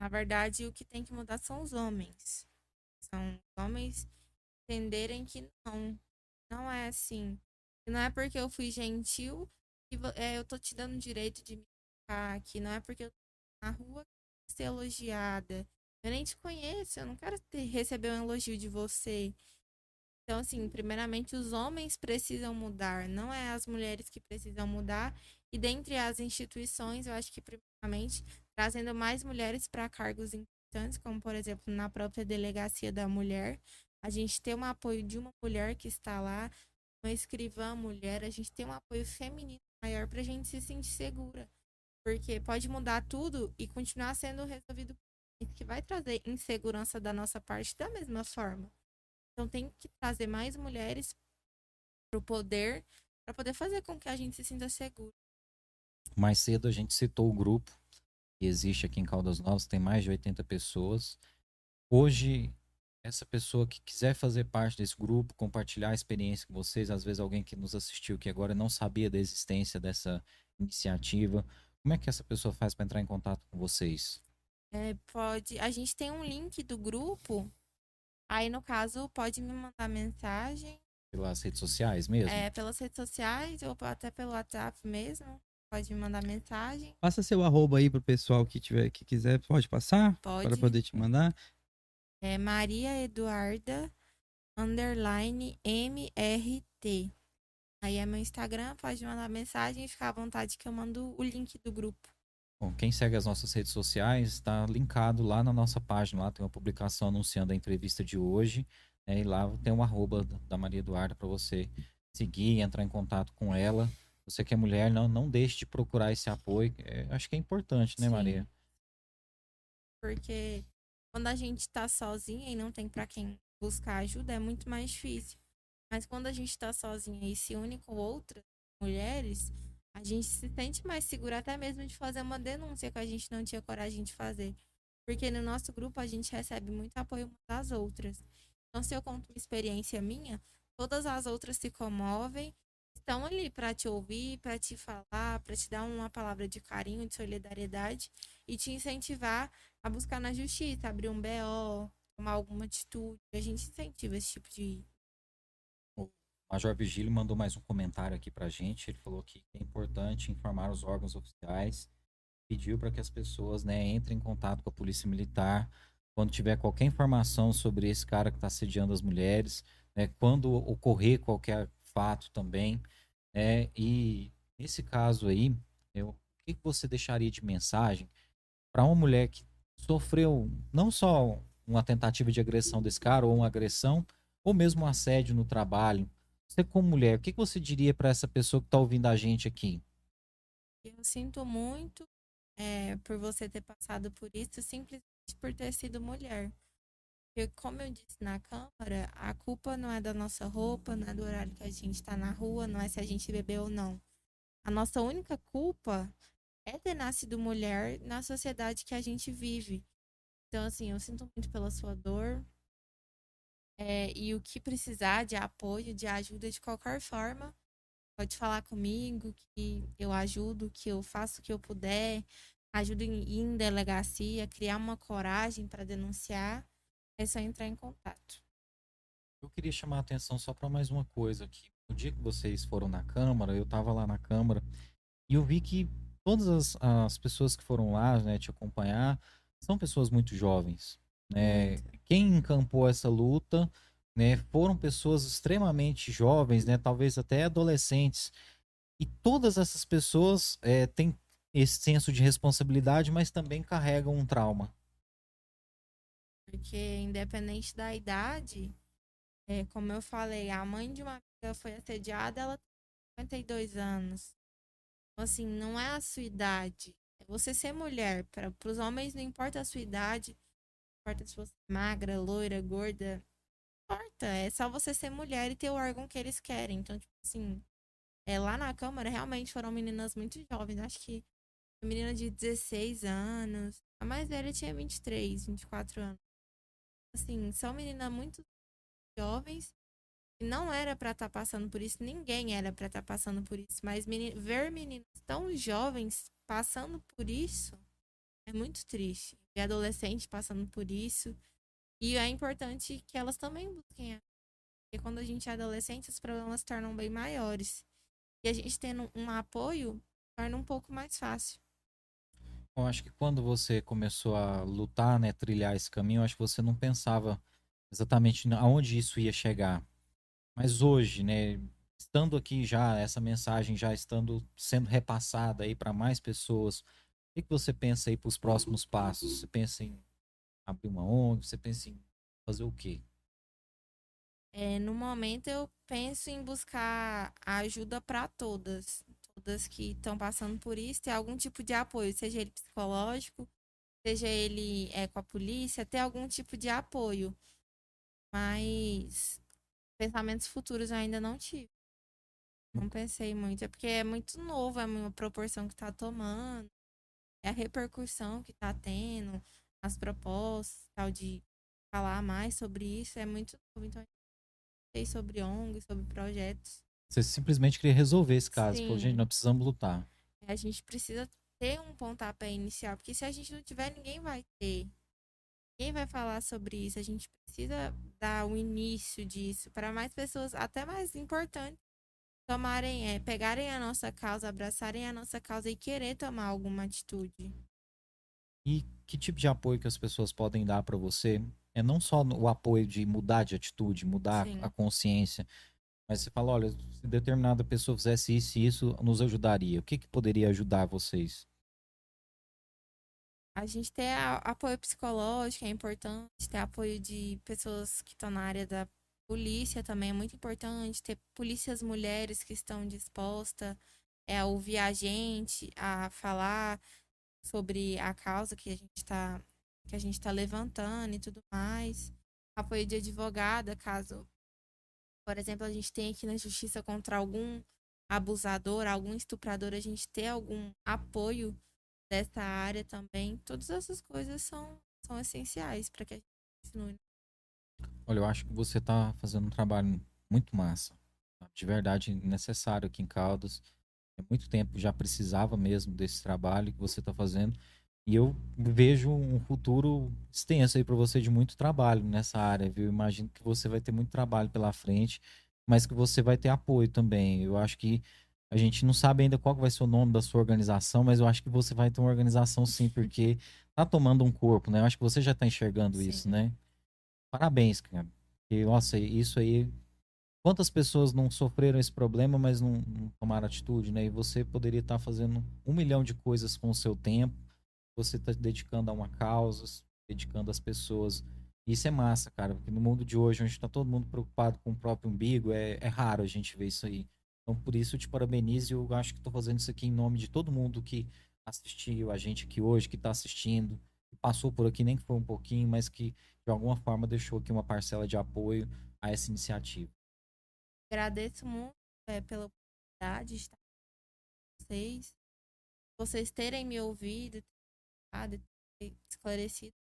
Na verdade, o que tem que mudar são os homens. São homens entenderem que não, não é assim. Não é porque eu fui gentil que é, eu tô te dando o direito de me ficar aqui. Não é porque eu tô na rua que ser elogiada. Eu nem te conheço, eu não quero ter, receber um elogio de você. Então, assim, primeiramente, os homens precisam mudar, não é as mulheres que precisam mudar. E dentre as instituições, eu acho que, primeiramente, trazendo mais mulheres para cargos importantes, como, por exemplo, na própria delegacia da mulher, a gente tem um apoio de uma mulher que está lá, uma escrivã mulher, a gente tem um apoio feminino maior para a gente se sentir segura. Porque pode mudar tudo e continuar sendo resolvido que vai trazer insegurança da nossa parte da mesma forma. Então tem que trazer mais mulheres para o poder, para poder fazer com que a gente se sinta seguro. Mais cedo a gente citou o grupo que existe aqui em Caldas Novas, tem mais de 80 pessoas. Hoje, essa pessoa que quiser fazer parte desse grupo, compartilhar a experiência com vocês, às vezes alguém que nos assistiu que agora não sabia da existência dessa iniciativa, como é que essa pessoa faz para entrar em contato com vocês? É, pode. A gente tem um link do grupo Aí, no caso, pode me mandar mensagem. Pelas redes sociais mesmo? É, pelas redes sociais ou até pelo WhatsApp mesmo. Pode me mandar mensagem. Passa seu arroba aí pro pessoal que tiver que quiser. Pode passar? Pode. Para poder te mandar. É Maria Eduarda underline MRT. Aí é meu Instagram, pode mandar mensagem e ficar à vontade que eu mando o link do grupo. Bom, quem segue as nossas redes sociais está linkado lá na nossa página. Lá tem uma publicação anunciando a entrevista de hoje. Né, e lá tem um arroba da Maria Eduarda para você seguir, entrar em contato com ela. Você que é mulher, não, não deixe de procurar esse apoio. É, acho que é importante, né, Sim. Maria? Porque quando a gente está sozinha e não tem para quem buscar ajuda, é muito mais difícil. Mas quando a gente está sozinha e se une com outras mulheres, a gente se sente mais segura até mesmo de fazer uma denúncia que a gente não tinha coragem de fazer. Porque no nosso grupo a gente recebe muito apoio das outras. Então, se eu conto uma experiência minha, todas as outras se comovem, estão ali para te ouvir, para te falar, para te dar uma palavra de carinho, de solidariedade e te incentivar a buscar na justiça, abrir um BO, tomar alguma atitude. A gente incentiva esse tipo de Major Vigílio mandou mais um comentário aqui pra gente. Ele falou que é importante informar os órgãos oficiais. Pediu para que as pessoas né, entrem em contato com a Polícia Militar quando tiver qualquer informação sobre esse cara que está assediando as mulheres, né, quando ocorrer qualquer fato também. Né, e nesse caso aí, eu, o que você deixaria de mensagem para uma mulher que sofreu não só uma tentativa de agressão desse cara, ou uma agressão, ou mesmo um assédio no trabalho, você, como mulher, o que você diria para essa pessoa que está ouvindo a gente aqui? Eu sinto muito é, por você ter passado por isso, simplesmente por ter sido mulher. Porque, como eu disse na Câmara, a culpa não é da nossa roupa, não é do horário que a gente está na rua, não é se a gente bebeu ou não. A nossa única culpa é ter nascido mulher na sociedade que a gente vive. Então, assim, eu sinto muito pela sua dor, é, e o que precisar de apoio, de ajuda de qualquer forma, pode falar comigo, que eu ajudo, que eu faço o que eu puder, ajudo em, em delegacia, criar uma coragem para denunciar, é só entrar em contato. Eu queria chamar a atenção só para mais uma coisa aqui. No dia que vocês foram na Câmara, eu estava lá na Câmara e eu vi que todas as, as pessoas que foram lá né, te acompanhar são pessoas muito jovens. Né? Quem encampou essa luta né, foram pessoas extremamente jovens, né, talvez até adolescentes. E todas essas pessoas é, têm esse senso de responsabilidade, mas também carregam um trauma. Porque, independente da idade, é, como eu falei, a mãe de uma amiga foi assediada, ela tem 52 anos. Então, assim, não é a sua idade. É você ser mulher. Para os homens, não importa a sua idade, importa se você é magra, loira, gorda. Não importa. É só você ser mulher e ter o órgão que eles querem. Então, tipo assim, é, lá na Câmara realmente foram meninas muito jovens. Acho que menina de 16 anos. A mais velha tinha 23, 24 anos. Assim, são meninas muito jovens. E não era para estar tá passando por isso, ninguém era para estar tá passando por isso, mas menina, ver meninas tão jovens passando por isso é muito triste. ver adolescente passando por isso. E é importante que elas também busquem. Porque quando a gente é adolescente, os problemas se tornam bem maiores. E a gente tendo um apoio, torna um pouco mais fácil. Eu acho que quando você começou a lutar, né, trilhar esse caminho, acho que você não pensava exatamente aonde isso ia chegar. Mas hoje, né, estando aqui já, essa mensagem já estando sendo repassada aí para mais pessoas, o que, que você pensa aí para os próximos passos? Você pensa em abrir uma ONG? Você pensa em fazer o quê? É, no momento, eu penso em buscar ajuda para todas. Todas que estão passando por isso, ter algum tipo de apoio, seja ele psicológico, seja ele é, com a polícia, ter algum tipo de apoio. Mas pensamentos futuros eu ainda não tive. Não pensei muito. É porque é muito novo, é uma proporção que tá tomando. É a repercussão que tá tendo, as propostas, tal, de falar mais sobre isso. É muito novo. Então, eu sei sobre ONG, sobre projetos. Você simplesmente queria resolver esse caso. Falou, Sim. gente, nós precisamos lutar. A gente precisa ter um pontapé inicial, porque se a gente não tiver, ninguém vai ter. Ninguém vai falar sobre isso. A gente precisa dar o início disso para mais pessoas, até mais importante, tomarem, é, pegarem a nossa causa, abraçarem a nossa causa e querer tomar alguma atitude. E que tipo de apoio que as pessoas podem dar para você? É não só o apoio de mudar de atitude, mudar Sim. a consciência, mas você fala, olha, se determinada pessoa fizesse isso e isso nos ajudaria. O que que poderia ajudar vocês? A gente ter apoio psicológico é importante, ter apoio de pessoas que estão na área da polícia também é muito importante, ter polícias mulheres que estão dispostas é, a ouvir a gente, a falar sobre a causa que a gente está que a gente está levantando e tudo mais. Apoio de advogada, caso, por exemplo, a gente tenha aqui na justiça contra algum abusador, algum estuprador, a gente ter algum apoio dessa área também. Todas essas coisas são, são essenciais para que a gente continue. Olha, eu acho que você tá fazendo um trabalho muito massa. tá? De verdade, necessário aqui em Caldas. Há muito tempo já precisava mesmo desse trabalho que você tá fazendo. E eu vejo um futuro extenso aí para você de muito trabalho nessa área, viu? Imagino que você vai ter muito trabalho pela frente, mas que você vai ter apoio também. Eu acho que a gente não sabe ainda qual vai ser o nome da sua organização, mas eu acho que você vai ter uma organização sim, porque tá tomando um corpo, né? Eu acho que você já tá enxergando Sim. isso, né? Parabéns, cara. E, nossa, isso aí. Quantas pessoas não sofreram esse problema, mas não, não tomaram atitude, né? E você poderia estar fazendo um milhão de coisas com o seu tempo. Você está dedicando a uma causa, dedicando às pessoas. Isso é massa, cara, porque no mundo de hoje, onde está todo mundo preocupado com o próprio umbigo, é, é raro a gente ver isso aí. Então, por isso, eu te parabenizo e eu acho que estou fazendo isso aqui em nome de todo mundo que assistiu a gente aqui hoje, que está assistindo, que passou por aqui, nem que foi um pouquinho, mas que de alguma forma deixou aqui uma parcela de apoio a essa iniciativa. Agradeço muito é, pela oportunidade de estar com vocês, vocês terem me ouvido, ter esclarecido.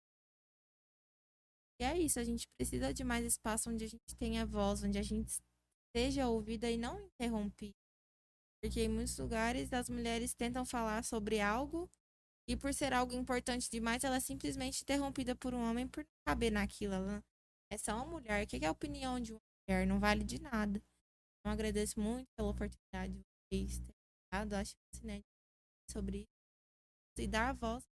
E é isso, a gente precisa de mais espaço onde a gente tenha voz, onde a gente seja ouvida e não interrompida. Porque em muitos lugares as mulheres tentam falar sobre algo e por ser algo importante demais, ela é simplesmente interrompida por um homem por não caber naquilo. Ela é só uma mulher. O que é a opinião de uma mulher? Não vale de nada. Então, agradeço muito pela oportunidade de vocês terem dado a chance, né, sobre isso e dar a voz.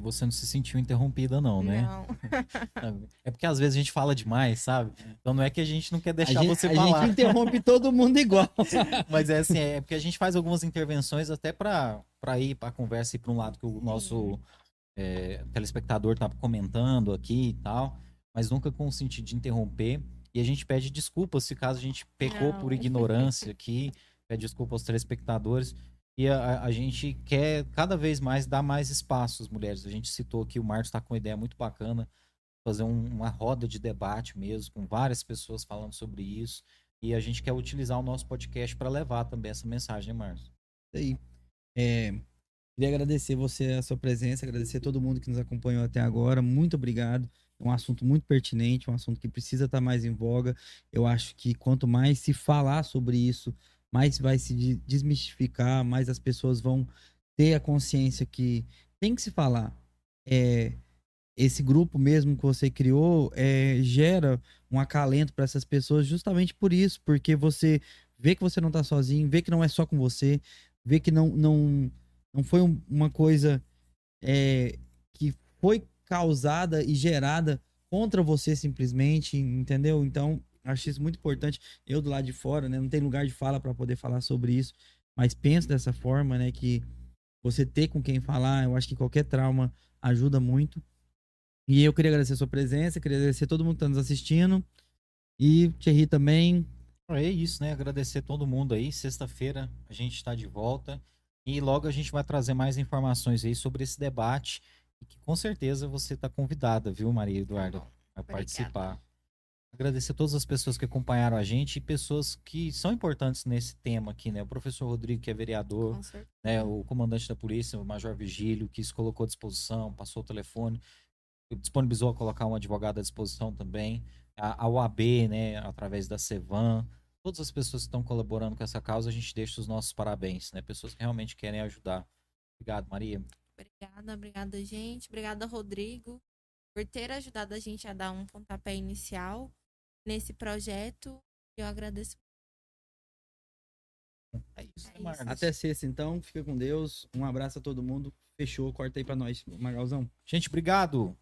E você não se sentiu interrompida, não, né? Não. É porque às vezes a gente fala demais, sabe? Então não é que a gente não quer deixar a gente, você a falar. gente interrompe todo mundo igual. Mas é assim, é porque a gente faz algumas intervenções até para ir para a conversa e para um lado que o nosso é, telespectador tá comentando aqui e tal, mas nunca com o sentido de interromper. E a gente pede desculpas se caso a gente pecou por Não. ignorância aqui, pede desculpa aos telespectadores. E a, a- gente quer cada vez mais dar mais espaço às mulheres. A gente citou aqui, o Marcos está com uma ideia muito bacana, fazer um- uma roda de debate mesmo, com várias pessoas falando sobre isso. E a gente quer utilizar o nosso podcast para levar também essa mensagem, né, Marcos? Aí. É, queria agradecer você, a sua presença, agradecer a todo mundo que nos acompanhou até agora. Muito obrigado. É um assunto muito pertinente, um assunto que precisa estar mais em voga. Eu acho que quanto mais se falar sobre isso, mais vai se de- desmistificar, mais as pessoas vão ter a consciência que tem que se falar. É, esse grupo mesmo que você criou é, gera um acalento para essas pessoas justamente por isso, porque você vê que você não tá sozinho, vê que não é só com você, vê que não não, não foi um- uma coisa é, que foi causada e gerada contra você simplesmente, entendeu? Então, acho isso muito importante. Eu do lado de fora, né, não tem lugar de fala para poder falar sobre isso, mas penso dessa forma, né, que você ter com quem falar, eu acho que qualquer trauma ajuda muito. E eu queria agradecer a sua presença, queria agradecer a todo mundo que está nos assistindo. E Thierry também. É isso, né? Agradecer todo mundo aí. Sexta-feira a gente está de volta e logo a gente vai trazer mais informações aí sobre esse debate e que com certeza você está convidada, viu, Maria Eduarda, bom, a participar. Agradecer a todas as pessoas que acompanharam a gente e pessoas que são importantes nesse tema aqui, né? O professor Rodrigo, que é vereador, né, o comandante da polícia, o Major Vigílio, que se colocou à disposição, passou o telefone, disponibilizou a colocar um advogado à disposição também, a, a OAB, né, através da Cevan, todas as pessoas que estão colaborando com essa causa, a gente deixa os nossos parabéns, né, pessoas que realmente querem ajudar. Obrigado, Maria. Obrigada, obrigada, gente. Obrigada, Rodrigo, por ter ajudado a gente a dar um pontapé inicial nesse projeto. Eu agradeço. É isso, É né, isso. Marcos? Até sexta, então. Fica com Deus. Um abraço a todo mundo. Fechou. Corta aí pra nós, Magalzão. Gente, obrigado.